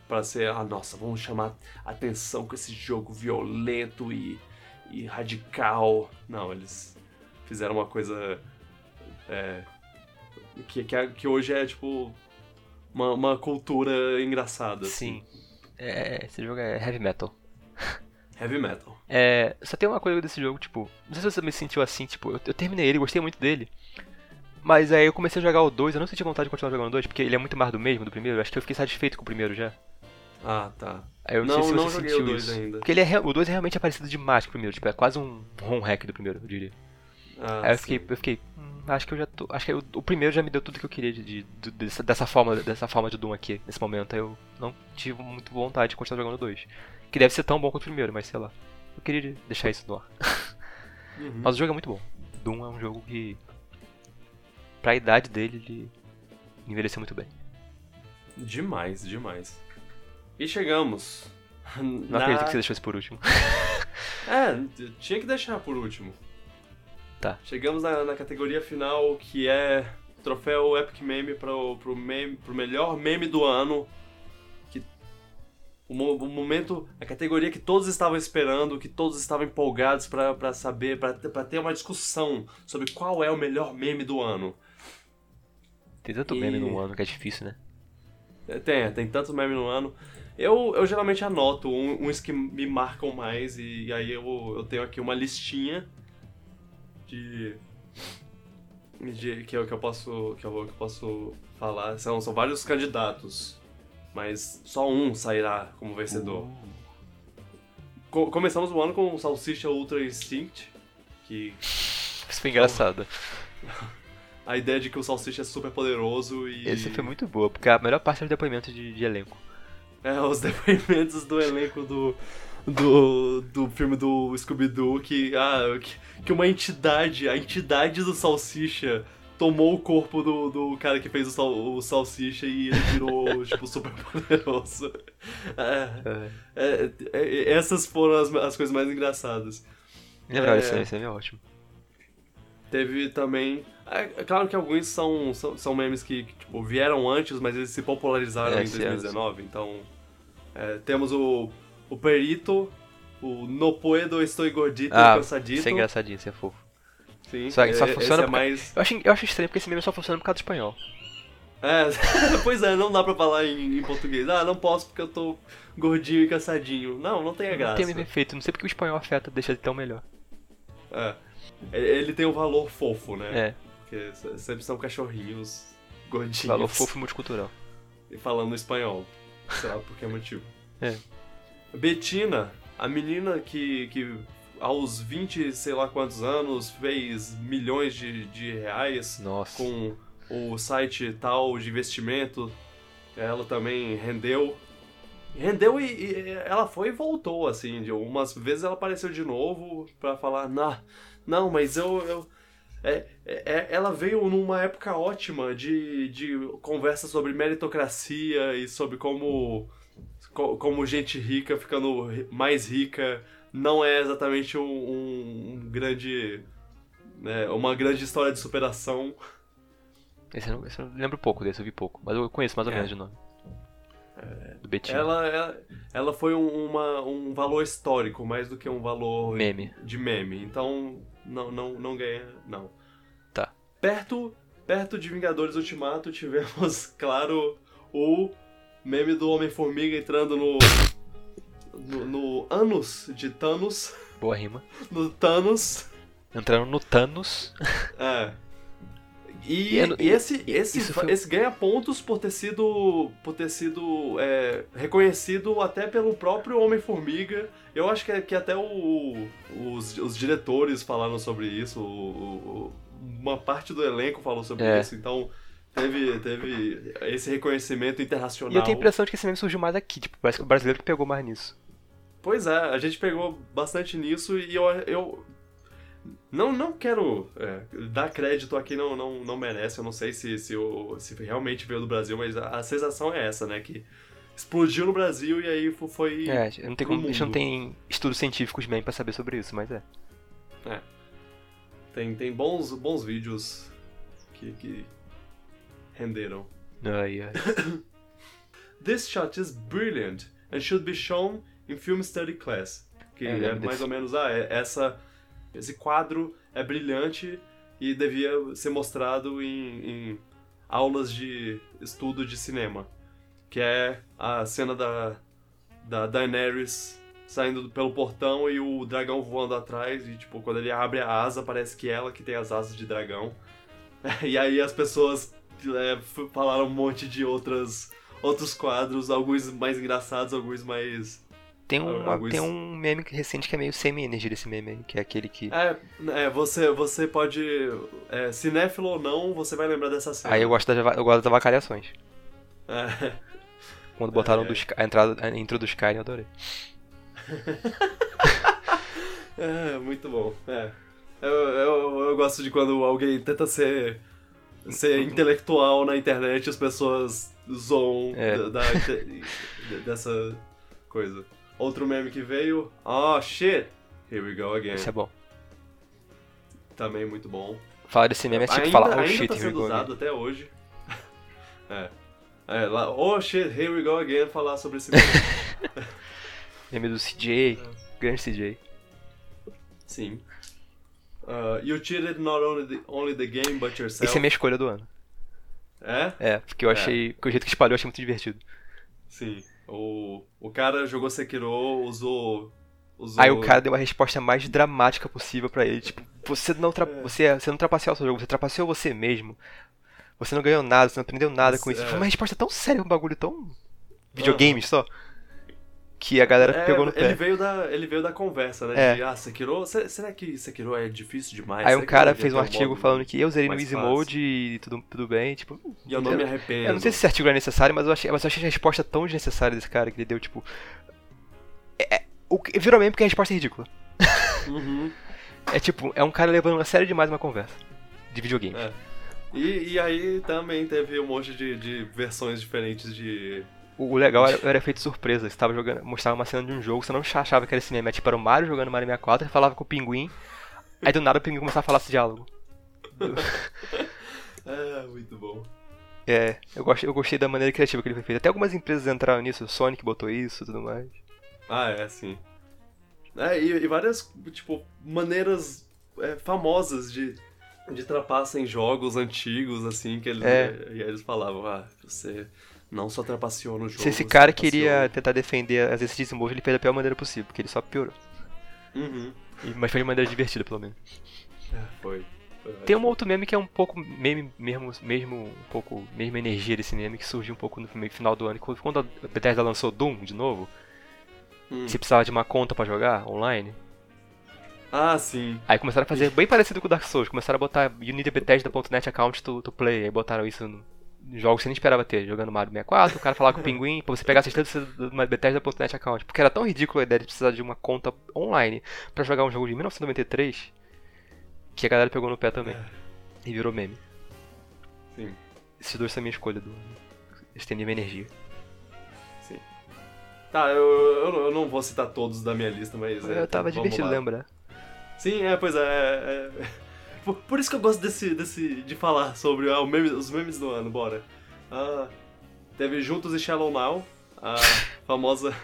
Speaker 1: pra ser, ah, nossa, vamos chamar atenção com esse jogo violento e, e radical. Não, eles fizeram uma coisa. É, que, que, é- que hoje é tipo. Uma, uma cultura engraçada. assim.
Speaker 2: Sim. É, esse jogo é heavy metal. <laughs>
Speaker 1: Heavy metal.
Speaker 2: É, só tem uma coisa desse jogo, tipo, não sei se você me sentiu assim, tipo, eu, eu terminei ele, gostei muito dele. Mas aí eu comecei a jogar o 2, eu não senti vontade de continuar jogando o 2, porque ele é muito mais do mesmo do primeiro, acho que eu fiquei satisfeito com o primeiro já.
Speaker 1: Ah, tá.
Speaker 2: Aí eu não,
Speaker 1: Não,
Speaker 2: sei se
Speaker 1: não
Speaker 2: você sentiu
Speaker 1: o dois
Speaker 2: isso.
Speaker 1: ainda.
Speaker 2: Porque ele é, o 2 é realmente é parecido demais com o primeiro, tipo, é quase um home hack do primeiro, eu diria.
Speaker 1: Ah,
Speaker 2: Aí eu
Speaker 1: sim.
Speaker 2: fiquei, eu fiquei, hum, acho que eu já tô, acho que o, o primeiro já me deu tudo que eu queria de, de- de- dessa, dessa forma, dessa forma de Doom aqui, nesse momento. Aí eu não tive muito vontade de continuar jogando 2. Que deve ser tão bom quanto o primeiro, mas sei lá. Eu queria deixar isso no ar. <laughs>
Speaker 1: Uhum.
Speaker 2: Mas o jogo é muito bom. Doom é um jogo que. Pra idade dele, ele envelheceu muito bem.
Speaker 1: Demais, demais. E chegamos.
Speaker 2: Não
Speaker 1: na-
Speaker 2: acredito que você deixou isso por último.
Speaker 1: É, tinha que deixar por último.
Speaker 2: Tá.
Speaker 1: Chegamos na, na categoria final, que é troféu Epic Meme pro, pro, meme, pro melhor meme do ano. Que, o, o momento, a categoria que todos estavam esperando, que todos estavam empolgados pra pra saber, pra ter- uma discussão sobre qual é o melhor meme do ano.
Speaker 2: Tem tanto
Speaker 1: E-
Speaker 2: meme no ano que é difícil, né?
Speaker 1: É, Tem, tem tantos memes no ano. Eu, eu geralmente anoto uns que me marcam mais e, aí eu, eu tenho aqui uma listinha de. de que, eu, que eu posso. Que eu, que eu posso falar. São, são vários candidatos. Mas só um sairá como vencedor. Co- começamos o ano com o Salsicha Ultra Instinct. Que
Speaker 2: Isso foi engraçado. <laughs>
Speaker 1: a ideia de que o Salsicha é super poderoso e.
Speaker 2: Esse foi muito boa, porque a melhor parte é o depoimento de, de elenco.
Speaker 1: É, os <laughs> depoimentos do elenco do, do, do filme do Scooby-Doo que, ah, que, que uma entidade, a entidade do Salsicha tomou o corpo do, do cara que fez o, sal, o Salsicha e ele virou, <laughs> tipo, super poderoso. É, é, é, essas foram as, as coisas mais engraçadas.
Speaker 2: Lembrar
Speaker 1: É.
Speaker 2: esse esse é ótimo.
Speaker 1: Teve também. É, é claro que alguns são, são, são memes que, que, tipo, vieram antes, mas eles se popularizaram
Speaker 2: É,
Speaker 1: em
Speaker 2: sim,
Speaker 1: 2019. Então. é, temos o, o Perito, o No Puedo Estou Gordito
Speaker 2: Ah,
Speaker 1: Cansadito.
Speaker 2: isso é engraçadinho, isso é fofo.
Speaker 1: Sim,
Speaker 2: Só- só
Speaker 1: é-
Speaker 2: funciona
Speaker 1: é
Speaker 2: porque-
Speaker 1: mais.
Speaker 2: Eu acho, eu acho estranho porque esse meme só funciona por causa do espanhol.
Speaker 1: É, <laughs> pois é, não dá pra falar em, em português. Ah, não posso porque eu tô gordinho e cansadinho. Não, não tem a
Speaker 2: Não
Speaker 1: graça.
Speaker 2: tem meme efeito, não sei porque o espanhol afeta, deixa ele tão melhor.
Speaker 1: É. Ele tem um valor fofo, né?
Speaker 2: É,
Speaker 1: Porque se- sempre são cachorrinhos gordinhos.
Speaker 2: valor fofo e multicultural.
Speaker 1: e falando espanhol. Sei lá por que motivo.
Speaker 2: É.
Speaker 1: Betina, a menina que, que aos 20, sei lá quantos anos, fez milhões de, de reais
Speaker 2: Nossa.
Speaker 1: com o site tal de investimento, ela também rendeu. Rendeu e, e ela foi e voltou, assim. De umas vezes ela apareceu de novo pra falar, não, não, mas eu. eu é, é- ela veio numa época ótima de, de conversa sobre meritocracia e sobre como, co- como gente rica ficando mais rica não é exatamente um, um- um grande. né, uma grande história de superação.
Speaker 2: Esse eu, esse eu lembro pouco desse, eu vi pouco. Mas eu conheço mais ou
Speaker 1: É.
Speaker 2: menos de nome. Do Betinho.
Speaker 1: Ela, ela, ela foi um, uma, um valor histórico mais do que um valor
Speaker 2: Meme.
Speaker 1: de meme. Então, não, não, não ganha, não.
Speaker 2: Tá.
Speaker 1: Perto, perto de Vingadores Ultimato, tivemos, <laughs> claro, o meme do Homem-Formiga entrando no, no, no ânus de Thanos.
Speaker 2: Boa rima.
Speaker 1: No Thanos.
Speaker 2: Entrando no Thanos.
Speaker 1: É. E,
Speaker 2: E não-
Speaker 1: e esse, esse,
Speaker 2: foi-
Speaker 1: esse ganha pontos por ter sido, por ter sido é, reconhecido até pelo próprio Homem-Formiga. Eu acho que, é- que até o- os, os diretores falaram sobre isso, o- o- uma parte do elenco falou sobre
Speaker 2: É.
Speaker 1: isso, então teve, teve esse reconhecimento internacional.
Speaker 2: E eu tenho a impressão de que esse meme surgiu mais aqui. Tipo, parece que o brasileiro que pegou mais nisso.
Speaker 1: Pois é, a gente pegou bastante nisso e eu, eu não, não quero é, dar crédito a quem não, não, não merece. Eu não sei se, se, o- se realmente veio do Brasil, mas a, a sensação é essa, né? Que explodiu no Brasil e aí fo- foi.
Speaker 2: É, não tem como, a gente não tem estudos científicos bem pra saber sobre isso, mas é.
Speaker 1: Tem, tem bons, bons vídeos que, que renderam.
Speaker 2: Ai, ai. <coughs>
Speaker 1: This shot is brilliant and should be shown in film study class. Que
Speaker 2: É,
Speaker 1: é, mais ou menos, ah, é- essa, esse quadro é brilhante e devia ser mostrado em, em aulas de estudo de cinema. Que é a cena da, da Daenerys saindo pelo portão e o dragão voando atrás. E, tipo, quando ele abre a asa, parece que é ela que tem as asas de dragão. <laughs> E aí as pessoas é, falaram um monte de outras, outros quadros, alguns mais engraçados, alguns mais.
Speaker 2: Tem, uma,
Speaker 1: Alguns-
Speaker 2: tem um meme recente que é meio semi-energia desse meme que é aquele que.
Speaker 1: É, é você, você pode. É, cinéfilo ou não, você vai lembrar dessa cena.
Speaker 2: Aí eu gosto, das, eu gosto das avacalhações.
Speaker 1: É.
Speaker 2: Quando botaram
Speaker 1: É.
Speaker 2: do a entrada, a intro do Sky, eu adorei. <laughs>
Speaker 1: É, muito bom. É. Eu, eu, eu gosto de quando alguém tenta ser ser intelectual na internet, as pessoas zoam
Speaker 2: É.
Speaker 1: da, da- de- dessa coisa. Outro meme que veio, oh shit, here we go again.
Speaker 2: Isso é bom.
Speaker 1: Também muito bom.
Speaker 2: Falar desse meme é tipo
Speaker 1: ainda
Speaker 2: falar, oh shit,
Speaker 1: tá
Speaker 2: here we go
Speaker 1: usado
Speaker 2: again.
Speaker 1: até hoje. <laughs> é. É, lá, oh shit, here we go again, falar sobre esse meme. <laughs>
Speaker 2: Meme do CJ, grande CJ.
Speaker 1: Sim. Uh, you cheated not only the, only the game, but yourself.
Speaker 2: Esse é a minha escolha do ano.
Speaker 1: É?
Speaker 2: É, porque eu achei, que o jeito que espalhou eu achei muito divertido.
Speaker 1: Sim. O, o cara jogou Sekiro, usou. usou...
Speaker 2: Aí o cara deu a resposta mais dramática possível pra ele, tipo, você não, tra
Speaker 1: É.
Speaker 2: você, você não trapaceou o seu jogo, você trapaceou você mesmo. Você não ganhou nada, você não aprendeu nada com isso.
Speaker 1: É.
Speaker 2: Foi uma resposta tão séria, um bagulho tão videogames só. Que a galera
Speaker 1: É,
Speaker 2: pegou no
Speaker 1: ele
Speaker 2: pé.
Speaker 1: veio da Ele veio da conversa, né?
Speaker 2: É.
Speaker 1: De, ah, Sekiro. se- Será que Sekiro é difícil demais?
Speaker 2: Aí
Speaker 1: Será
Speaker 2: um cara fez um artigo falando que eu zerei no Easy
Speaker 1: fácil?
Speaker 2: Mode e tudo, tudo bem, tipo.
Speaker 1: E eu não me arrependo.
Speaker 2: Eu não sei se esse artigo é necessário, mas eu achei, mas eu achei a resposta tão desnecessária desse cara que ele deu, tipo. É, é- o, virou meme porque a resposta é ridícula.
Speaker 1: Uhum.
Speaker 2: É tipo, é um cara levando a sério demais uma conversa de videogame.
Speaker 1: É. E, e aí também teve um monte de, de versões diferentes de.
Speaker 2: O, legal era, <laughs> era efeito surpresa. Você tava jogando, mostrava uma cena de um jogo, você não achava que era. É Tipo, era o Mario jogando Mario 64, ele falava com o pinguim, aí do nada o pinguim começava a falar esse diálogo. <laughs>
Speaker 1: É, muito bom.
Speaker 2: É, eu gostei, eu gostei da maneira criativa que ele foi feito. Até algumas empresas entraram nisso, o Sonic botou isso e tudo mais.
Speaker 1: Ah, é, sim. É, e, e várias, tipo, maneiras é, famosas de, de trapaça em jogos antigos, assim, que eles,
Speaker 2: É.
Speaker 1: e aí eles falavam, ah, você não só trapaceou no jogo.
Speaker 2: Se esse cara queria tentar defender as esse desenvolve, ele fez da pior maneira possível, porque ele só piorou.
Speaker 1: Uhum.
Speaker 2: E- Mas foi de maneira divertida, pelo menos.
Speaker 1: É, foi.
Speaker 2: Tem um outro meme que é um pouco meme mesmo, mesmo um pouco mesma energia desse meme que surgiu um pouco no final do ano, quando a Bethesda lançou Doom de novo,
Speaker 1: Hum.
Speaker 2: você precisava de uma conta pra jogar online.
Speaker 1: Ah, sim.
Speaker 2: Aí começaram a fazer bem parecido com o Dark Souls, começaram a botar you need a Bethesda.net account to, to play, aí botaram isso no jogos que você nem esperava ter, jogando Mario 64, o cara falava com o pinguim, pra você pegar essa instância de uma Bethesda.net account, porque era tão ridículo a ideia de precisar de uma conta online pra jogar um jogo de 1993, que a galera pegou no pé também, e virou meme.
Speaker 1: Sim.
Speaker 2: Esses dois são a minha escolha do estender minha energia.
Speaker 1: Sim. Tá, eu, eu, não- eu não vou citar todos da minha lista, mas. é,
Speaker 2: Eu tava
Speaker 1: vamos
Speaker 2: divertido
Speaker 1: lá.
Speaker 2: lembrar.
Speaker 1: Sim, é, pois é. é, é. Por, por isso que eu gosto desse, desse, de falar sobre ah, os memes do ano, bora. Ah, teve Juntos e Shallow Now, a <laughs> famosa.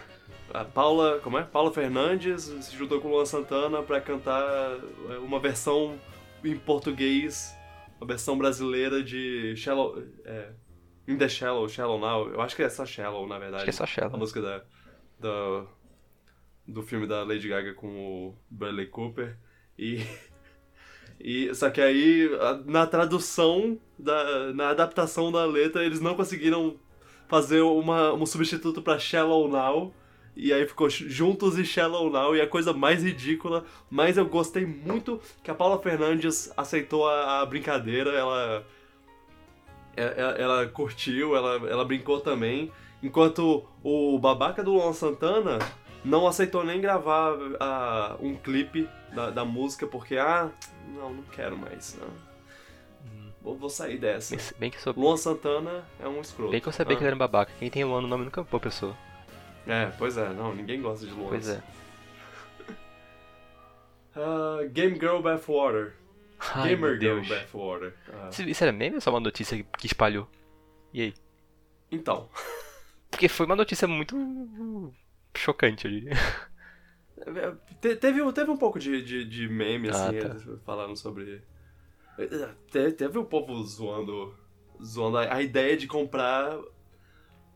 Speaker 1: A Paula, como é? Paula Fernandes se juntou com o Luan Santana pra cantar é, uma versão em português, uma versão brasileira de Shallow. É, In the Shallow, Shallow Now. Eu acho que é só Shallow, na verdade.
Speaker 2: Acho que é só
Speaker 1: A
Speaker 2: Shella.
Speaker 1: música da, da- do filme da Lady Gaga com o Bradley Cooper. E, <laughs> e só que aí, a- na tradução, da, na adaptação da letra, eles não conseguiram fazer uma, um substituto pra Shallow Now. E aí ficou Juntos e Shallow Now. E a coisa mais ridícula, mas eu gostei muito que a Paula Fernandes aceitou a, a brincadeira. Ela, ela, ela curtiu, ela, ela brincou também. Enquanto o babaca do Luan Santana não aceitou nem gravar ah, um clipe da, da música porque, ah, não, não quero mais. não. Vou, vou sair dessa.
Speaker 2: Bem, bem que sou,
Speaker 1: Luan Santana é um escroto.
Speaker 2: bem que eu sabia
Speaker 1: Ah,
Speaker 2: que ele era um babaca. Quem tem Luan no nome nunca é uma pessoa.
Speaker 1: É, pois é, não, ninguém gosta de Luan.
Speaker 2: Pois é. <laughs>
Speaker 1: Ah, Game Girl Bathwater.
Speaker 2: Ai,
Speaker 1: Gamer Girl. Bathwater. Ah,
Speaker 2: Isso, isso era meme ou só uma notícia que- que espalhou? E aí?
Speaker 1: Então, <laughs>
Speaker 2: Porque foi uma notícia muito hum, chocante, eu diria.
Speaker 1: Te- teve, teve um pouco de, de, de meme,
Speaker 2: Ah,
Speaker 1: assim,
Speaker 2: tá.
Speaker 1: falando sobre... Te- Teve um povo zoando, zoando a, a ideia de comprar...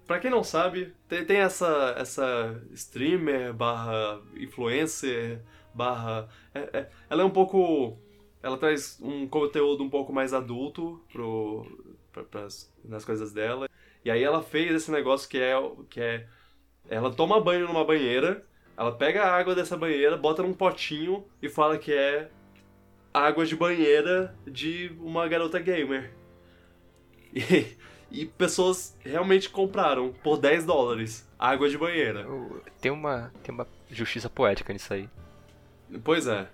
Speaker 1: Pra quem não sabe, tem, tem essa, essa streamer barra influencer barra... é- é- ela é um pouco... Ela traz um conteúdo um pouco mais adulto pro, pra, pras, nas coisas dela. E aí ela fez esse negócio que é, que é... Ela toma banho numa banheira, ela pega a água dessa banheira, bota num potinho e fala que é água de banheira de uma garota gamer. <laughs> E, e pessoas realmente compraram por 10 dólares água de banheira.
Speaker 2: Tem uma, tem uma justiça poética nisso aí.
Speaker 1: Pois é.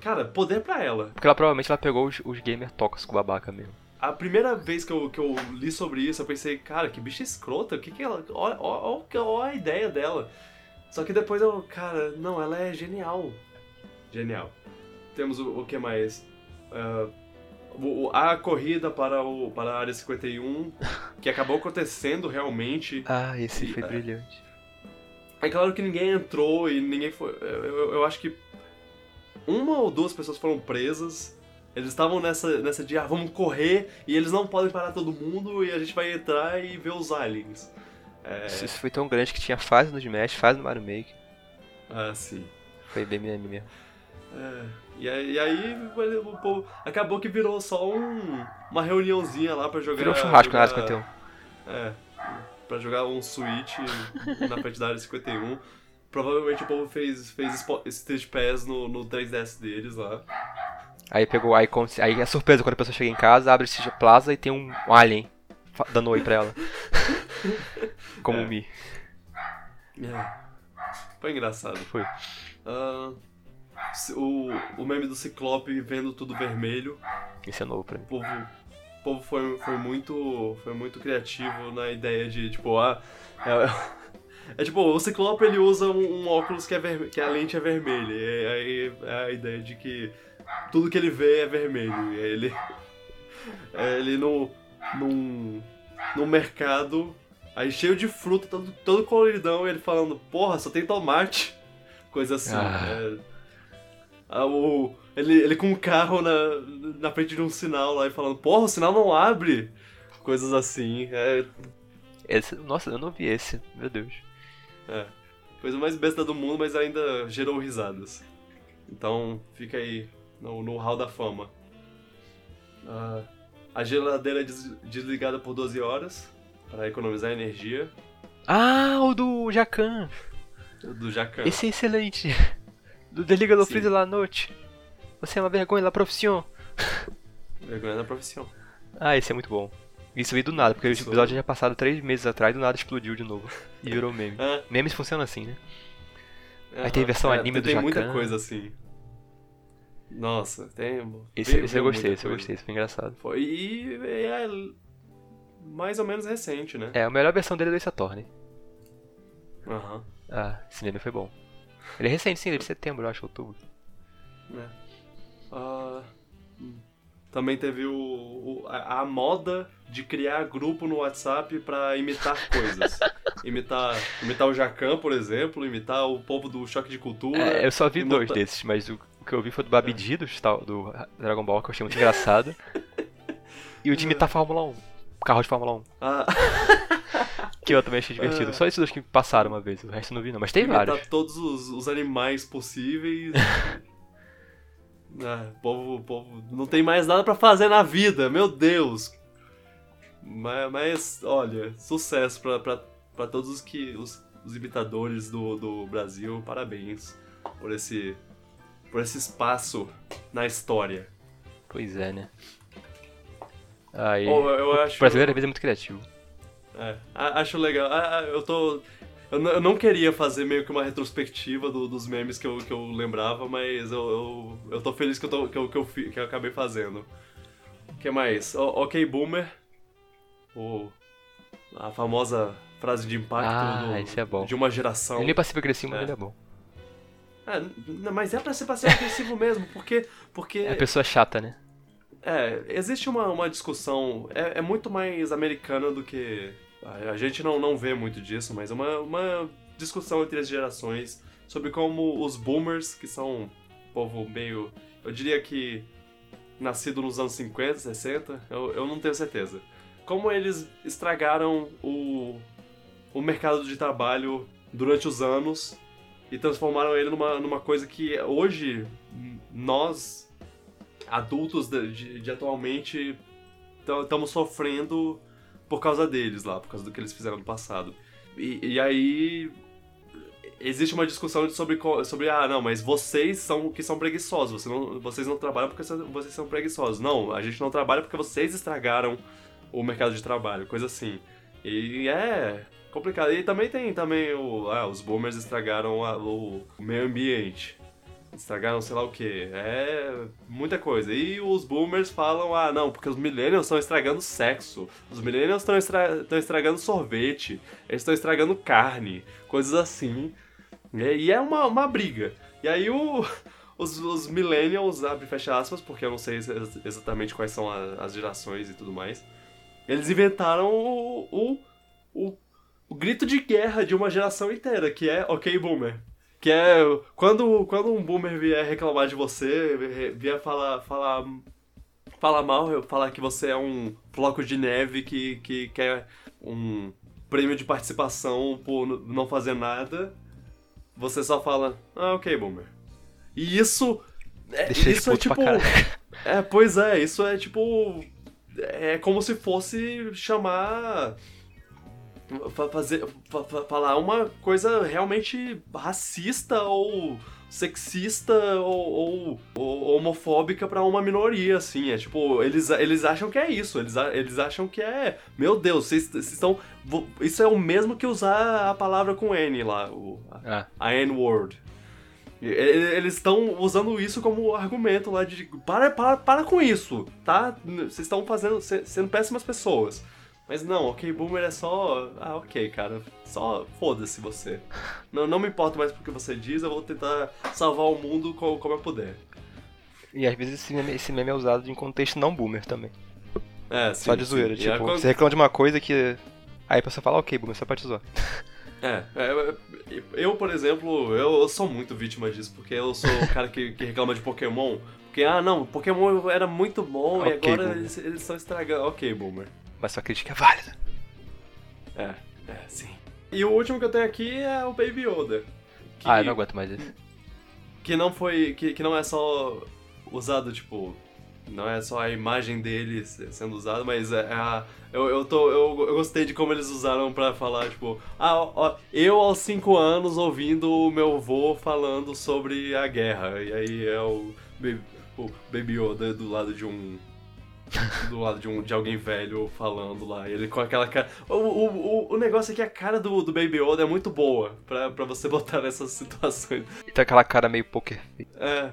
Speaker 1: Cara, poder pra ela.
Speaker 2: Porque ela provavelmente ela pegou os, os gamer tóxicos babaca mesmo.
Speaker 1: a primeira vez que eu, que eu li sobre isso, eu pensei, cara, que bicha escrota, o que que ela. Olha, olha, olha a ideia dela. Só que depois eu, cara, não, ela é genial. Genial. Temos o, o que mais? Uh, o, a corrida para, o, para a área 51, <laughs> que acabou acontecendo realmente.
Speaker 2: Ah, esse
Speaker 1: E,
Speaker 2: foi
Speaker 1: é.
Speaker 2: brilhante.
Speaker 1: É claro que ninguém entrou e ninguém foi. Eu, eu, eu acho que uma ou duas pessoas foram presas. Eles estavam nessa, nessa de, ah, vamos correr e eles não podem parar todo mundo e a gente vai entrar e ver os aliens. É,
Speaker 2: Isso foi tão grande que tinha fase no Smash, fase no Mario Maker.
Speaker 1: ah, sim.
Speaker 2: Foi bem meme mesmo.
Speaker 1: É, e aí, e aí o povo, acabou que virou só um, uma reuniãozinha lá pra jogar.
Speaker 2: Virou um churrasco na área
Speaker 1: jogar-
Speaker 2: 51.
Speaker 1: É, pra jogar um Switch na frente da área 51. Provavelmente o povo fez, fez Street Pass no, no 3DS deles lá.
Speaker 2: Aí pegou o icon, aí é surpresa quando a pessoa chega em casa, abre esse plaza e tem um alien dando oi pra ela. <laughs> <laughs> Como
Speaker 1: É.
Speaker 2: Mi.
Speaker 1: É. Foi engraçado.
Speaker 2: Foi.
Speaker 1: Ci- o, o meme do Ciclope vendo tudo vermelho.
Speaker 2: Esse é novo pra mim.
Speaker 1: O povo, o povo foi, foi, muito, foi muito criativo na ideia de, tipo, ah. É, <laughs> é tipo, o Ciclope ele usa um, um óculos que, é verme- que a lente é vermelha. E aí é a ideia de que tudo que ele vê é vermelho. E aí ele. <laughs> é, ele no. num. num mercado. Aí cheio de fruta, todo, todo coloridão, e ele falando, porra, só tem tomate. <laughs> Coisa assim.
Speaker 2: Ah.
Speaker 1: é. O, ele, ele com um carro na, na frente de um sinal lá e falando, porra, o sinal não abre. Coisas assim. É,
Speaker 2: Esse- nossa, eu não vi esse, meu Deus.
Speaker 1: é. Coisa mais besta do mundo, mas ainda gerou risadas. Então, fica aí no, no hall da fama. Ah, a geladeira é des- desligada por 12 horas para economizar energia
Speaker 2: Ah, o do Jacan.
Speaker 1: do Jacan.
Speaker 2: Esse é excelente. Do Desliga do
Speaker 1: Sim.
Speaker 2: Freezer la noite. Você é uma vergonha la profissão.
Speaker 1: Vergonha da profissão.
Speaker 2: Ah, esse é muito bom. Isso veio do nada, porque o episódio já passado três meses atrás, do nada explodiu de novo. <laughs> E virou meme.
Speaker 1: Ah,
Speaker 2: Memes funcionam assim, né?
Speaker 1: aham.
Speaker 2: tem versão
Speaker 1: É,
Speaker 2: anime
Speaker 1: tem,
Speaker 2: do
Speaker 1: Tem muita
Speaker 2: Jacan.
Speaker 1: coisa assim. Nossa, tem.
Speaker 2: Esse,
Speaker 1: veio-
Speaker 2: esse eu gostei, esse eu
Speaker 1: coisa.
Speaker 2: gostei, esse foi engraçado.
Speaker 1: Foi, e é mais ou menos recente, né?
Speaker 2: É, a melhor versão dele é do Ace Attorney.
Speaker 1: Aham.
Speaker 2: Ah, esse meme foi bom. Ele é recente, sim, ele é de setembro, eu acho, outubro.
Speaker 1: É. Hum. também teve o, o- a, a moda de criar grupo no WhatsApp pra imitar coisas. <laughs> imitar, imitar o Jacan, por exemplo, imitar o povo do Choque de Cultura.
Speaker 2: É, eu só vi
Speaker 1: e
Speaker 2: dois desses, mas o, o que eu vi foi do Babidi, do, Star- do Dragon Ball, que eu achei muito engraçado. <laughs> E o de imitar Fórmula 1. Carro de Fórmula 1.
Speaker 1: Ah, <laughs>
Speaker 2: Que eu também achei divertido.
Speaker 1: É.
Speaker 2: Só esses dois que passaram uma vez, o resto não vi não. Mas tem
Speaker 1: imitar
Speaker 2: vários.
Speaker 1: todos os, os animais possíveis. <laughs> Ah, povo, povo não tem mais nada pra fazer na vida, meu Deus. Mas, mas, olha, sucesso pra todos os que os, os imitadores do, do Brasil. Parabéns por esse por esse espaço na história.
Speaker 2: Pois é, né? Aí,
Speaker 1: Oh, eu
Speaker 2: o
Speaker 1: acho
Speaker 2: brasileiro às vezes é muito criativo.
Speaker 1: É, acho legal. Eu tô. Eu não, queria fazer meio que uma retrospectiva do- dos memes que eu, que eu lembrava, mas eu, eu, eu tô feliz que eu, tô, que, eu, que, eu, fi- que eu acabei fazendo. O que mais? O- ok, Boomer. O, a famosa frase de impacto
Speaker 2: Ah,
Speaker 1: do-
Speaker 2: é
Speaker 1: de uma geração.
Speaker 2: Ele nem passivo agressivo, mas
Speaker 1: É.
Speaker 2: ele é bom.
Speaker 1: É, mas é pra ser passivo agressivo mesmo, porque. porque
Speaker 2: É a pessoa chata, né?
Speaker 1: É, existe uma, uma discussão, é, é muito mais americana do que. A, a gente não, não vê muito disso, mas é uma, uma discussão entre as gerações sobre como os boomers, que são um povo meio. Eu diria que. nascido nos anos 50, 60, eu, eu não tenho certeza. Como eles estragaram o, o mercado de trabalho durante os anos e transformaram ele numa, numa coisa que hoje nós adultos de, de- atualmente estamos sofrendo por causa deles lá, por causa do que eles fizeram no passado. E, e aí existe uma discussão sobre, sobre ah, não, mas vocês são que são preguiçosos, vocês não, vocês não trabalham porque vocês são preguiçosos. Não, a gente não trabalha porque vocês estragaram o mercado de trabalho, coisa assim. E é complicado. E também tem também o, ah, os boomers estragaram a- o meio ambiente. Estragaram sei lá o que. É muita coisa. E os boomers falam, ah, não, porque os millennials estão estragando sexo. Os millennials estão estra estragando sorvete. Eles estão estragando carne. Coisas assim. E é uma, uma briga. E aí o, <laughs> os, os millennials, abre e fecha aspas, porque eu não sei exatamente quais são a, as gerações e tudo mais. Eles inventaram o, o, o, o grito de guerra de uma geração inteira, que é ok, boomer. Que é quando, quando um boomer vier reclamar de você, vier falar, falar, falar mal, falar que você é um floco de neve que, que quer um prêmio de participação por não fazer nada, você só fala, ah, ok, boomer. E isso. É,
Speaker 2: Deixa
Speaker 1: isso é tipo. É, pois é, isso é tipo. É como se fosse chamar fazer falar uma coisa realmente racista ou sexista ou, ou, ou homofóbica para uma minoria, assim. É tipo, eles, eles acham que é isso. Eles, eles acham que é. Meu Deus, vocês estão. Isso é o mesmo que usar a palavra com N lá, o, a, ah. a N-word. Eles estão usando isso como argumento lá de. Para, para, para com isso, tá? Vocês estão fazendo. sendo péssimas pessoas. Mas não, ok, boomer é só. Ah, ok, cara. Só foda-se você. Não, não me importa mais porque você diz, eu vou tentar salvar o mundo como, como eu puder.
Speaker 2: E às vezes esse meme, esse meme é usado em contexto não boomer também.
Speaker 1: É, sim.
Speaker 2: Só de zoeira. Sim. Tipo, você reclama de uma coisa que. Aí a pessoa fala, ok, boomer, só pra te zoar.
Speaker 1: É, é, eu, por exemplo, eu, eu, sou muito vítima disso, porque eu sou o cara que, que reclama de Pokémon. Porque, ah, não, Pokémon era muito bom okay, e agora eles, eles estão estragando. Ok, boomer
Speaker 2: mas sua crítica é válida.
Speaker 1: É, é, sim. E o último que eu tenho aqui é o Baby Yoda.
Speaker 2: Que, ah, eu não aguento mais esse.
Speaker 1: Que não foi. Que, que não é só usado, tipo. Não é só a imagem dele sendo usada, mas é a. Eu, eu, tô, eu, eu gostei de como eles usaram pra falar, tipo, ah, ó, eu aos 5 anos ouvindo o meu avô falando sobre a guerra. E aí é o, o Baby Yoda do lado de um do lado de, um, de alguém velho falando lá. Ele com aquela cara. O, o, o, negócio é que a cara do, do Baby Yoda é muito boa pra, pra você <laughs> botar nessas situações.
Speaker 2: E tem aquela cara meio poker.
Speaker 1: É.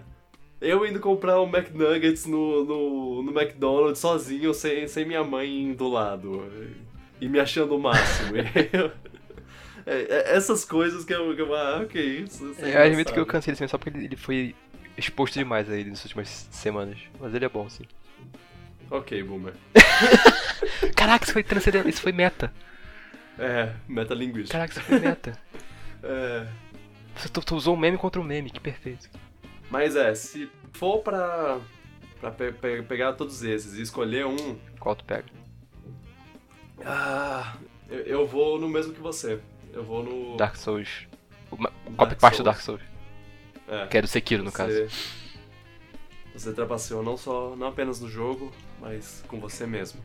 Speaker 1: Eu indo comprar um McNuggets no, no, no McDonald's sozinho, sem, sem minha mãe do lado. E me achando o máximo. <laughs> <laughs> é, é, essas coisas que eu. Que eu ah, ok. Isso,
Speaker 2: é, eu admito que eu cansei desse só porque ele, ele foi exposto demais aí nas últimas semanas. Mas ele é bom, sim.
Speaker 1: Ok, boomer. <laughs>
Speaker 2: Caraca, isso foi transcendente, isso foi meta.
Speaker 1: É, metalinguística.
Speaker 2: Caraca, isso foi meta. <laughs>
Speaker 1: é.
Speaker 2: Você tu, tu usou um meme contra um meme, que perfeito.
Speaker 1: Mas é, se for pra, pra pe pe pegar todos esses e escolher um.
Speaker 2: Qual tu pega?
Speaker 1: Ah, eu, eu, vou no mesmo que você. Eu vou no.
Speaker 2: Dark Souls. O copy-paste do Dark Souls. É. Que é do Sekiro, no você... caso.
Speaker 1: Você trapaceou não só não apenas no jogo, mas com você mesmo.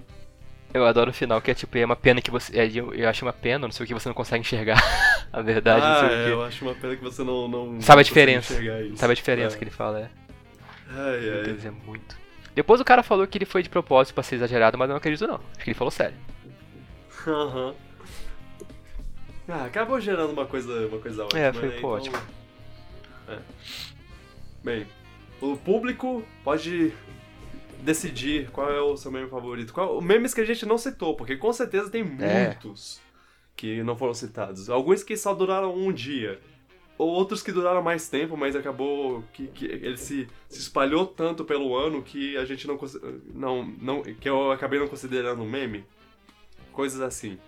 Speaker 2: Eu adoro o final, que é tipo, é uma pena que você. É, eu, eu acho uma pena, não sei o que você não consegue enxergar. <laughs> a verdade,
Speaker 1: ah,
Speaker 2: não sei
Speaker 1: é,
Speaker 2: o que.
Speaker 1: eu acho uma pena que você não. não
Speaker 2: Sabe a diferença. Sabe a diferença
Speaker 1: é.
Speaker 2: que ele fala, é.
Speaker 1: Ai, ai.
Speaker 2: Deus, é muito. Depois o cara falou que ele foi de propósito pra ser exagerado, mas eu não acredito não. Acho que ele falou sério.
Speaker 1: Aham. Uhum. Ah, acabou gerando uma coisa, uma coisa ótima.
Speaker 2: É, foi
Speaker 1: né?
Speaker 2: pô, ótimo.
Speaker 1: É. Bem, o público pode decidir qual é o seu meme favorito. Qual, memes que a gente não citou, porque com certeza tem é. muitos é. que não foram citados. Alguns que só duraram um dia. Ou outros que duraram mais tempo, mas acabou que, que ele se, se espalhou tanto pelo ano que a gente não, não, não. que eu acabei não considerando meme. Coisas assim.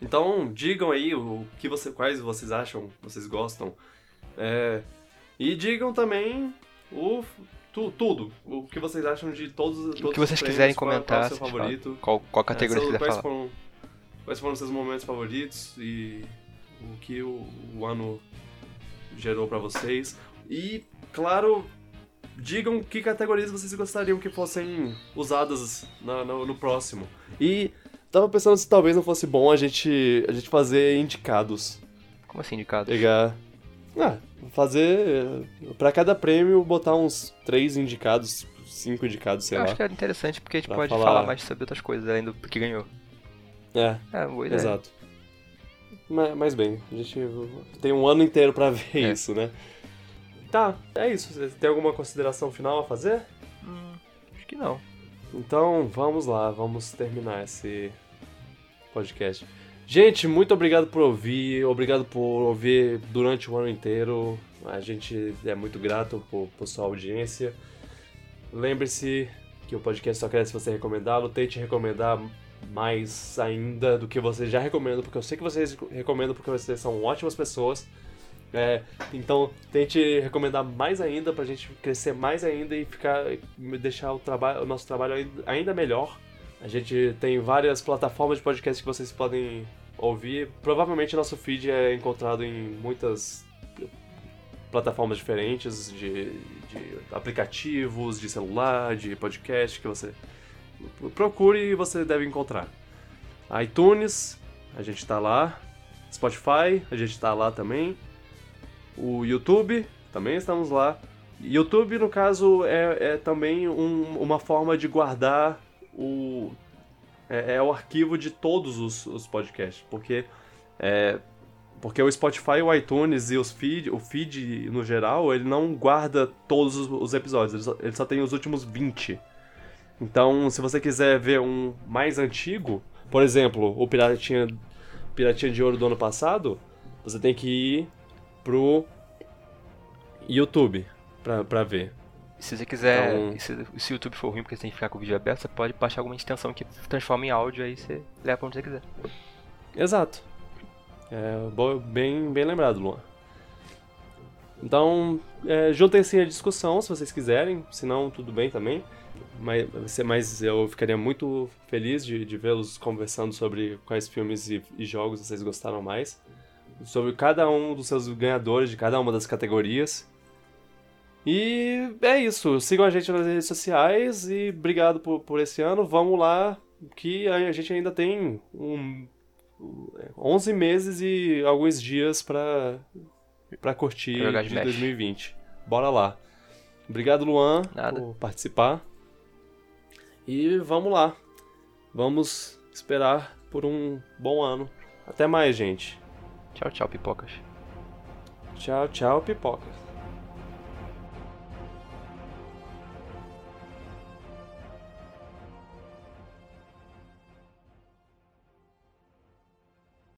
Speaker 1: Então, digam aí o que você, quais vocês acham, vocês gostam. É, e digam também o tu, tudo. O que vocês acham de todos, todos
Speaker 2: O que vocês quiserem comentar.
Speaker 1: Qual, qual é favorito?
Speaker 2: Qual, qual categoria é, quiser
Speaker 1: quais
Speaker 2: falar.
Speaker 1: Foram, quais foram os seus momentos favoritos e o que o, o ano gerou para vocês. E, claro, digam que categorias vocês gostariam que fossem usadas na, no, no próximo. E tava pensando se talvez não fosse bom a gente, a gente fazer indicados.
Speaker 2: Como assim indicados?
Speaker 1: Pegar ah, fazer. para cada prêmio, botar uns três indicados, cinco indicados, sei
Speaker 2: Eu
Speaker 1: lá.
Speaker 2: acho que é interessante porque a gente pode falar... falar... mais sobre outras coisas além do que ganhou.
Speaker 1: É.
Speaker 2: É, boa ideia.
Speaker 1: Exato. Mas, mas, bem, a gente tem um ano inteiro para ver é. isso, né? Tá, é isso. Você tem alguma consideração final a fazer?
Speaker 2: Hum, acho que não.
Speaker 1: Então, vamos lá, vamos terminar esse podcast. Gente, muito obrigado por ouvir, obrigado por ouvir durante o ano inteiro. A gente é muito grato por, por sua audiência. Lembre-se que o podcast só cresce se você recomendá-lo. Tente recomendar mais ainda do que você já recomenda, porque eu sei que vocês recomendam porque vocês são ótimas pessoas. É, então tente recomendar mais ainda pra gente crescer mais ainda e ficar deixar o, trabalho, o nosso trabalho ainda melhor. A gente tem várias plataformas de podcast que vocês podem ouvir. Provavelmente nosso feed é encontrado em muitas plataformas diferentes de, de aplicativos, de celular, de podcast que você procure e você deve encontrar. iTunes, a gente está lá. Spotify, a gente está lá também. O YouTube, também estamos lá. YouTube, no caso, é, é também um, uma forma de guardar o. É, é, o arquivo de todos os, os podcasts, porque. É, porque o Spotify, o iTunes e os feed, o feed no geral, ele não guarda todos os, os episódios, ele só, ele só tem os últimos 20. Então, se você quiser ver um mais antigo, por exemplo, o Piratinha, Piratinha de Ouro do ano passado, você tem que ir pro YouTube pra, pra ver.
Speaker 2: Se você quiser, então... se, se o YouTube for ruim porque você tem que ficar com o vídeo aberto, você pode baixar alguma extensão que transforma em áudio aí você leva pra onde você quiser.
Speaker 1: Exato. É, bem, bem lembrado, Luan. Então, é, juntem-se à discussão se vocês quiserem, se não, tudo bem também. Mas, mas eu ficaria muito feliz de, de vê-los conversando sobre quais filmes e, e jogos vocês gostaram mais sobre cada um dos seus ganhadores de cada uma das categorias. E é isso. Sigam a gente nas redes sociais e obrigado por, por esse ano. Vamos lá, que a gente ainda tem um, 11 meses e alguns dias para para curtir de 2020. Bora lá. Obrigado, Luan,
Speaker 2: Nada.
Speaker 1: por participar. E vamos lá. Vamos esperar por um bom ano. Até mais, gente.
Speaker 2: Tchau, tchau, pipocas.
Speaker 1: Tchau, tchau, pipocas.